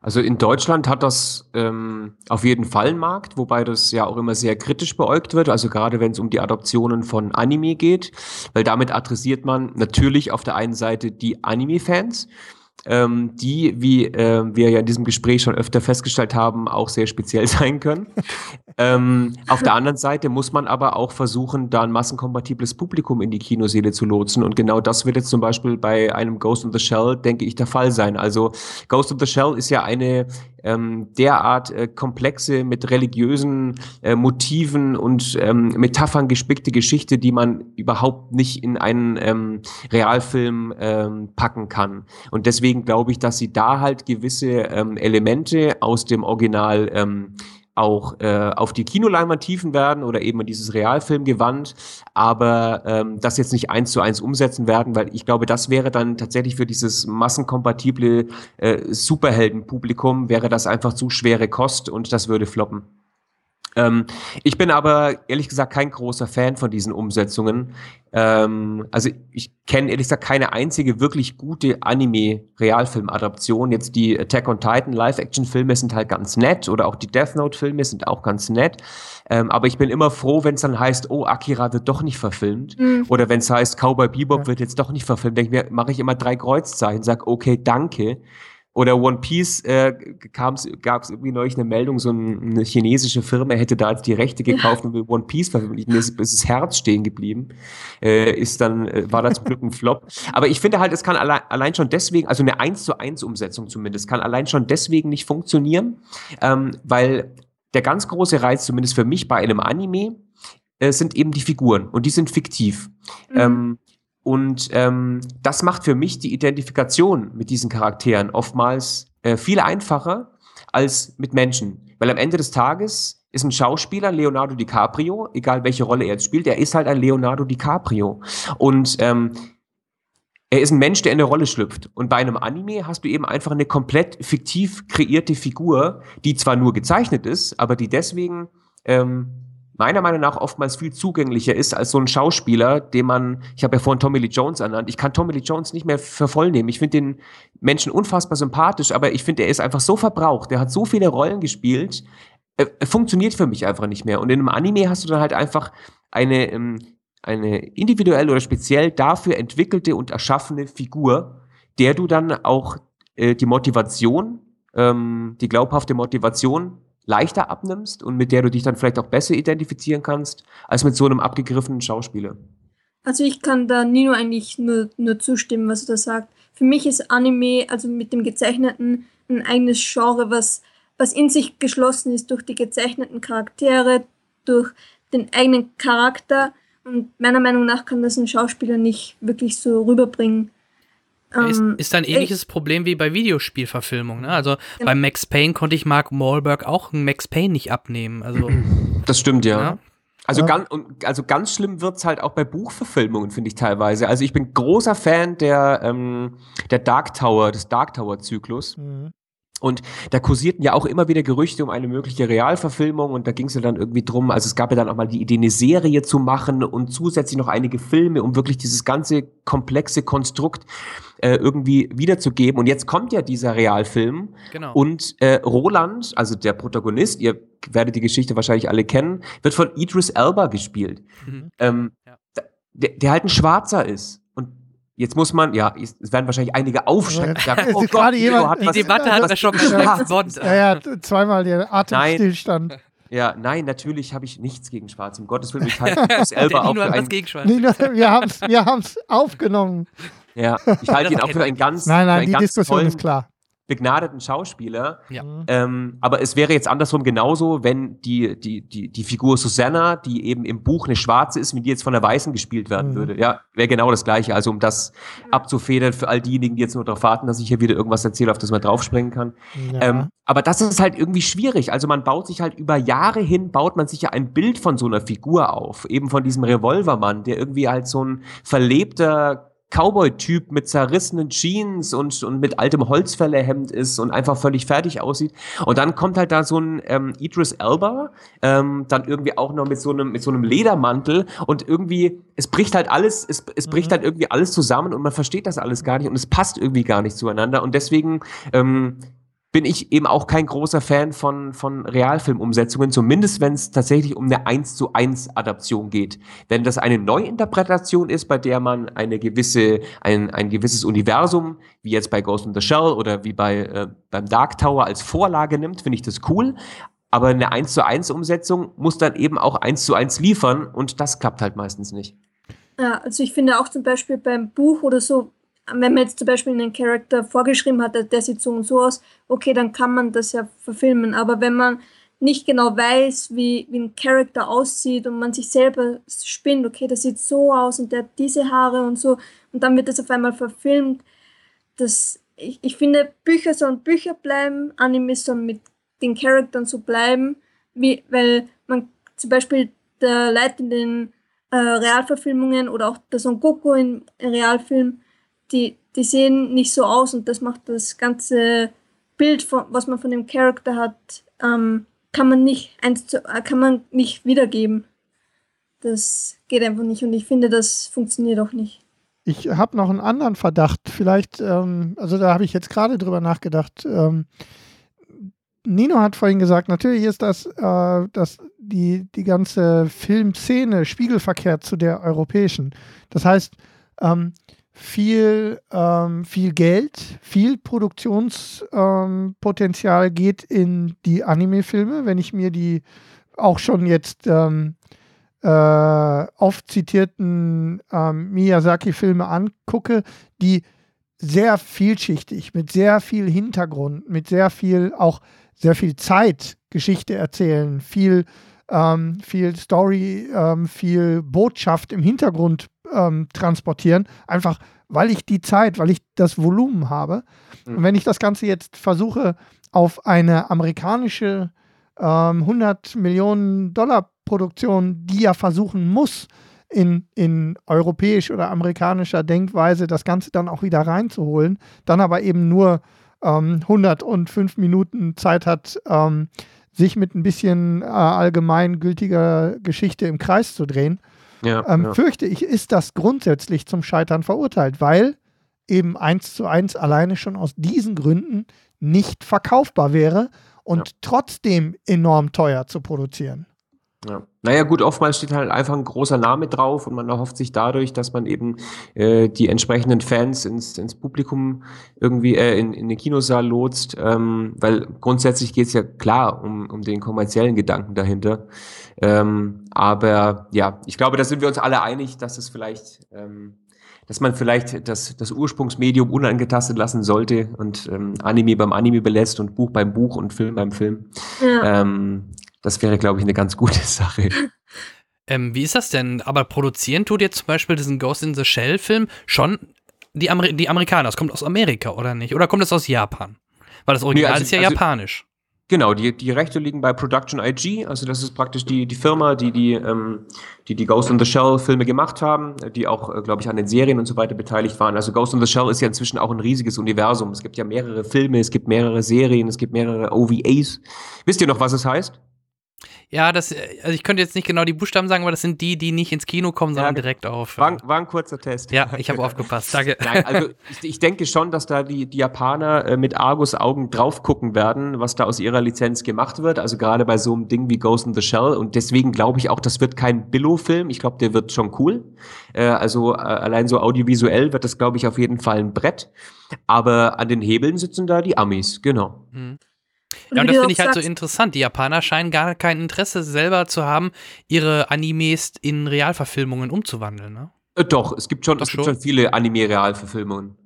Also in Deutschland hat das ähm, auf jeden Fall einen Markt, wobei das ja auch immer sehr kritisch beäugt wird. Also gerade wenn es um die Adoptionen von Anime geht, weil damit adressiert man natürlich auf der einen Seite die Anime-Fans, ähm, die, wie äh, wir ja in diesem Gespräch schon öfter festgestellt haben, auch sehr speziell sein können. ähm, auf der anderen Seite muss man aber auch versuchen, da ein massenkompatibles Publikum in die Kinoseele zu lotsen. Und genau das wird jetzt zum Beispiel bei einem Ghost in the Shell, denke ich, der Fall sein. Also Ghost in the Shell ist ja eine ähm, derart äh, komplexe, mit religiösen äh, Motiven und ähm, Metaphern gespickte Geschichte, die man überhaupt nicht in einen ähm, Realfilm ähm, packen kann. Und deswegen glaube ich, dass sie da halt gewisse ähm, Elemente aus dem Original ähm, auch äh, auf die Kinoleinwand tiefen werden oder eben in dieses Realfilmgewand, aber ähm, das jetzt nicht eins zu eins umsetzen werden, weil ich glaube, das wäre dann tatsächlich für dieses massenkompatible äh, Superheldenpublikum, wäre das einfach zu schwere Kost und das würde floppen. Ähm, ich bin aber ehrlich gesagt kein großer Fan von diesen Umsetzungen. Ähm, also ich kenne ehrlich gesagt keine einzige wirklich gute Anime-Realfilm-Adaption. Jetzt die Attack on Titan Live-Action-Filme sind halt ganz nett oder auch die Death Note-Filme sind auch ganz nett. Ähm, aber ich bin immer froh, wenn es dann heißt, oh, Akira wird doch nicht verfilmt. Mhm. Oder wenn es heißt, Cowboy Bebop ja. wird jetzt doch nicht verfilmt. Denke ich mir, mache ich immer drei Kreuzzeichen, sag, okay, danke. Oder One Piece äh, gab es irgendwie neulich eine Meldung, so eine chinesische Firma hätte da jetzt die Rechte gekauft und will One Piece veröffentlichen. Mir ist, ist das Herz stehen geblieben. Äh, ist dann, äh, war da zum Glück ein Flop. Aber ich finde halt, es kann allein, allein schon deswegen, also eine 1 zu 1 Umsetzung zumindest, kann allein schon deswegen nicht funktionieren, ähm, weil der ganz große Reiz, zumindest für mich bei einem Anime, äh, sind eben die Figuren und die sind fiktiv. Mhm. Ähm, und ähm, das macht für mich die Identifikation mit diesen Charakteren oftmals äh, viel einfacher als mit Menschen. Weil am Ende des Tages ist ein Schauspieler Leonardo DiCaprio, egal welche Rolle er jetzt spielt, er ist halt ein Leonardo DiCaprio. Und ähm, er ist ein Mensch, der in eine Rolle schlüpft. Und bei einem Anime hast du eben einfach eine komplett fiktiv kreierte Figur, die zwar nur gezeichnet ist, aber die deswegen ähm, meiner Meinung nach oftmals viel zugänglicher ist als so ein Schauspieler, den man, ich habe ja vorhin Tommy Lee Jones ernannt, ich kann Tommy Lee Jones nicht mehr für voll nehmen. Ich finde den Menschen unfassbar sympathisch, aber ich finde, er ist einfach so verbraucht, der hat so viele Rollen gespielt, er, er funktioniert für mich einfach nicht mehr. Und in einem Anime hast du dann halt einfach eine, ähm, eine individuell oder speziell dafür entwickelte und erschaffene Figur, der du dann auch äh, die Motivation, ähm, die glaubhafte Motivation leichter abnimmst und mit der du dich dann vielleicht auch besser identifizieren kannst, als mit so einem abgegriffenen Schauspieler. Also ich kann da Nino eigentlich nur, nur zustimmen, was er da sagt. Für mich ist Anime, also mit dem Gezeichneten, ein eigenes Genre, was, was in sich geschlossen ist durch die gezeichneten Charaktere, durch den eigenen Charakter. Und meiner Meinung nach kann das ein Schauspieler nicht wirklich so rüberbringen. Ist, ähm, ist ein ähnliches ich, Problem wie bei Videospielverfilmungen. Ne? Also genau. bei Max Payne konnte ich Mark Wahlberg auch einen Max Payne nicht abnehmen. Also, das stimmt, ja. ja? Also, ja. ganz, also ganz schlimm wird's halt auch bei Buchverfilmungen, finde ich teilweise. Also ich bin großer Fan der, ähm, der Dark Tower, des Dark Tower-Zyklus. Mhm. Und da kursierten ja auch immer wieder Gerüchte um eine mögliche Realverfilmung und da ging es ja dann irgendwie drum, also es gab ja dann auch mal die Idee, eine Serie zu machen und zusätzlich noch einige Filme, um wirklich dieses ganze komplexe Konstrukt äh, irgendwie wiederzugeben. Und jetzt kommt ja dieser Realfilm genau. und äh, Roland, also der Protagonist, ihr werdet die Geschichte wahrscheinlich alle kennen, wird von Idris Elba gespielt, mhm. ähm, ja. der, der halt ein Schwarzer ist. Jetzt muss man, ja, es werden wahrscheinlich einige aufschrecken. Ja, oh Gott, jemand, die was, Debatte hat er schon ja, ja, ja, zweimal der Atemstillstand. Nein. Ja, nein, natürlich habe ich nichts gegen Schwarz. Um Gottes Willen, ich halte das Elba auch für ein... Gegen Schwarz. wir haben es wir aufgenommen. Ja, ich halte ihn auch für einen ganz Nein, nein, die Diskussion tollen, ist klar begnadeten Schauspieler. Ja. Ähm, aber es wäre jetzt andersrum genauso, wenn die, die, die, die Figur Susanna, die eben im Buch eine Schwarze ist, wenn die jetzt von der Weißen gespielt werden mhm. würde. Ja, wäre genau das Gleiche. Also um das abzufedern für all diejenigen, die jetzt nur darauf warten, dass ich hier wieder irgendwas erzähle, auf das man draufspringen kann. Ja. Ähm, aber das ist halt irgendwie schwierig. Also man baut sich halt über Jahre hin, baut man sich ja ein Bild von so einer Figur auf. Eben von diesem Revolvermann, der irgendwie halt so ein verlebter Cowboy-Typ mit zerrissenen Jeans und, und mit altem Holzfällerhemd ist und einfach völlig fertig aussieht. Und dann kommt halt da so ein ähm, Idris Elba, ähm, dann irgendwie auch noch mit so einem, mit so einem Ledermantel und irgendwie, es bricht halt alles, es, es bricht mhm. halt irgendwie alles zusammen und man versteht das alles gar nicht und es passt irgendwie gar nicht zueinander. Und deswegen ähm, bin ich eben auch kein großer Fan von, von Realfilmumsetzungen, zumindest wenn es tatsächlich um eine 1 zu 1 Adaption geht. Wenn das eine Neuinterpretation ist, bei der man eine gewisse, ein, ein gewisses Universum, wie jetzt bei Ghost in the Shell oder wie bei, äh, beim Dark Tower als Vorlage nimmt, finde ich das cool. Aber eine 1 zu 1 Umsetzung muss dann eben auch 1 zu 1 liefern und das klappt halt meistens nicht. Ja, also ich finde auch zum Beispiel beim Buch oder so, wenn man jetzt zum Beispiel einen Charakter vorgeschrieben hat, der sieht so und so aus, okay, dann kann man das ja verfilmen. Aber wenn man nicht genau weiß, wie, wie ein Charakter aussieht und man sich selber spinnt, okay, das sieht so aus und der hat diese Haare und so, und dann wird das auf einmal verfilmt, das, ich, ich finde, Bücher sollen Bücher bleiben, Anime sollen mit den Charakteren so bleiben, wie, weil man zum Beispiel der Leute in den äh, Realverfilmungen oder auch der Son Goku im Realfilm, die, die sehen nicht so aus und das macht das ganze Bild, von, was man von dem Charakter hat, ähm, kann man nicht eins zu, äh, kann man nicht wiedergeben. Das geht einfach nicht und ich finde, das funktioniert auch nicht. Ich habe noch einen anderen Verdacht. Vielleicht, ähm, also da habe ich jetzt gerade drüber nachgedacht. Ähm, Nino hat vorhin gesagt, natürlich ist das, äh, das die, die ganze Filmszene spiegelverkehrt zu der europäischen. Das heißt, ähm, viel, ähm, viel Geld, viel Produktionspotenzial ähm, geht in die Anime-Filme. Wenn ich mir die auch schon jetzt ähm, äh, oft zitierten ähm, Miyazaki-Filme angucke, die sehr vielschichtig, mit sehr viel Hintergrund, mit sehr viel auch sehr viel Zeit Geschichte erzählen, viel, ähm, viel Story, ähm, viel Botschaft im Hintergrund ähm, transportieren, einfach weil ich die Zeit, weil ich das Volumen habe. Mhm. Und wenn ich das Ganze jetzt versuche, auf eine amerikanische 100 ähm, Millionen Dollar Produktion, die ja versuchen muss, in, in europäisch oder amerikanischer Denkweise das Ganze dann auch wieder reinzuholen, dann aber eben nur ähm, 105 Minuten Zeit hat, ähm, sich mit ein bisschen äh, allgemeingültiger Geschichte im Kreis zu drehen, ja, ähm, ja. fürchte ich, ist das grundsätzlich zum Scheitern verurteilt, weil eben eins zu eins alleine schon aus diesen Gründen nicht verkaufbar wäre und ja. trotzdem enorm teuer zu produzieren. Ja. Naja, gut, oftmals steht halt einfach ein großer Name drauf und man erhofft sich dadurch, dass man eben äh, die entsprechenden Fans ins, ins Publikum irgendwie äh, in, in den Kinosaal lotst, ähm, weil grundsätzlich geht es ja klar um, um den kommerziellen Gedanken dahinter. Ähm, aber ja, ich glaube, da sind wir uns alle einig, dass es vielleicht, ähm, dass man vielleicht das, das Ursprungsmedium unangetastet lassen sollte und ähm, Anime beim Anime belässt und Buch beim Buch und Film beim Film. Ja. Ähm, das wäre, glaube ich, eine ganz gute Sache. Ähm, wie ist das denn? Aber produzieren tut jetzt zum Beispiel diesen Ghost in the Shell-Film schon die, Amer die Amerikaner. Das kommt aus Amerika, oder nicht? Oder kommt das aus Japan? Weil das Original nee, also, ist ja also, japanisch. Genau, die, die Rechte liegen bei Production IG, also das ist praktisch die, die Firma, die die, ähm, die die Ghost in the Shell Filme gemacht haben, die auch, äh, glaube ich, an den Serien und so weiter beteiligt waren. Also Ghost in the Shell ist ja inzwischen auch ein riesiges Universum. Es gibt ja mehrere Filme, es gibt mehrere Serien, es gibt mehrere OVAs. Wisst ihr noch, was es heißt? Ja, das, also ich könnte jetzt nicht genau die Buchstaben sagen, aber das sind die, die nicht ins Kino kommen, sondern ja, direkt auf. War, war, ein kurzer Test. Ja, ich habe aufgepasst. Danke. Nein, also ich, ich, denke schon, dass da die, die Japaner äh, mit Argus Augen drauf gucken werden, was da aus ihrer Lizenz gemacht wird. Also gerade bei so einem Ding wie Ghost in the Shell. Und deswegen glaube ich auch, das wird kein Billo-Film. Ich glaube, der wird schon cool. Äh, also äh, allein so audiovisuell wird das, glaube ich, auf jeden Fall ein Brett. Aber an den Hebeln sitzen da die Amis, genau. Mhm. Ja, und das finde ich halt so interessant. Die Japaner scheinen gar kein Interesse selber zu haben, ihre Animes in Realverfilmungen umzuwandeln, ne? Äh, doch, es gibt schon, es gibt schon viele Anime-Realverfilmungen.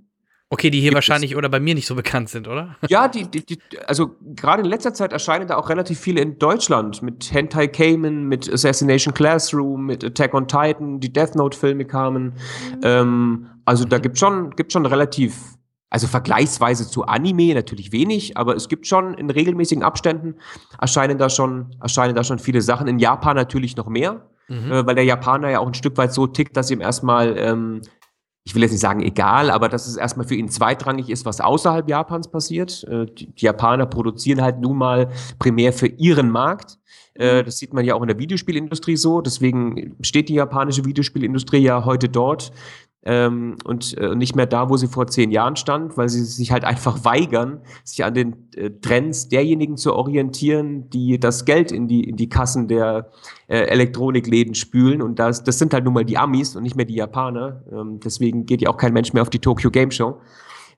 Okay, die hier gibt wahrscheinlich es? oder bei mir nicht so bekannt sind, oder? Ja, die, die, die also gerade in letzter Zeit erscheinen da auch relativ viele in Deutschland mit Hentai Cayman, mit Assassination Classroom, mit Attack on Titan, die Death Note-Filme kamen. Mhm. Ähm, also da gibt schon, gibt schon relativ also vergleichsweise zu Anime natürlich wenig, aber es gibt schon in regelmäßigen Abständen erscheinen da schon, erscheinen da schon viele Sachen. In Japan natürlich noch mehr, mhm. äh, weil der Japaner ja auch ein Stück weit so tickt, dass ihm erstmal, ähm, ich will jetzt nicht sagen egal, aber dass es erstmal für ihn zweitrangig ist, was außerhalb Japans passiert. Äh, die, die, Japaner produzieren halt nun mal primär für ihren Markt. Äh, das sieht man ja auch in der Videospielindustrie so. Deswegen steht die japanische Videospielindustrie ja heute dort, ähm, und äh, nicht mehr da, wo sie vor zehn Jahren stand, weil sie sich halt einfach weigern, sich an den äh, Trends derjenigen zu orientieren, die das Geld in die, in die Kassen der äh, Elektronikläden spülen. Und das, das sind halt nun mal die Amis und nicht mehr die Japaner. Ähm, deswegen geht ja auch kein Mensch mehr auf die Tokyo Game Show.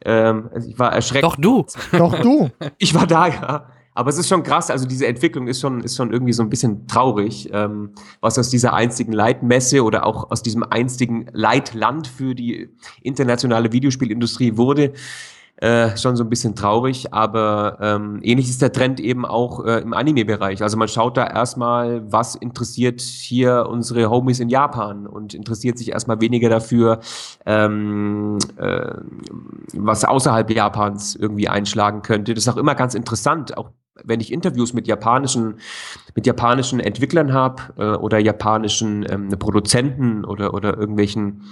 Ähm, also ich war erschreckt. Doch du. Doch du. Ich war da, ja. Aber es ist schon krass, also diese Entwicklung ist schon, ist schon irgendwie so ein bisschen traurig, ähm, was aus dieser einzigen Leitmesse oder auch aus diesem einzigen Leitland für die internationale Videospielindustrie wurde. Äh, schon so ein bisschen traurig, aber ähm, ähnlich ist der Trend eben auch äh, im Anime-Bereich. Also man schaut da erstmal, was interessiert hier unsere Homies in Japan und interessiert sich erstmal weniger dafür, ähm, äh, was außerhalb Japans irgendwie einschlagen könnte. Das ist auch immer ganz interessant, auch wenn ich Interviews mit japanischen, mit japanischen Entwicklern habe äh, oder japanischen ähm, Produzenten oder, oder irgendwelchen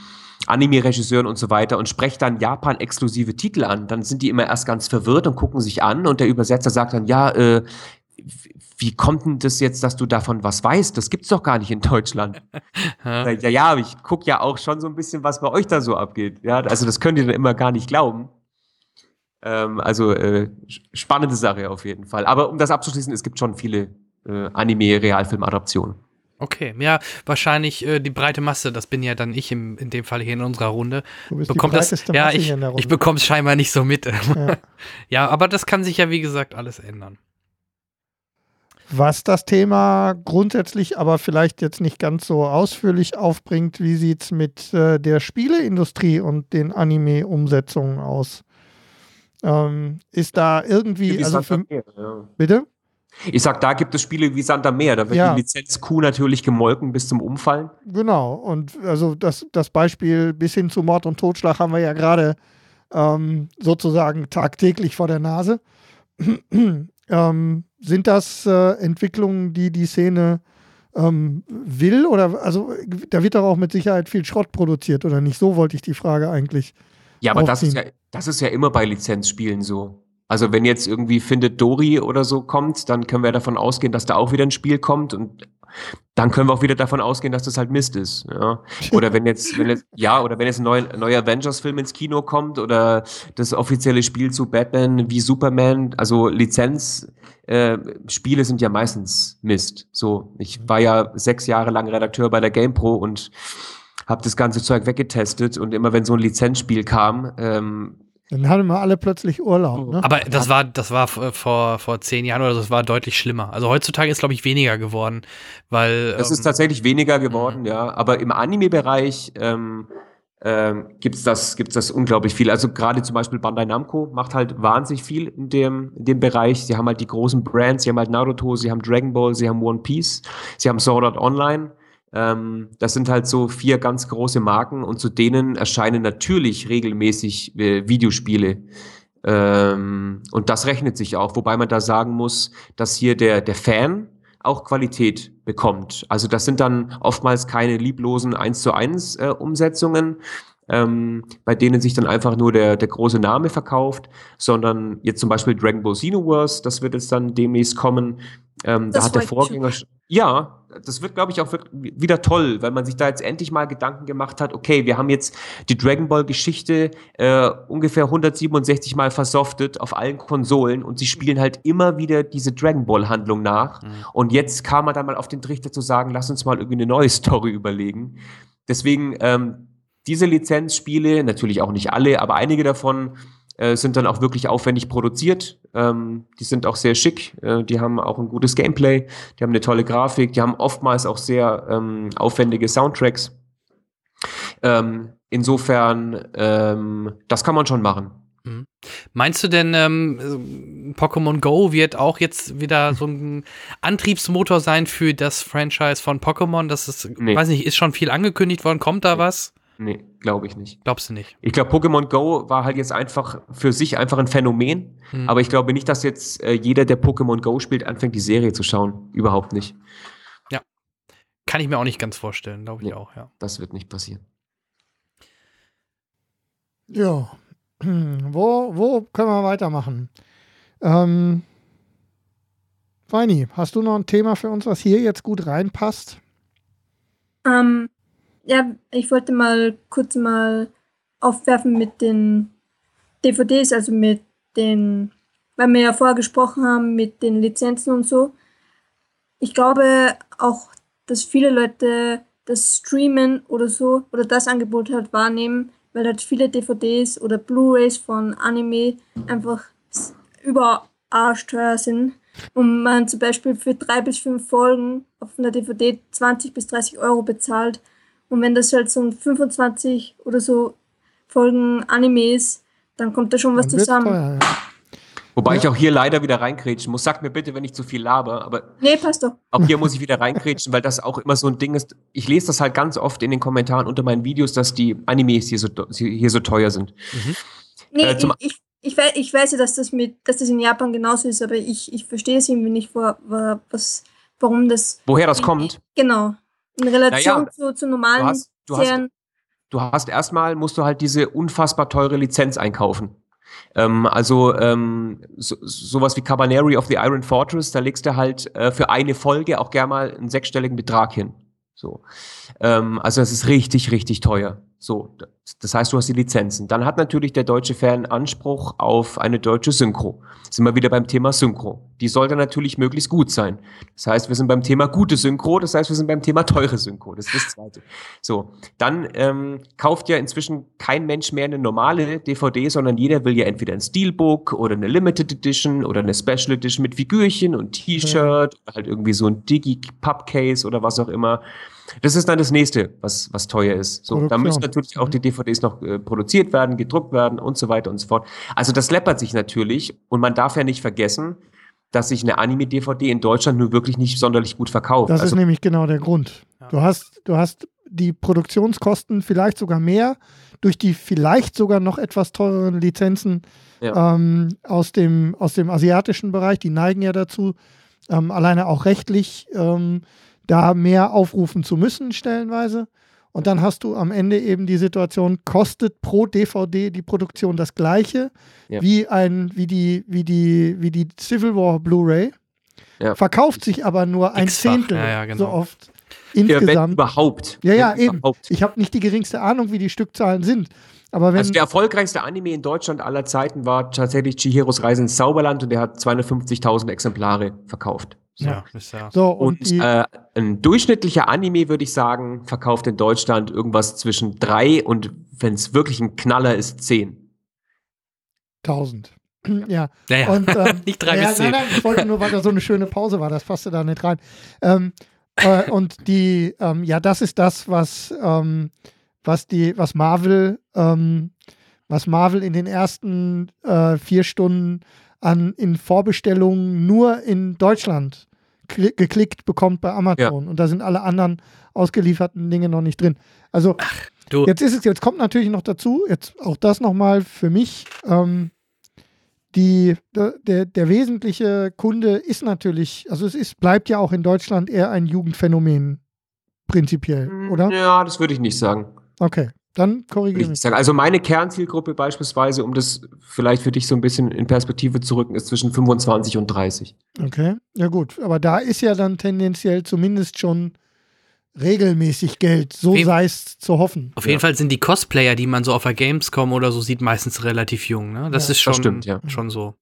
Anime-Regisseuren und so weiter und spreche dann Japan-exklusive Titel an, dann sind die immer erst ganz verwirrt und gucken sich an und der Übersetzer sagt dann, ja, äh, wie kommt denn das jetzt, dass du davon was weißt? Das gibt's doch gar nicht in Deutschland. ja, ja, ich gucke ja auch schon so ein bisschen, was bei euch da so abgeht. Ja, also das könnt ihr dann immer gar nicht glauben. Ähm, also äh, spannende Sache auf jeden Fall. Aber um das abzuschließen, es gibt schon viele äh, Anime-Realfilm-Adaptionen. Okay, ja, wahrscheinlich äh, die breite Masse, das bin ja dann ich im, in dem Fall hier in unserer Runde. Du bist bekommt die das, ja, ich, ich bekomme es scheinbar nicht so mit. Ja. ja, aber das kann sich ja, wie gesagt, alles ändern. Was das Thema grundsätzlich aber vielleicht jetzt nicht ganz so ausführlich aufbringt, wie sieht es mit äh, der Spieleindustrie und den Anime-Umsetzungen aus? Ähm, ist da irgendwie. Also für, Meer, ja. Bitte? Ich sag, da gibt es Spiele wie Santa Meer, da wird ja. die Lizenz Q natürlich gemolken bis zum Umfallen. Genau, und also das, das Beispiel bis hin zu Mord und Totschlag haben wir ja gerade ähm, sozusagen tagtäglich vor der Nase. ähm, sind das äh, Entwicklungen, die die Szene ähm, will? Oder also da wird doch auch mit Sicherheit viel Schrott produziert, oder nicht? So wollte ich die Frage eigentlich. Ja, aber das ist ja, das ist ja immer bei Lizenzspielen so. Also wenn jetzt irgendwie Findet Dory oder so kommt, dann können wir davon ausgehen, dass da auch wieder ein Spiel kommt und dann können wir auch wieder davon ausgehen, dass das halt Mist ist. Ja. Oder wenn jetzt, wenn jetzt, ja, oder wenn jetzt ein neuer, neuer Avengers-Film ins Kino kommt oder das offizielle Spiel zu Batman wie Superman, also Lizenz, äh, Spiele sind ja meistens Mist. So, ich war ja sechs Jahre lang Redakteur bei der GamePro und habe das ganze Zeug weggetestet und immer wenn so ein Lizenzspiel kam, ähm, dann hatten wir alle plötzlich Urlaub. Ne? Aber das war, das war vor, vor zehn Jahren oder so, das war deutlich schlimmer. Also heutzutage ist, glaube ich, weniger geworden, weil. Das ähm, ist tatsächlich weniger geworden, mhm. ja. Aber im Anime-Bereich ähm, ähm, gibt's das, gibt's das unglaublich viel. Also gerade zum Beispiel Bandai Namco macht halt wahnsinnig viel in dem, in dem Bereich. Sie haben halt die großen Brands, sie haben halt Naruto, sie haben Dragon Ball, sie haben One Piece, sie haben Sword Art Online. Ähm, das sind halt so vier ganz große Marken und zu denen erscheinen natürlich regelmäßig äh, Videospiele. Ähm, und das rechnet sich auch, wobei man da sagen muss, dass hier der, der Fan auch Qualität bekommt. Also das sind dann oftmals keine lieblosen 1 zu 1 äh, Umsetzungen, ähm, bei denen sich dann einfach nur der, der große Name verkauft, sondern jetzt zum Beispiel Dragon Ball Xenoverse, das wird jetzt dann demnächst kommen. Ähm, da hat der Vorgänger, ja, das wird, glaube ich, auch wieder toll, weil man sich da jetzt endlich mal Gedanken gemacht hat, okay, wir haben jetzt die Dragon Ball-Geschichte äh, ungefähr 167 Mal versoftet auf allen Konsolen und sie spielen halt immer wieder diese Dragon Ball-Handlung nach. Mhm. Und jetzt kam man dann mal auf den Trichter zu sagen, lass uns mal irgendwie eine neue Story überlegen. Deswegen ähm, diese Lizenzspiele, natürlich auch nicht alle, aber einige davon äh, sind dann auch wirklich aufwendig produziert. Ähm, die sind auch sehr schick. Äh, die haben auch ein gutes Gameplay. Die haben eine tolle Grafik. Die haben oftmals auch sehr ähm, aufwendige Soundtracks. Ähm, insofern, ähm, das kann man schon machen. Mhm. Meinst du denn, ähm, Pokémon Go wird auch jetzt wieder so ein Antriebsmotor sein für das Franchise von Pokémon? Das ist, nee. weiß nicht, ist schon viel angekündigt worden. Kommt da was? Nee, glaube ich nicht. Glaubst du nicht? Ich glaube, Pokémon Go war halt jetzt einfach für sich einfach ein Phänomen. Hm. Aber ich glaube nicht, dass jetzt äh, jeder, der Pokémon Go spielt, anfängt, die Serie zu schauen. Überhaupt nicht. Ja. Kann ich mir auch nicht ganz vorstellen, glaube ich nee, auch, ja. Das wird nicht passieren. Ja. Wo, wo können wir weitermachen? Ähm, Feini, hast du noch ein Thema für uns, was hier jetzt gut reinpasst? Ähm, ja, ich wollte mal kurz mal aufwerfen mit den DVDs, also mit den, weil wir ja vorher gesprochen haben, mit den Lizenzen und so. Ich glaube auch, dass viele Leute das Streamen oder so oder das Angebot halt wahrnehmen, weil halt viele DVDs oder Blu-rays von Anime einfach über arschteuer sind und man zum Beispiel für drei bis fünf Folgen auf einer DVD 20 bis 30 Euro bezahlt und wenn das halt so ein 25 oder so Folgen Anime ist, dann kommt da schon was zusammen. Teuer, ja. Wobei ja. ich auch hier leider wieder reinkrätschen muss. Sag mir bitte, wenn ich zu viel laber, aber. Nee, passt doch. Auch hier muss ich wieder reinkrätschen, weil das auch immer so ein Ding ist. Ich lese das halt ganz oft in den Kommentaren unter meinen Videos, dass die Animes hier so, hier so teuer sind. Mhm. Nee, äh, ich, ich, weiß, ich weiß ja, dass das, mit, dass das in Japan genauso ist, aber ich, ich verstehe es irgendwie nicht, wo, was, warum das. Woher das kommt? Genau. In Relation naja, zu, zu normalen du hast, du. Hast, du hast erstmal, musst du halt diese unfassbar teure Lizenz einkaufen. Ähm, also ähm, so, sowas wie Cabaneri of the Iron Fortress, da legst du halt äh, für eine Folge auch gerne mal einen sechsstelligen Betrag hin. So. Ähm, also das ist richtig, richtig teuer. So, das heißt, du hast die Lizenzen. Dann hat natürlich der deutsche Fan Anspruch auf eine deutsche Synchro. Sind wir wieder beim Thema Synchro. Die sollte natürlich möglichst gut sein. Das heißt, wir sind beim Thema gute Synchro, das heißt, wir sind beim Thema teure Synchro. Das ist das Zweite. So, dann ähm, kauft ja inzwischen kein Mensch mehr eine normale DVD, sondern jeder will ja entweder ein Steelbook oder eine Limited Edition oder eine Special Edition mit Figürchen und T-Shirt, mhm. halt irgendwie so ein Digi-Pub-Case oder was auch immer. Das ist dann das nächste, was, was teuer ist. So, da müssen natürlich auch die DVDs noch äh, produziert werden, gedruckt werden und so weiter und so fort. Also das läppert sich natürlich und man darf ja nicht vergessen, dass sich eine Anime-DVD in Deutschland nur wirklich nicht sonderlich gut verkauft. Das also, ist nämlich genau der Grund. Du hast, du hast die Produktionskosten vielleicht sogar mehr durch die vielleicht sogar noch etwas teureren Lizenzen ja. ähm, aus, dem, aus dem asiatischen Bereich. Die neigen ja dazu, ähm, alleine auch rechtlich ähm, da mehr aufrufen zu müssen, stellenweise. Und dann hast du am Ende eben die Situation, kostet pro DVD die Produktion das gleiche ja. wie, ein, wie, die, wie, die, wie die Civil War Blu-ray, ja. verkauft sich aber nur ein Zehntel ja, genau. so oft insgesamt. überhaupt. Ja, ja, eben. Überhaupt. Ich habe nicht die geringste Ahnung, wie die Stückzahlen sind. Aber wenn also der erfolgreichste Anime in Deutschland aller Zeiten war tatsächlich Chihiros Reise ins Zauberland und der hat 250.000 Exemplare verkauft. So. Ja, ja. So, und, und äh, ein durchschnittlicher Anime, würde ich sagen, verkauft in Deutschland irgendwas zwischen drei und, wenn es wirklich ein Knaller ist, zehn. Tausend. Ja. ja, ja. Und, ähm, nicht drei ja, bis zehn. Nein, nein, ich wollte nur, weil da so eine schöne Pause war, das passte da nicht rein. Ähm, äh, und die, ähm, ja, das ist das, was, ähm, was die, was Marvel, ähm, was Marvel in den ersten äh, vier Stunden an, in Vorbestellungen nur in Deutschland geklickt bekommt bei Amazon. Ja. Und da sind alle anderen ausgelieferten Dinge noch nicht drin. Also Ach, jetzt ist es, jetzt kommt natürlich noch dazu, jetzt auch das nochmal für mich. Ähm, die, der, der wesentliche Kunde ist natürlich, also es ist, bleibt ja auch in Deutschland eher ein Jugendphänomen prinzipiell, hm, oder? Ja, das würde ich nicht sagen. Okay. Dann korrigiere ich. Sagen. Also meine Kernzielgruppe beispielsweise, um das vielleicht für dich so ein bisschen in Perspektive zu rücken, ist zwischen 25 und 30. Okay, ja gut. Aber da ist ja dann tendenziell zumindest schon regelmäßig Geld, so sei es zu hoffen. Auf jeden Fall sind die Cosplayer, die man so auf der Gamescom oder so sieht, meistens relativ jung. Ne? Das ja, ist schon, das stimmt, ja. schon so.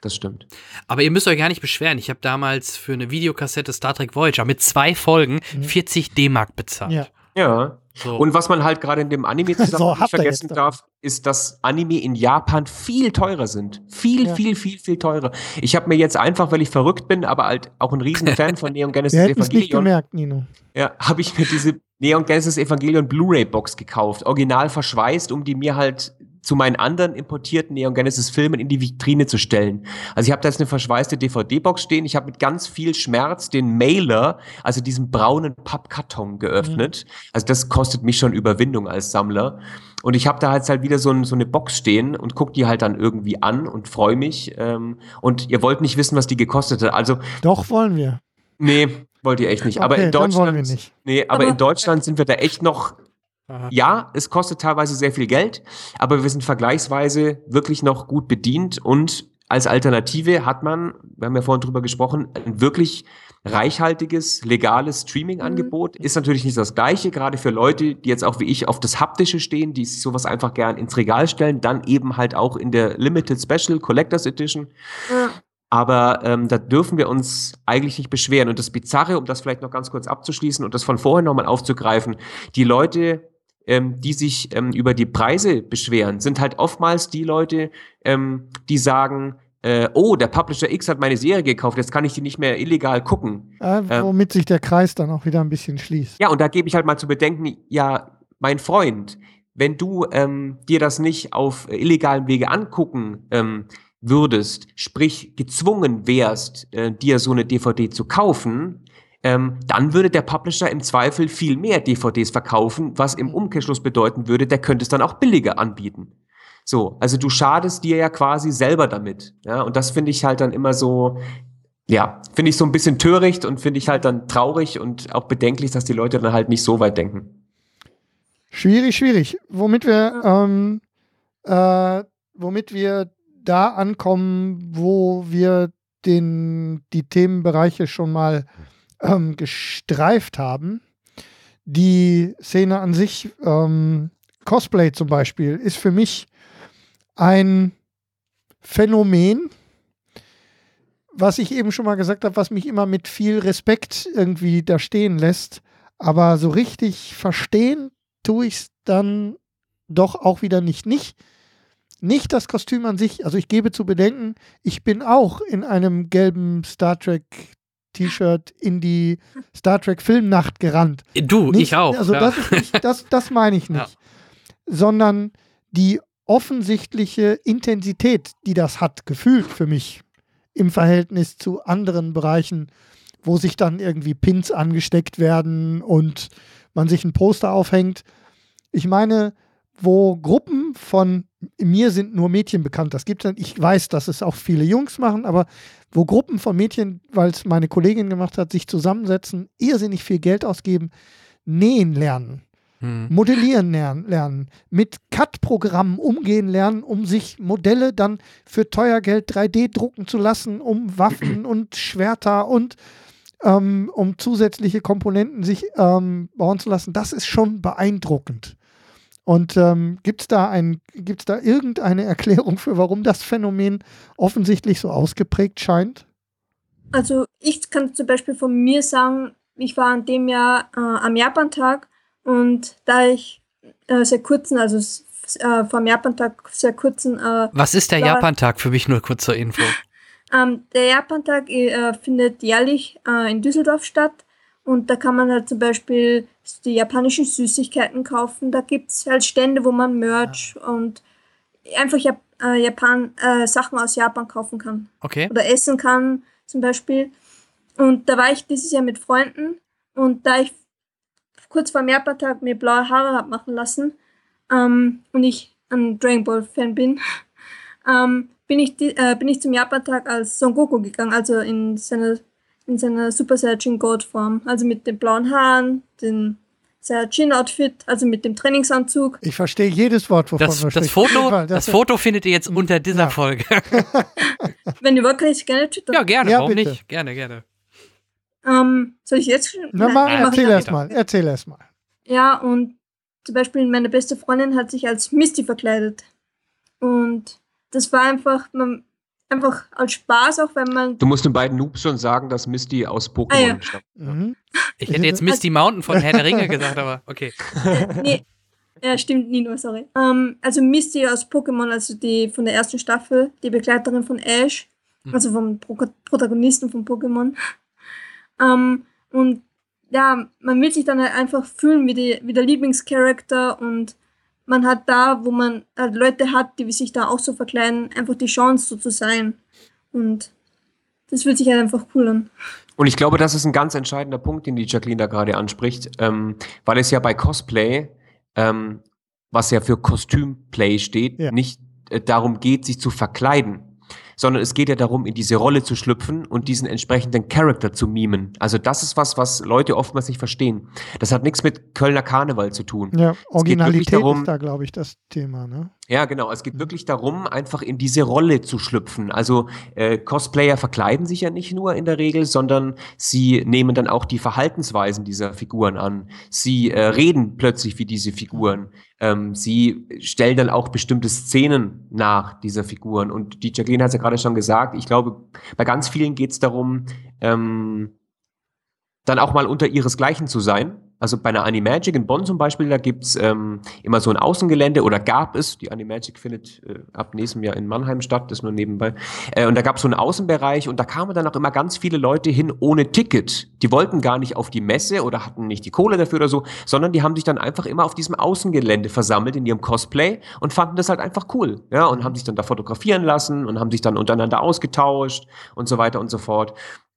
Das stimmt. Aber ihr müsst euch gar nicht beschweren. Ich habe damals für eine Videokassette Star Trek Voyager mit zwei Folgen 40 mhm. D-Mark bezahlt. Ja. Ja. So. Und was man halt gerade in dem Anime zusammen so, nicht vergessen darf, ist, dass Anime in Japan viel teurer sind. Viel, ja. viel, viel, viel teurer. Ich habe mir jetzt einfach, weil ich verrückt bin, aber halt auch ein riesen Fan von Neon Genesis Wir Evangelion. Nicht gemerkt, Nino. Ja, habe ich mir diese Neon Genesis Evangelion Blu-ray Box gekauft, original verschweißt, um die mir halt zu meinen anderen importierten Neon Genesis Filmen in die Vitrine zu stellen. Also ich habe da jetzt eine verschweißte DVD-Box stehen. Ich habe mit ganz viel Schmerz den Mailer, also diesen braunen Pappkarton geöffnet. Mhm. Also das kostet mich schon Überwindung als Sammler. Und ich habe da jetzt halt wieder so, ein, so eine Box stehen und guck die halt dann irgendwie an und freue mich. Ähm, und ihr wollt nicht wissen, was die gekostet hat. Also doch wollen wir. Nee, wollt ihr echt nicht. Okay, aber in Deutschland, nee, aber in Deutschland sind wir da echt noch Aha. Ja, es kostet teilweise sehr viel Geld, aber wir sind vergleichsweise wirklich noch gut bedient und als Alternative hat man, wir haben ja vorhin drüber gesprochen, ein wirklich reichhaltiges, legales Streaming-Angebot. Mhm. Ist natürlich nicht das Gleiche, gerade für Leute, die jetzt auch wie ich auf das Haptische stehen, die sich sowas einfach gern ins Regal stellen, dann eben halt auch in der Limited Special Collectors Edition. Ja. Aber ähm, da dürfen wir uns eigentlich nicht beschweren. Und das Bizarre, um das vielleicht noch ganz kurz abzuschließen und das von vorhin nochmal aufzugreifen, die Leute, ähm, die sich ähm, über die Preise beschweren, sind halt oftmals die Leute, ähm, die sagen, äh, oh, der Publisher X hat meine Serie gekauft, jetzt kann ich die nicht mehr illegal gucken. Äh, womit sich der Kreis dann auch wieder ein bisschen schließt. Ja, und da gebe ich halt mal zu bedenken, ja, mein Freund, wenn du ähm, dir das nicht auf äh, illegalen Wege angucken ähm, würdest, sprich gezwungen wärst, äh, dir so eine DVD zu kaufen, ähm, dann würde der Publisher im Zweifel viel mehr DVDs verkaufen, was im Umkehrschluss bedeuten würde, der könnte es dann auch billiger anbieten. So, also du schadest dir ja quasi selber damit. Ja, und das finde ich halt dann immer so, ja, finde ich so ein bisschen töricht und finde ich halt dann traurig und auch bedenklich, dass die Leute dann halt nicht so weit denken. Schwierig, schwierig. Womit wir, ähm, äh, womit wir da ankommen, wo wir den, die Themenbereiche schon mal ähm, gestreift haben. Die Szene an sich, ähm, Cosplay zum Beispiel, ist für mich ein Phänomen, was ich eben schon mal gesagt habe, was mich immer mit viel Respekt irgendwie da stehen lässt. Aber so richtig verstehen tue ich es dann doch auch wieder nicht. Nicht, nicht das Kostüm an sich. Also ich gebe zu bedenken, ich bin auch in einem gelben Star Trek T-Shirt in die Star Trek Filmnacht gerannt. Du, nicht, ich auch. Also ja. das, nicht, das, das meine ich nicht. Ja. Sondern die offensichtliche Intensität, die das hat, gefühlt für mich im Verhältnis zu anderen Bereichen, wo sich dann irgendwie Pins angesteckt werden und man sich ein Poster aufhängt. Ich meine, wo Gruppen von mir sind nur Mädchen bekannt. Das gibt es Ich weiß, dass es auch viele Jungs machen, aber wo Gruppen von Mädchen, weil es meine Kollegin gemacht hat, sich zusammensetzen, irrsinnig viel Geld ausgeben, nähen lernen, hm. modellieren lernen, lernen, mit CAD-Programmen umgehen lernen, um sich Modelle dann für teuer Geld 3D drucken zu lassen, um Waffen und Schwerter und ähm, um zusätzliche Komponenten sich ähm, bauen zu lassen. Das ist schon beeindruckend. Und ähm, gibt es da, da irgendeine Erklärung für, warum das Phänomen offensichtlich so ausgeprägt scheint? Also ich kann zum Beispiel von mir sagen, ich war an dem Jahr äh, am Japantag und da ich äh, sehr kurzen, also äh, vom Japantag sehr kurzen. Äh, Was ist der Japantag für mich nur kurz zur Info? Ähm, der Japantag äh, findet jährlich äh, in Düsseldorf statt und da kann man halt zum Beispiel die japanischen Süßigkeiten kaufen. Da gibt es halt Stände, wo man Merch ja. und einfach Jap äh, Japan, äh, Sachen aus Japan kaufen kann. Okay. Oder essen kann zum Beispiel. Und da war ich dieses Jahr mit Freunden und da ich kurz vor dem Japan-Tag mir blaue Haare habe machen lassen ähm, und ich ein Dragon Ball Fan bin, ähm, bin, ich, äh, bin ich zum Japan-Tag als Son Goku gegangen, also in seiner in seiner Super Saiyajin God Form. Also mit den blauen Haaren, dem Saiyajin Outfit, also mit dem Trainingsanzug. Ich verstehe jedes Wort, wovon das, du das Foto, das, das Foto findet ihr jetzt unter dieser ja. Folge. Wenn ihr wollt, kann ich gerne twittern. Ja, gerne, ja, warum bitte. nicht? Gerne, gerne. Ähm, soll ich jetzt? Na, mal, erzähl erst mal, erzähl erst mal. Ja, und zum Beispiel meine beste Freundin hat sich als Misty verkleidet. Und das war einfach, man, einfach als Spaß, auch wenn man. Du musst den beiden Noobs schon sagen, dass Misty aus Pokémon ah, ja. stammt. Mhm. Ich hätte jetzt Misty Mountain von Herr der Ringe gesagt, aber okay. Äh, nee. Ja, stimmt, Nino, sorry. Ähm, also Misty aus Pokémon, also die von der ersten Staffel, die Begleiterin von Ash, mhm. also vom Pro Protagonisten von Pokémon. Ähm, und ja, man will sich dann halt einfach fühlen wie, die, wie der Lieblingscharakter und man hat da, wo man halt Leute hat, die sich da auch so verkleiden, einfach die Chance so zu sein. Und das fühlt sich halt einfach cool an. Und ich glaube, das ist ein ganz entscheidender Punkt, den die Jacqueline da gerade anspricht, ähm, weil es ja bei Cosplay, ähm, was ja für Kostümplay steht, ja. nicht äh, darum geht, sich zu verkleiden, sondern es geht ja darum, in diese Rolle zu schlüpfen und diesen entsprechenden Charakter zu mimen. Also das ist was, was Leute oftmals nicht verstehen. Das hat nichts mit Kölner Karneval zu tun. Ja, Originalität darum, ist da, glaube ich, das Thema, ne? Ja, genau. Es geht wirklich darum, einfach in diese Rolle zu schlüpfen. Also äh, Cosplayer verkleiden sich ja nicht nur in der Regel, sondern sie nehmen dann auch die Verhaltensweisen dieser Figuren an. Sie äh, reden plötzlich wie diese Figuren. Ähm, sie stellen dann auch bestimmte Szenen nach dieser Figuren. Und die Jacqueline hat es ja gerade schon gesagt. Ich glaube, bei ganz vielen geht es darum, ähm, dann auch mal unter ihresgleichen zu sein also bei einer Animagic in Bonn zum Beispiel, da gibt's ähm, immer so ein Außengelände oder gab es, die Animagic findet äh, ab nächstem Jahr in Mannheim statt, das nur nebenbei. Äh, und da gab es so einen Außenbereich und da kamen dann auch immer ganz viele Leute hin ohne Ticket. Die wollten gar nicht auf die Messe oder hatten nicht die Kohle dafür oder so, sondern die haben sich dann einfach immer auf diesem Außengelände versammelt in ihrem Cosplay und fanden das halt einfach cool. Ja, und haben sich dann da fotografieren lassen und haben sich dann untereinander ausgetauscht und so weiter und so fort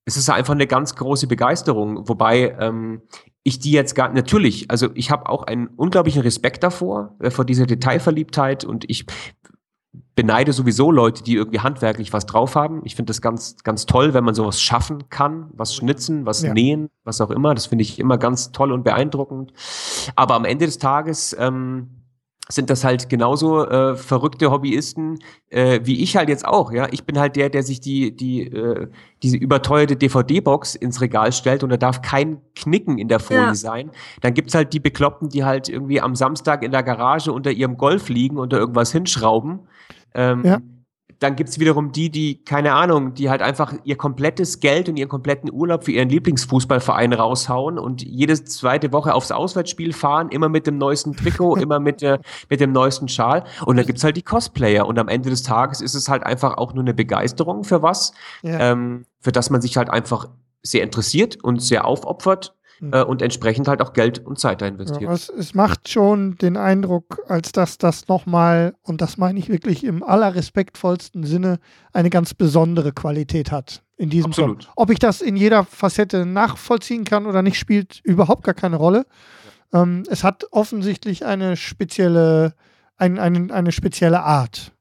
es ist einfach eine ganz große Begeisterung, wobei ähm, ich die jetzt gar natürlich, also ich habe auch einen unglaublichen Respekt davor, äh, vor dieser Detailverliebtheit und ich beneide sowieso Leute, die irgendwie handwerklich was drauf haben. Ich finde das ganz, ganz toll, wenn man sowas schaffen kann, was schnitzen, was ja. nähen, was auch immer. Das finde ich immer ganz toll und beeindruckend. Aber am Ende des Tages ähm, sind das halt genauso äh, verrückte Hobbyisten äh, wie ich halt jetzt auch. Ja, ich bin halt der, der sich die die äh, diese überteuerte DVD-Box ins Regal stellt und da darf kein Knicken in der Folie ja. sein. Dann gibt's halt die Bekloppten, die halt irgendwie am Samstag in der Garage unter ihrem Golf liegen und da irgendwas hinschrauben. Ähm, ja dann gibt's wiederum die, die, keine Ahnung, die halt einfach ihr komplettes Geld und ihren kompletten Urlaub für ihren Lieblingsfußballverein raushauen und jede zweite Woche aufs Auswärtsspiel fahren, immer mit dem neuesten Trikot, immer mit, äh, mit dem neuesten Schal. Und dann gibt's halt die Cosplayer. Und am Ende des Tages ist es halt einfach auch nur eine Begeisterung für was, ja. ähm, für das man sich halt einfach sehr interessiert und sehr aufopfert hm. äh, und entsprechend halt auch Geld und Zeit da investiert. Ja, es, es, macht schon den Eindruck, als dass das nochmal, und das meine ich wirklich im allerrespektvollsten Sinne, eine ganz besondere Qualität hat in diesem Absolut. Song. Ob ich das in jeder Facette nachvollziehen kann oder nicht, spielt überhaupt gar keine Rolle. Ja. Ähm, es hat offensichtlich eine spezielle, ein, ein, eine spezielle Art.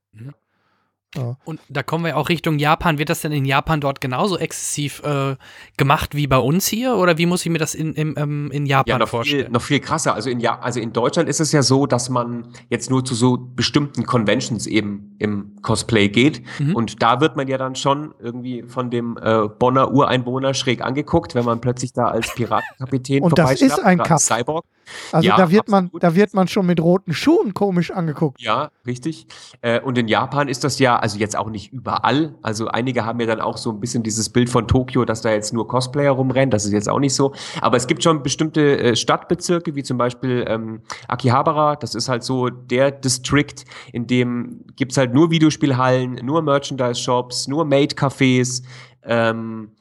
Ja. Und da kommen wir auch Richtung Japan. Wird das denn in Japan dort genauso exzessiv äh, gemacht wie bei uns hier? Oder wie muss ich mir das in, in, ähm, in Japan ja, noch vorstellen? Viel, noch viel krasser. Also in, ja also in Deutschland ist es ja so, dass man jetzt nur zu so bestimmten Conventions eben im Cosplay geht. Mhm. Und da wird man ja dann schon irgendwie von dem äh, Bonner Ureinwohner schräg angeguckt, wenn man plötzlich da als Piratenkapitän Und das ist ein. Cyborg. Also ja, da wird man, da wird man schon mit roten Schuhen komisch angeguckt. Ja, richtig. Äh, und in Japan ist das ja, also jetzt auch nicht überall. Also einige haben ja dann auch so ein bisschen dieses Bild von Tokio, dass da jetzt nur Cosplayer rumrennen. Das ist jetzt auch nicht so. Aber es gibt schon bestimmte äh, Stadtbezirke, wie zum Beispiel ähm, Akihabara. Das ist halt so der District, in dem gibt's halt nur Videospielhallen, nur Merchandise-Shops, nur Maid-Cafés. Ähm,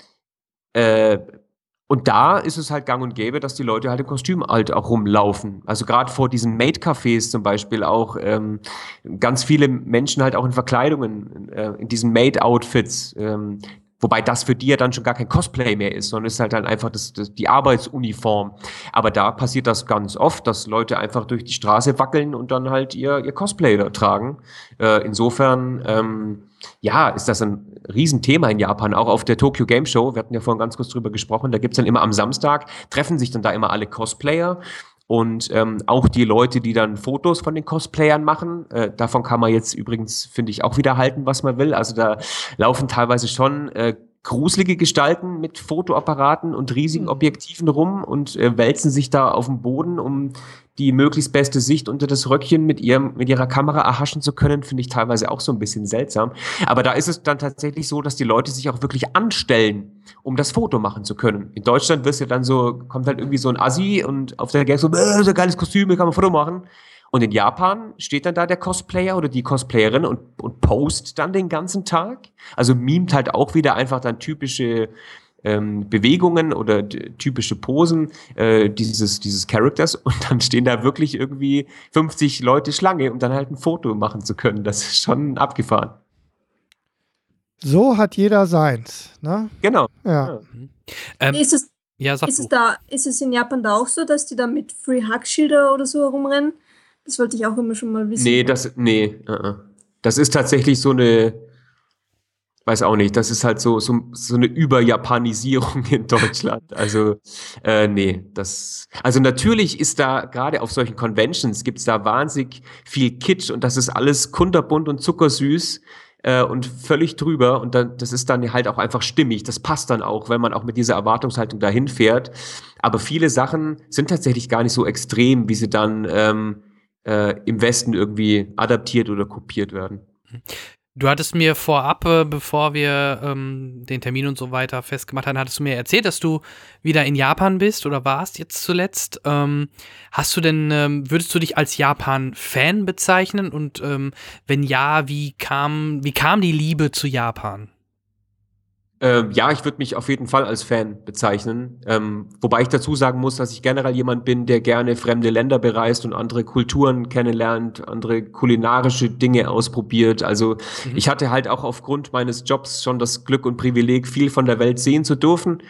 äh, und da ist es halt gang und gäbe, dass die Leute halt im Kostüm halt auch rumlaufen. Also gerade vor diesen Maid-Cafés zum Beispiel auch ähm, ganz viele Menschen halt auch in Verkleidungen, äh, in diesen Maid-Outfits. Ähm, wobei das für die ja dann schon gar kein Cosplay mehr ist, sondern ist halt dann einfach das, das, die Arbeitsuniform. Aber da passiert das ganz oft, dass Leute einfach durch die Straße wackeln und dann halt ihr, ihr Cosplay tragen. Äh, insofern ähm, ja, ist das ein Riesenthema in Japan, auch auf der Tokyo Game Show. Wir hatten ja vorhin ganz kurz drüber gesprochen. Da gibt's dann immer am Samstag, treffen sich dann da immer alle Cosplayer und ähm, auch die Leute, die dann Fotos von den Cosplayern machen. Äh, davon kann man jetzt übrigens, finde ich, auch wieder halten, was man will. Also da laufen teilweise schon äh, gruselige Gestalten mit Fotoapparaten und riesigen mhm. Objektiven rum und äh, wälzen sich da auf dem Boden, um die möglichst beste Sicht unter das Röckchen mit ihrem, mit ihrer Kamera erhaschen zu können, finde ich teilweise auch so ein bisschen seltsam. Aber da ist es dann tatsächlich so, dass die Leute sich auch wirklich anstellen, um das Foto machen zu können. In Deutschland wirst ja dann so, kommt halt irgendwie so ein Assi und auf der Gang so, äh, so ein geiles Kostüm, kann man ein Foto machen. Und in Japan steht dann da der Cosplayer oder die Cosplayerin und, und post dann den ganzen Tag. Also mimt halt auch wieder einfach dann typische ähm, Bewegungen oder typische Posen äh, dieses, dieses Characters und dann stehen da wirklich irgendwie 50 Leute Schlange, um dann halt ein Foto machen zu können. Das ist schon abgefahren. So hat jeder seins, ne? Genau. Ja. Ähm, ist es, ja, ist, es da, ist es in Japan da auch so, dass die da mit Free Hug Schilder oder so herumrennen? Das wollte ich auch immer schon mal wissen. Nee, das, nee, uh -uh. das ist tatsächlich so eine, weiß auch nicht, das ist halt so, so, so eine Überjapanisierung in Deutschland. Also, äh, nee, das, also natürlich ist da, gerade auf solchen Conventions gibt's da wahnsinnig viel Kitsch und das ist alles kunterbunt und zuckersüß äh, und völlig drüber und dann, das ist dann halt auch einfach stimmig. Das passt dann auch, wenn man auch mit dieser Erwartungshaltung dahin fährt. Aber viele Sachen sind tatsächlich gar nicht so extrem, wie sie dann ähm, äh, im Westen irgendwie adaptiert oder kopiert werden. Du hattest mir vorab, äh, bevor wir ähm, den Termin und so weiter festgemacht haben, hattest du mir erzählt, dass du wieder in Japan bist oder warst jetzt zuletzt. Ähm, hast du denn, ähm, würdest du dich als Japan-Fan bezeichnen? Und ähm, wenn ja, wie kam, wie kam die Liebe zu Japan? Ähm, ja, ich würde mich auf jeden Fall als Fan bezeichnen. Ähm, wobei ich dazu sagen muss, dass ich generell jemand bin, der gerne fremde Länder bereist und andere Kulturen kennenlernt, andere kulinarische Dinge ausprobiert. Also mhm. ich hatte halt auch aufgrund meines Jobs schon das Glück und Privileg, viel von der Welt sehen zu dürfen.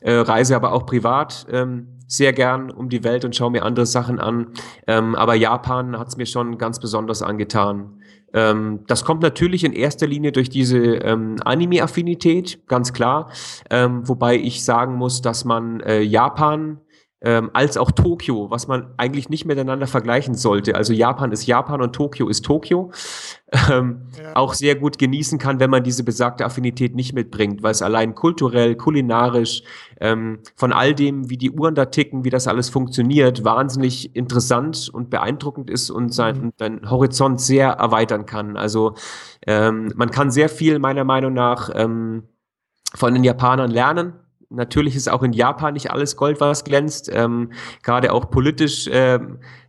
Äh, reise aber auch privat ähm, sehr gern um die Welt und schaue mir andere Sachen an. Ähm, aber Japan hat es mir schon ganz besonders angetan. Ähm, das kommt natürlich in erster Linie durch diese ähm, Anime-Affinität, ganz klar. Ähm, wobei ich sagen muss, dass man äh, Japan ähm, als auch Tokio, was man eigentlich nicht miteinander vergleichen sollte. Also Japan ist Japan und Tokio ist Tokio. Ähm, ja. Auch sehr gut genießen kann, wenn man diese besagte Affinität nicht mitbringt, weil es allein kulturell, kulinarisch, ähm, von all dem, wie die Uhren da ticken, wie das alles funktioniert, wahnsinnig interessant und beeindruckend ist und seinen mhm. Horizont sehr erweitern kann. Also ähm, man kann sehr viel meiner Meinung nach ähm, von den Japanern lernen Natürlich ist auch in Japan nicht alles Gold, was glänzt. Ähm, Gerade auch politisch äh,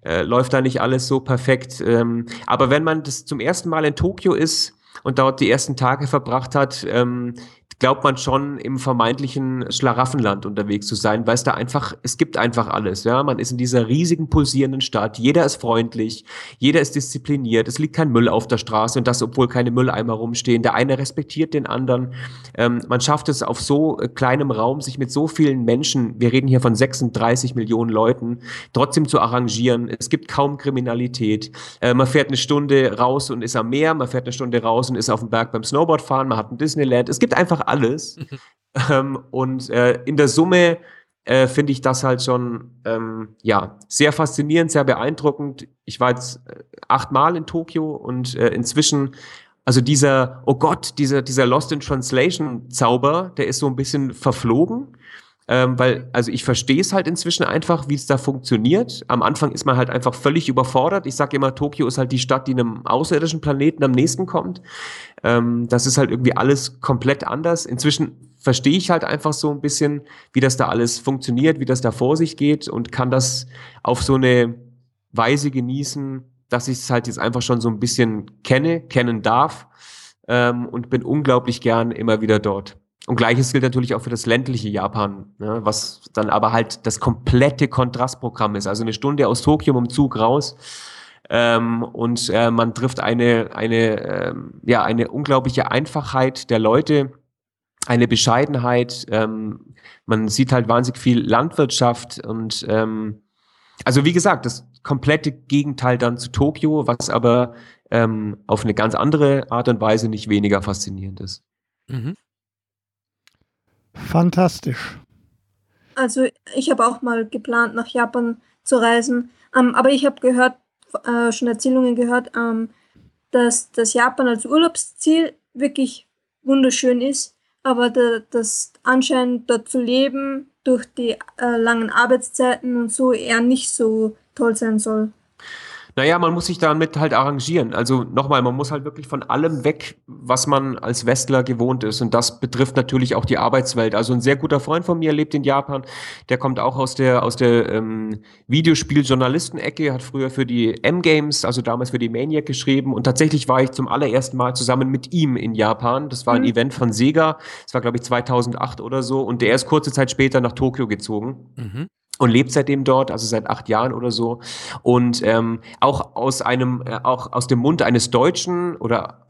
äh, läuft da nicht alles so perfekt. Ähm, aber wenn man das zum ersten Mal in Tokio ist und dort die ersten Tage verbracht hat, ähm, glaubt man schon im vermeintlichen Schlaraffenland unterwegs zu sein, weil es da einfach, es gibt einfach alles. Ja, man ist in dieser riesigen pulsierenden Stadt. Jeder ist freundlich, jeder ist diszipliniert. Es liegt kein Müll auf der Straße und das, obwohl keine Mülleimer rumstehen. Der eine respektiert den anderen. Ähm, man schafft es auf so äh, kleinem Raum, sich mit so vielen Menschen, wir reden hier von 36 Millionen Leuten, trotzdem zu arrangieren. Es gibt kaum Kriminalität. Äh, man fährt eine Stunde raus und ist am Meer. Man fährt eine Stunde raus und ist auf dem Berg beim Snowboardfahren. Man hat ein Disneyland. Es gibt einfach alles. ähm, und äh, in der Summe äh, finde ich das halt schon ähm, ja sehr faszinierend, sehr beeindruckend. Ich war jetzt äh, achtmal in Tokio und äh, inzwischen also dieser, oh Gott, dieser, dieser Lost in Translation Zauber, der ist so ein bisschen verflogen. Ähm, weil, also ich verstehe es halt inzwischen einfach, wie es da funktioniert. Am Anfang ist man halt einfach völlig überfordert. Ich sage immer, Tokio ist halt die Stadt, die einem außerirdischen Planeten am nächsten kommt. Ähm, das ist halt irgendwie alles komplett anders. Inzwischen verstehe ich halt einfach so ein bisschen, wie das da alles funktioniert, wie das da vor sich geht und kann das auf so eine Weise genießen, dass ich es halt jetzt einfach schon so ein bisschen kenne, kennen darf ähm, und bin unglaublich gern immer wieder dort. Und gleiches gilt natürlich auch für das ländliche Japan, ne, was dann aber halt das komplette Kontrastprogramm ist. Also eine Stunde aus Tokio dem Zug raus ähm, und äh, man trifft eine, eine, ähm, ja, eine unglaubliche Einfachheit der Leute, eine Bescheidenheit. Ähm, man sieht halt wahnsinnig viel Landwirtschaft und ähm, also wie gesagt, das komplette Gegenteil dann zu Tokio, was aber ähm, auf eine ganz andere Art und Weise nicht weniger faszinierend ist. Mhm. Fantastisch. Also ich habe auch mal geplant, nach Japan zu reisen, ähm, aber ich habe gehört, äh, schon Erzählungen gehört, ähm, dass das Japan als Urlaubsziel wirklich wunderschön ist, aber da, das anscheinend dort zu leben durch die äh, langen Arbeitszeiten und so eher nicht so toll sein soll. Naja, man muss sich damit halt arrangieren. Also nochmal, man muss halt wirklich von allem weg, was man als Westler gewohnt ist. Und das betrifft natürlich auch die Arbeitswelt. Also ein sehr guter Freund von mir lebt in Japan. Der kommt auch aus der, aus der ähm, Videospiel-Journalisten-Ecke, hat früher für die M-Games, also damals für die Maniac geschrieben. Und tatsächlich war ich zum allerersten Mal zusammen mit ihm in Japan. Das war ein mhm. Event von Sega. Das war, glaube ich, 2008 oder so. Und der ist kurze Zeit später nach Tokio gezogen. Mhm und lebt seitdem dort, also seit acht Jahren oder so. Und ähm, auch aus einem, äh, auch aus dem Mund eines Deutschen oder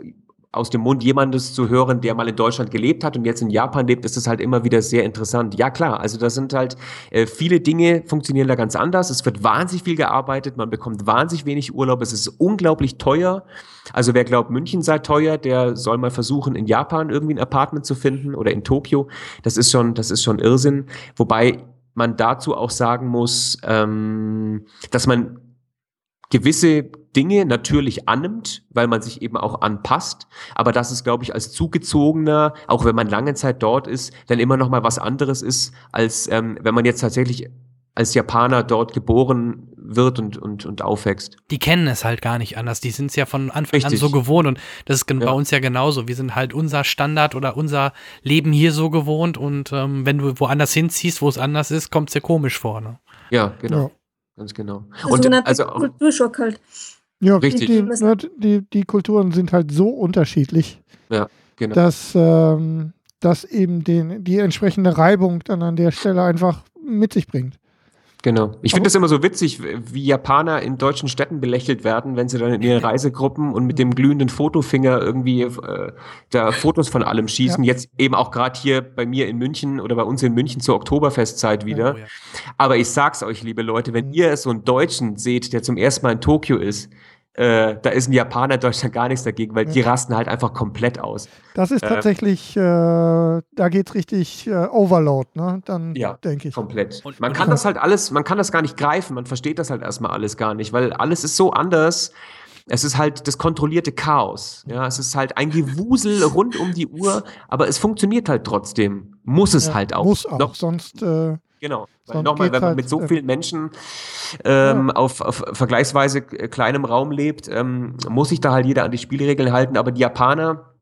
aus dem Mund jemandes zu hören, der mal in Deutschland gelebt hat und jetzt in Japan lebt, ist das halt immer wieder sehr interessant. Ja klar, also da sind halt äh, viele Dinge funktionieren da ganz anders. Es wird wahnsinnig viel gearbeitet, man bekommt wahnsinnig wenig Urlaub, es ist unglaublich teuer. Also wer glaubt, München sei teuer, der soll mal versuchen, in Japan irgendwie ein Apartment zu finden oder in Tokio. Das ist schon, das ist schon Irrsinn. Wobei man dazu auch sagen muss, ähm, dass man gewisse Dinge natürlich annimmt, weil man sich eben auch anpasst, aber dass es, glaube ich, als Zugezogener, auch wenn man lange Zeit dort ist, dann immer noch mal was anderes ist, als ähm, wenn man jetzt tatsächlich als Japaner dort geboren wird und, und, und aufwächst. Die kennen es halt gar nicht anders. Die sind es ja von Anfang Richtig. an so gewohnt und das ist ja. bei uns ja genauso. Wir sind halt unser Standard oder unser Leben hier so gewohnt und ähm, wenn du woanders hinziehst, wo es anders ist, kommt es dir komisch vor. Ne? Ja, genau. Ja. Ganz genau. Und so also auch, Kulturschock halt. Ja, Richtig. Die, die, die, Kulturen sind halt so unterschiedlich, ja, genau. dass, ähm, dass eben den, die entsprechende Reibung dann an der Stelle einfach mit sich bringt. Genau. Ich finde das immer so witzig, wie Japaner in deutschen Städten belächelt werden, wenn sie dann in ihren Reisegruppen und mit dem glühenden Fotofinger irgendwie äh, da Fotos von allem schießen. Ja. Jetzt eben auch gerade hier bei mir in München oder bei uns in München zur Oktoberfestzeit wieder. Oh, ja. Aber ich sag's euch, liebe Leute, wenn mhm. ihr so einen Deutschen seht, der zum ersten Mal in Tokio ist, äh, da ist ein Japaner in Deutschland gar nichts dagegen, weil ja. die rasten halt einfach komplett aus. Das ist äh, tatsächlich, äh, da geht's richtig äh, Overload, ne? Dann ja, denke ich. Komplett. Und, man kann das halt alles, man kann das gar nicht greifen, man versteht das halt erstmal alles gar nicht, weil alles ist so anders. Es ist halt das kontrollierte Chaos. Ja, es ist halt ein Gewusel rund um die Uhr, aber es funktioniert halt trotzdem. Muss es ja, halt auch. Muss auch, Noch, sonst äh, Genau. Nochmal, wenn man halt, mit so äh, vielen Menschen ähm, ja. auf, auf vergleichsweise kleinem Raum lebt, ähm, muss sich da halt jeder an die Spielregeln halten. Aber die Japaner,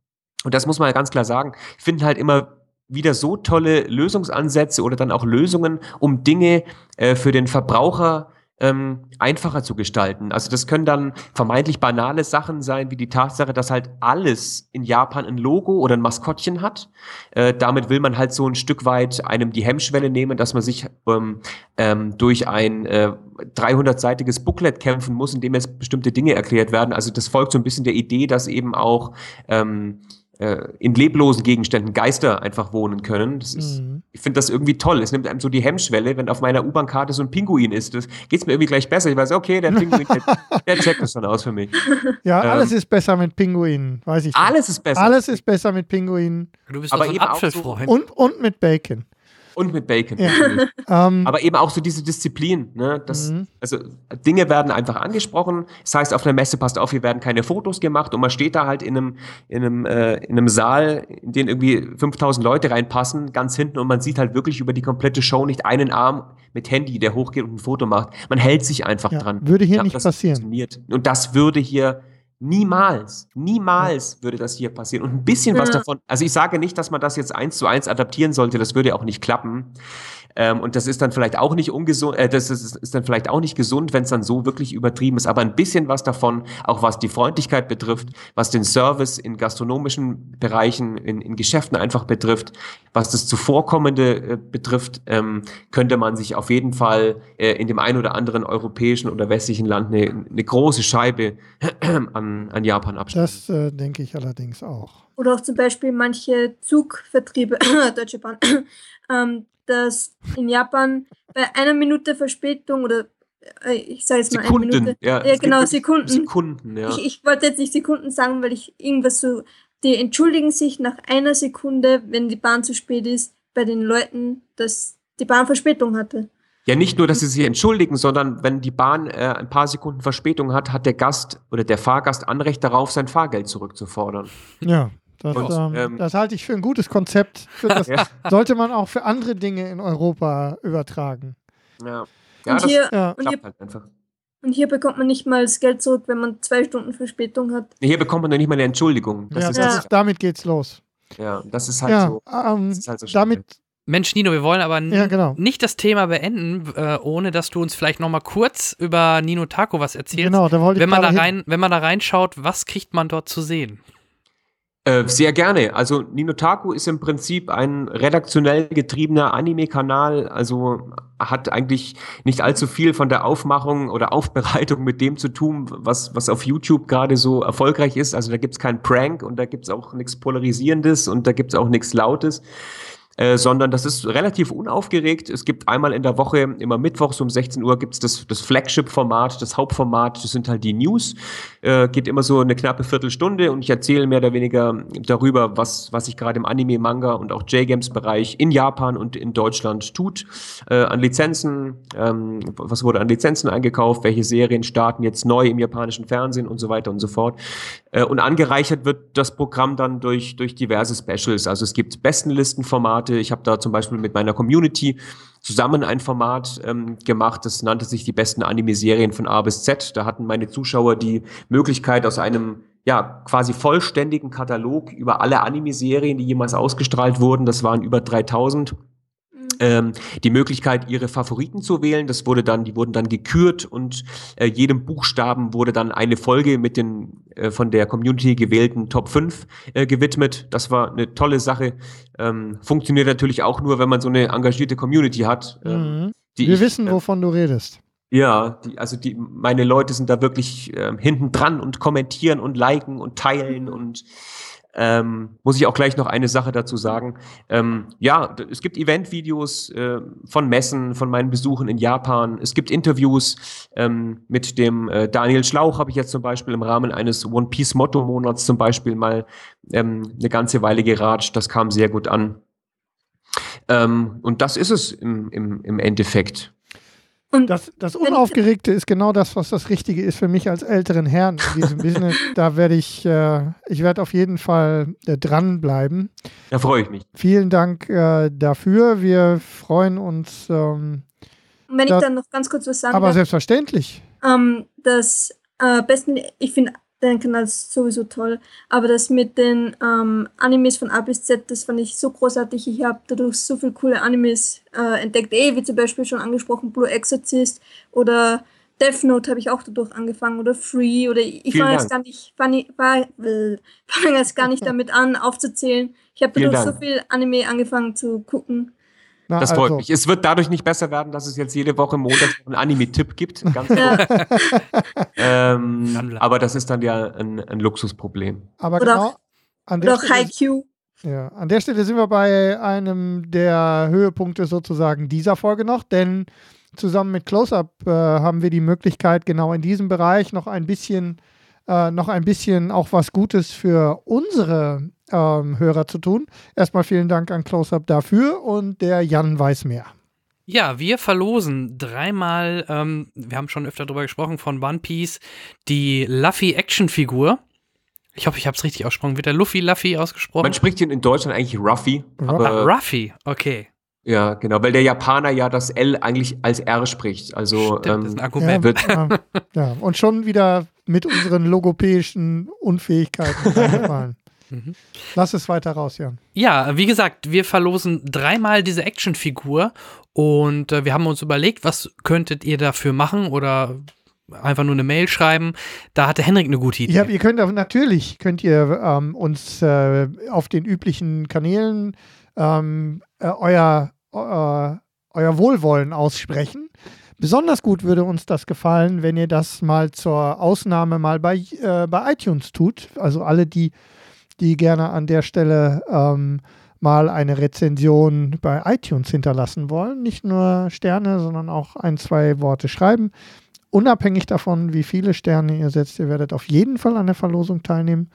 und das muss man ja ganz klar sagen, finden halt immer wieder so tolle Lösungsansätze oder dann auch Lösungen, um Dinge äh, für den Verbraucher ähm, einfacher zu gestalten. Also das können dann vermeintlich banale Sachen sein, wie die Tatsache, dass halt alles in Japan ein Logo oder ein Maskottchen hat. Äh, damit will man halt so ein Stück weit einem die Hemmschwelle nehmen, dass man sich ähm, ähm, durch ein äh, 300-seitiges Booklet kämpfen muss, in dem jetzt bestimmte Dinge erklärt werden. Also das folgt so ein bisschen der Idee, dass eben auch ähm, äh, in leblosen Gegenständen Geister einfach wohnen können. Das ist, mhm. Ich finde das irgendwie toll. Es nimmt einem so die Hemmschwelle, wenn auf meiner U-Bahn-Karte so ein Pinguin ist. Das geht mir irgendwie gleich besser. Ich weiß, okay, der Pinguin, der, der checkt das dann aus für mich. Ja, ähm, alles ist besser mit Pinguinen, weiß ich. Alles nicht. ist besser. Alles ist besser mit Pinguinen. Du bist aber so ein Apfelfreund. So und, und mit Bacon. Und mit Bacon. Ja. Ähm, Aber eben auch so diese Disziplin. Ne? Das, mhm. Also Dinge werden einfach angesprochen. Das heißt, auf einer Messe passt auf, hier werden keine Fotos gemacht und man steht da halt in einem, in einem, äh, in einem Saal, in den irgendwie 5000 Leute reinpassen, ganz hinten und man sieht halt wirklich über die komplette Show nicht einen Arm mit Handy, der hochgeht und ein Foto macht. Man hält sich einfach ja, dran. Würde hier ja, nicht passieren. Und das würde hier Niemals, niemals würde das hier passieren. Und ein bisschen was davon, also ich sage nicht, dass man das jetzt eins zu eins adaptieren sollte, das würde auch nicht klappen. Ähm, und das ist dann vielleicht auch nicht ungesund, äh, das ist, ist dann vielleicht auch nicht gesund, wenn es dann so wirklich übertrieben ist. Aber ein bisschen was davon, auch was die Freundlichkeit betrifft, was den Service in gastronomischen Bereichen, in, in Geschäften einfach betrifft, was das Zuvorkommende äh, betrifft, ähm, könnte man sich auf jeden Fall äh, in dem einen oder anderen europäischen oder westlichen Land eine, eine große Scheibe an, an Japan abschneiden. Das äh, denke ich allerdings auch. Oder auch zum Beispiel manche Zugvertriebe, Deutsche Bahn, ähm, dass in Japan bei einer Minute Verspätung oder äh, ich sage jetzt mal Sekunden, eine Minute. Ja, ja genau, Sekunden. Sekunden, ja. Ich, ich wollte jetzt nicht Sekunden sagen, weil ich irgendwas so, die entschuldigen sich nach einer Sekunde, wenn die Bahn zu spät ist, bei den Leuten, dass die Bahn Verspätung hatte. Ja, nicht nur, dass sie sich entschuldigen, sondern wenn die Bahn äh, ein paar Sekunden Verspätung hat, hat der Gast oder der Fahrgast Anrecht darauf, sein Fahrgeld zurückzufordern. Ja. Das, und, ähm, ähm, das, halte ich für ein gutes Konzept. Das ja. sollte man auch für andere Dinge in Europa übertragen. Ja, ja und, hier, ja. Und, hier, halt einfach. und hier bekommt man nicht mal das Geld zurück, wenn man zwei Stunden Verspätung hat. Hier bekommt man ja nicht mal eine Entschuldigung. Das ja, ist, das ist, damit geht's los. Ja, das ist halt so. Ähm, ist halt so damit Mensch, Nino, wir wollen aber ja, genau. nicht das Thema beenden, äh, ohne dass du uns vielleicht noch mal kurz über Nino Taco was erzählst. Genau, da wollte ich wenn man da rein, Wenn man da reinschaut, was kriegt man dort zu sehen? Äh, sehr gerne. Also Ninotaku ist im Prinzip ein redaktionell getriebener Anime-Kanal, also hat eigentlich nicht allzu viel von der Aufmachung oder Aufbereitung mit dem zu tun, was, was auf YouTube gerade so erfolgreich ist. Also da gibt's keinen Prank und da gibt's auch nichts Polarisierendes und da gibt's auch nichts Lautes. Äh, sondern das ist relativ unaufgeregt. Es gibt einmal in der Woche, immer mittwochs um 16 Uhr, gibt's das, das Flagship-Format, das Hauptformat, das sind halt die News. Äh, geht immer so eine knappe Viertelstunde und ich erzähle mehr oder weniger darüber, was, was sich gerade im Anime, Manga und auch J-Games-Bereich in Japan und in Deutschland tut. Äh, an Lizenzen, ähm, was wurde an Lizenzen eingekauft, welche Serien starten jetzt neu im japanischen Fernsehen und so weiter und so fort. Äh, und angereichert wird das Programm dann durch, durch diverse Specials. Also es gibt Bestenlistenformate. Ich habe da zum Beispiel mit meiner Community zusammen ein Format ähm, gemacht, das nannte sich die besten Anime-Serien von A bis Z. Da hatten meine Zuschauer die Möglichkeit aus einem ja, quasi vollständigen Katalog über alle Anime-Serien, die jemals ausgestrahlt wurden. Das waren über 3000 ähm, die Möglichkeit, ihre Favoriten zu wählen. Das wurde dann, die wurden dann gekürt und äh, jedem Buchstaben wurde dann eine Folge mit den äh, von der Community gewählten Top 5 äh, gewidmet. Das war eine tolle Sache. Ähm, funktioniert natürlich auch nur, wenn man so eine engagierte Community hat. Ähm, mhm Wir ich, wissen, äh, wovon du redest. Ja, die, also die, meine Leute sind da wirklich äh, hinten dran und kommentieren und liken und teilen und ähm, muss ich auch gleich noch eine Sache dazu sagen. Ähm, ja, es gibt Eventvideos äh, von Messen, von meinen Besuchen in Japan. Es gibt Interviews ähm, mit dem äh, Daniel Schlauch, habe ich jetzt zum Beispiel im Rahmen eines One Piece Motto Monats zum Beispiel mal ähm, eine ganze Weile geratscht. Das kam sehr gut an. Ähm, und das ist es im, im, im Endeffekt. Und das, das Unaufgeregte ist genau das, was das Richtige ist für mich als älteren Herrn in diesem Business. Da werde ich, äh, ich werde auf jeden Fall äh, dranbleiben. Da freue ich mich. Vielen Dank äh, dafür. Wir freuen uns. Ähm, wenn ich dann noch ganz kurz was sagen Aber darf, selbstverständlich. Ähm, das äh, besten, ich finde den Kanal ist sowieso toll. Aber das mit den ähm, Animes von A bis Z, das fand ich so großartig. Ich habe dadurch so viele coole Animes äh, entdeckt. Eh, wie zum Beispiel schon angesprochen, Blue Exorcist oder Death Note habe ich auch dadurch angefangen oder Free oder ich fange jetzt gar nicht, fange fang jetzt gar nicht damit an aufzuzählen. Ich habe dadurch so viel Anime angefangen zu gucken. Na, das freut also. mich. Es wird dadurch nicht besser werden, dass es jetzt jede Woche Montag einen Anime-Tipp gibt. Ganz ähm, aber das ist dann ja ein, ein Luxusproblem. Aber oder genau. An der. Ja, an der Stelle sind wir bei einem der Höhepunkte sozusagen dieser Folge noch, denn zusammen mit Close-Up äh, haben wir die Möglichkeit, genau in diesem Bereich noch ein bisschen, äh, noch ein bisschen auch was Gutes für unsere ähm, Hörer zu tun. Erstmal vielen Dank an Close-Up dafür und der Jan weiß mehr. Ja, wir verlosen dreimal, ähm, wir haben schon öfter darüber gesprochen, von One Piece, die Luffy Actionfigur. Ich hoffe, ich habe es richtig ausgesprochen. Wird der Luffy Luffy ausgesprochen? Man spricht ihn in Deutschland eigentlich Ruffy. Aber Ruffy, okay. Ja, genau, weil der Japaner ja das L eigentlich als R spricht. Also Stimmt, ähm, das ist ein Argument. Ja, ja, ja, und schon wieder mit unseren logopäischen Unfähigkeiten eingefallen. Mhm. Lass es weiter raus, Jan. Ja, wie gesagt, wir verlosen dreimal diese Actionfigur und äh, wir haben uns überlegt, was könntet ihr dafür machen oder einfach nur eine Mail schreiben. Da hatte Henrik eine gute Idee. Ja, ihr könnt natürlich könnt ihr ähm, uns äh, auf den üblichen Kanälen ähm, äh, euer, äh, euer Wohlwollen aussprechen. Besonders gut würde uns das gefallen, wenn ihr das mal zur Ausnahme mal bei, äh, bei iTunes tut. Also alle, die die gerne an der Stelle ähm, mal eine Rezension bei iTunes hinterlassen wollen. Nicht nur Sterne, sondern auch ein, zwei Worte schreiben. Unabhängig davon, wie viele Sterne ihr setzt, ihr werdet auf jeden Fall an der Verlosung teilnehmen.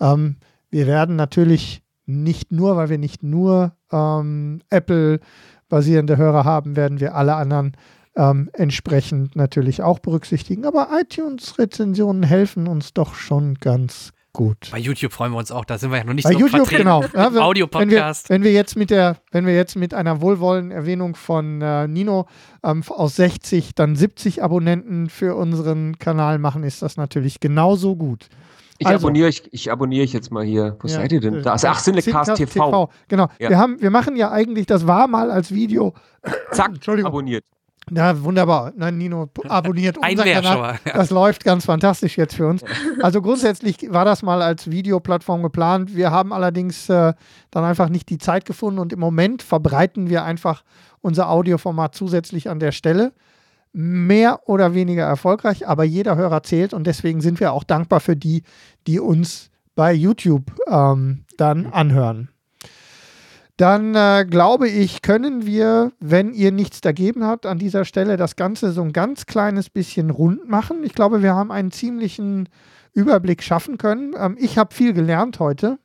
Ähm, wir werden natürlich nicht nur, weil wir nicht nur ähm, Apple-basierende Hörer haben, werden wir alle anderen ähm, entsprechend natürlich auch berücksichtigen. Aber iTunes-Rezensionen helfen uns doch schon ganz Gut. Bei YouTube freuen wir uns auch, da sind wir ja noch nicht Bei so YouTube, vertreten. genau. Ja, Audio-Podcast. Wenn, wenn, wir jetzt mit der, wenn wir jetzt mit einer wohlwollenden Erwähnung von äh, Nino ähm, aus 60 dann 70 Abonnenten für unseren Kanal machen, ist das natürlich genauso gut. Ich also, abonniere ich, ich abonniere ich jetzt mal hier. Wo ja, seid ihr denn? Da ist ach, Cinecast TV. TV. Genau. Ja. Wir haben, wir machen ja eigentlich, das war mal als Video. Zack, Entschuldigung. abonniert. Ja, wunderbar. Nein, Nino abonniert unseren Kanal. Ja. Das läuft ganz fantastisch jetzt für uns. Also grundsätzlich war das mal als Videoplattform geplant. Wir haben allerdings äh, dann einfach nicht die Zeit gefunden und im Moment verbreiten wir einfach unser Audioformat zusätzlich an der Stelle. Mehr oder weniger erfolgreich, aber jeder Hörer zählt und deswegen sind wir auch dankbar für die, die uns bei YouTube ähm, dann anhören dann äh, glaube ich, können wir, wenn ihr nichts dagegen habt, an dieser Stelle das Ganze so ein ganz kleines bisschen rund machen. Ich glaube, wir haben einen ziemlichen Überblick schaffen können. Ähm, ich habe viel gelernt heute.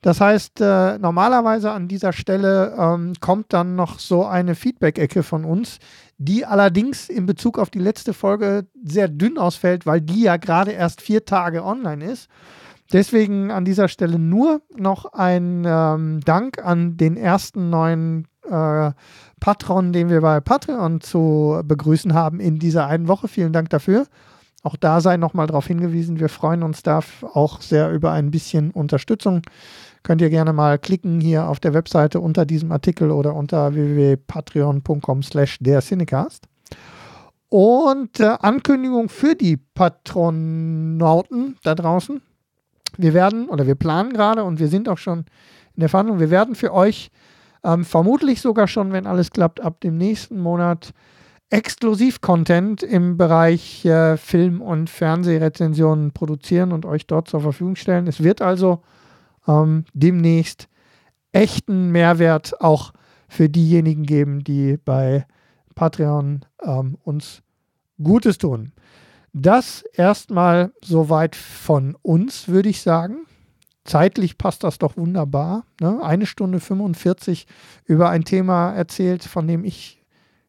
Das heißt, äh, normalerweise an dieser Stelle ähm, kommt dann noch so eine Feedback-Ecke von uns, die allerdings in Bezug auf die letzte Folge sehr dünn ausfällt, weil die ja gerade erst vier Tage online ist. Deswegen an dieser Stelle nur noch ein ähm, Dank an den ersten neuen äh, Patron, den wir bei Patreon zu begrüßen haben in dieser einen Woche. Vielen Dank dafür. Auch da sei nochmal darauf hingewiesen, wir freuen uns da auch sehr über ein bisschen Unterstützung. Könnt ihr gerne mal klicken hier auf der Webseite unter diesem Artikel oder unter www.patreon.com slash der Cinecast. Und äh, Ankündigung für die Patronauten da draußen. Wir werden oder wir planen gerade und wir sind auch schon in der Verhandlung, wir werden für euch ähm, vermutlich sogar schon, wenn alles klappt, ab dem nächsten Monat Exklusiv-Content im Bereich äh, Film- und Fernsehrezensionen produzieren und euch dort zur Verfügung stellen. Es wird also ähm, demnächst echten Mehrwert auch für diejenigen geben, die bei Patreon ähm, uns Gutes tun. Das erstmal soweit von uns, würde ich sagen. Zeitlich passt das doch wunderbar. Ne? Eine Stunde 45 über ein Thema erzählt, von dem ich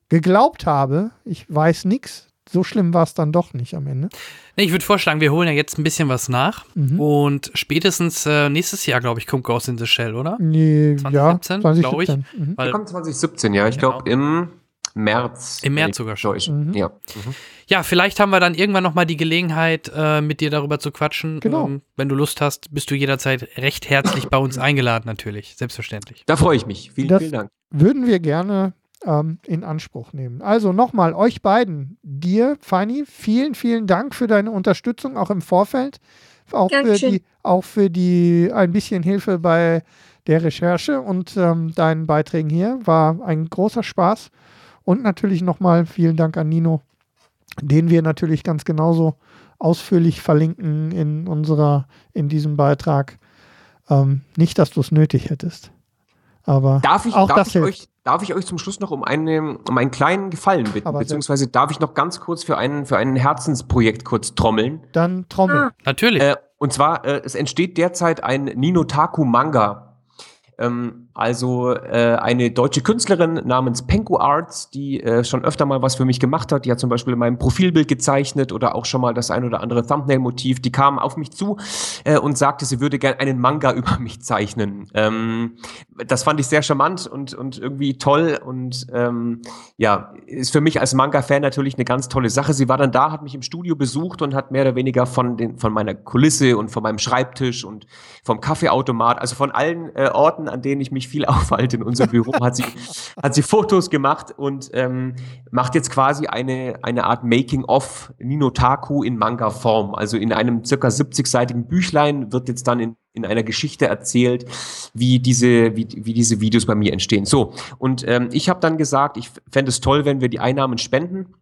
geglaubt habe, ich weiß nichts. So schlimm war es dann doch nicht am Ende. Nee, ich würde vorschlagen, wir holen ja jetzt ein bisschen was nach. Mhm. Und spätestens äh, nächstes Jahr, glaube ich, kommt Ghost in the Shell, oder? Nee, 2017, ja, 2017 glaube ich. Mhm. Weil, kommt 2017, ja. Ich glaube, genau. im März. Im März sogar schon. Mhm. Ja. Mhm. ja, vielleicht haben wir dann irgendwann noch mal die Gelegenheit, äh, mit dir darüber zu quatschen. Genau. Ähm, wenn du Lust hast, bist du jederzeit recht herzlich bei uns eingeladen, natürlich. Selbstverständlich. Da freue ich mich. Vielen, das vielen Dank. Würden wir gerne ähm, in Anspruch nehmen. Also nochmal, euch beiden, dir, Fanny, vielen, vielen Dank für deine Unterstützung, auch im Vorfeld. Auch für, die, auch für die ein bisschen Hilfe bei der Recherche und ähm, deinen Beiträgen hier. War ein großer Spaß. Und natürlich nochmal vielen Dank an Nino, den wir natürlich ganz genauso ausführlich verlinken in unserer, in diesem Beitrag. Ähm, nicht, dass du es nötig hättest. Aber darf ich, auch darf das ich euch, darf ich euch zum Schluss noch um, eine, um einen kleinen Gefallen bitten? Aber beziehungsweise darf ich noch ganz kurz für ein, für ein Herzensprojekt kurz trommeln? Dann trommeln. Ah. Natürlich. Äh, und zwar, äh, es entsteht derzeit ein Ninotaku-Manga. Ähm, also äh, eine deutsche Künstlerin namens Penko Arts, die äh, schon öfter mal was für mich gemacht hat. Die hat zum Beispiel in meinem Profilbild gezeichnet oder auch schon mal das ein oder andere Thumbnail-Motiv. Die kam auf mich zu äh, und sagte, sie würde gerne einen Manga über mich zeichnen. Ähm, das fand ich sehr charmant und, und irgendwie toll und ähm, ja, ist für mich als Manga-Fan natürlich eine ganz tolle Sache. Sie war dann da, hat mich im Studio besucht und hat mehr oder weniger von, den, von meiner Kulisse und von meinem Schreibtisch und vom Kaffeeautomat, also von allen äh, Orten, an denen ich mich viel aufhalte in unserem Büro, hat sie, hat sie Fotos gemacht und ähm, macht jetzt quasi eine, eine Art Making-of Ninotaku in Manga-Form. Also in einem circa 70-seitigen Büchlein wird jetzt dann in, in einer Geschichte erzählt, wie diese, wie, wie diese Videos bei mir entstehen. So, und ähm, ich habe dann gesagt, ich fände es toll, wenn wir die Einnahmen spenden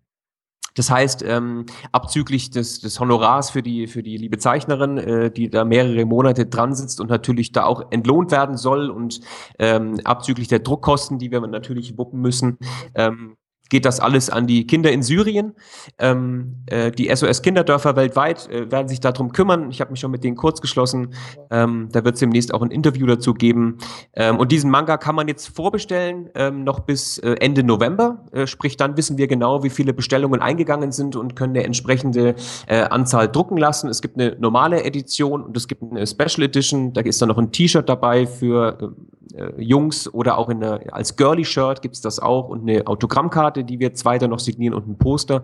das heißt, ähm, abzüglich des, des Honorars für die, für die liebe Zeichnerin, äh, die da mehrere Monate dran sitzt und natürlich da auch entlohnt werden soll und ähm, abzüglich der Druckkosten, die wir natürlich wuppen müssen, ähm, geht das alles an die Kinder in Syrien. Ähm, äh, die SOS Kinderdörfer weltweit äh, werden sich darum kümmern. Ich habe mich schon mit denen kurz geschlossen. Ähm, da wird es demnächst auch ein Interview dazu geben. Ähm, und diesen Manga kann man jetzt vorbestellen, ähm, noch bis äh, Ende November. Äh, sprich, dann wissen wir genau, wie viele Bestellungen eingegangen sind und können eine entsprechende äh, Anzahl drucken lassen. Es gibt eine normale Edition und es gibt eine Special Edition. Da ist dann noch ein T-Shirt dabei für äh, Jungs oder auch in der, als Girly-Shirt gibt es das auch und eine Autogrammkarte, die wir zweiter noch signieren und ein Poster.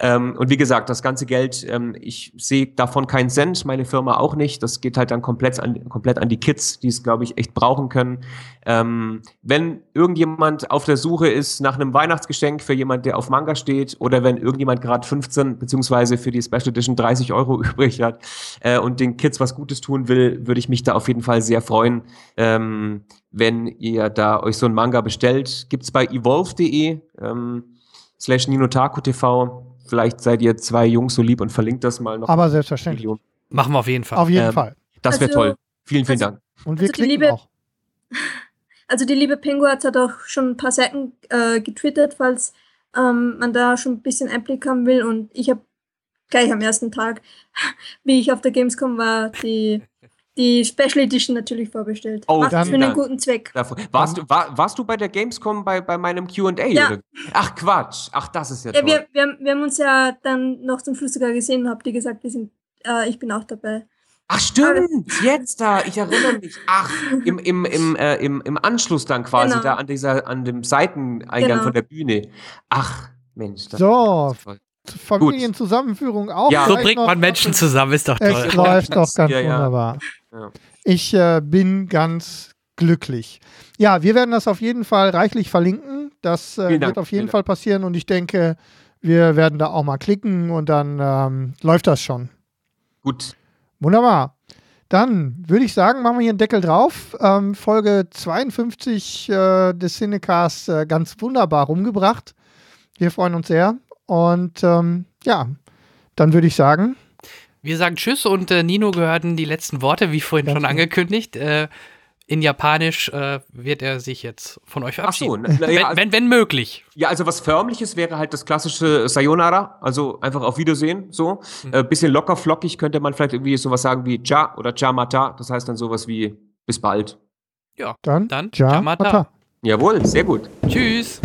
Ähm, und wie gesagt, das ganze Geld, ähm, ich sehe davon keinen Cent, meine Firma auch nicht. Das geht halt dann komplett an, komplett an die Kids, die es, glaube ich, echt brauchen können. Ähm, wenn irgendjemand auf der Suche ist nach einem Weihnachtsgeschenk für jemand, der auf Manga steht, oder wenn irgendjemand gerade 15 beziehungsweise für die Special Edition 30 Euro übrig hat äh, und den Kids was Gutes tun will, würde ich mich da auf jeden Fall sehr freuen. Ähm, wenn ihr da euch so ein Manga bestellt. Gibt es bei evolve.de ähm, slash Ninotaku TV. Vielleicht seid ihr zwei Jungs so lieb und verlinkt das mal noch. Aber selbstverständlich. Million. Machen wir auf jeden Fall. Auf jeden ähm, Fall. Das wäre also, toll. Vielen, vielen also, Dank. Und wir also klicken liebe, auch. Also die liebe Penguins hat auch schon ein paar Seiten äh, getwittert, falls ähm, man da schon ein bisschen Einblick haben will. Und ich habe gleich am ersten Tag, wie ich auf der Gamescom war, die die Special Edition natürlich vorbestellt. Oh, Macht für einen guten Zweck. Warst du, war, warst du bei der Gamescom bei, bei meinem QA? Ja. Ach Quatsch. Ach, das ist ja, ja toll. Wir, wir, wir haben uns ja dann noch zum Schluss sogar gesehen und habt ihr gesagt, wir sind, äh, ich bin auch dabei. Ach stimmt, jetzt da, ich erinnere mich. Ach, im, im, im, äh, im, im Anschluss dann quasi genau. da an dieser, an dem Seiteneingang genau. von der Bühne. Ach, Mensch. so, Familienzusammenführung auch. Ja, so bringt man Menschen zusammen, ist doch toll. Es läuft doch ganz ja, wunderbar. Ja. Ich äh, bin ganz glücklich. Ja, wir werden das auf jeden Fall reichlich verlinken. Das äh, wird auf jeden Fall passieren und ich denke, wir werden da auch mal klicken und dann ähm, läuft das schon. Gut. Wunderbar. Dann würde ich sagen, machen wir hier einen Deckel drauf. Ähm, Folge 52 äh, des Cinecasts äh, ganz wunderbar rumgebracht. Wir freuen uns sehr. Und ähm, ja, dann würde ich sagen. Wir sagen Tschüss und äh, Nino gehörten die letzten Worte, wie vorhin schon angekündigt. Äh, in Japanisch äh, wird er sich jetzt von euch verabschieden. Ach so, na, ja, wenn, wenn, wenn, möglich. Ja, also was Förmliches wäre halt das klassische Sayonara, also einfach auf Wiedersehen, so. Mhm. Äh, bisschen locker flockig könnte man vielleicht irgendwie sowas sagen wie Ja oder Jamata, das heißt dann sowas wie bis bald. Ja, dann, dann Jamata. Jawohl, sehr gut. Tschüss.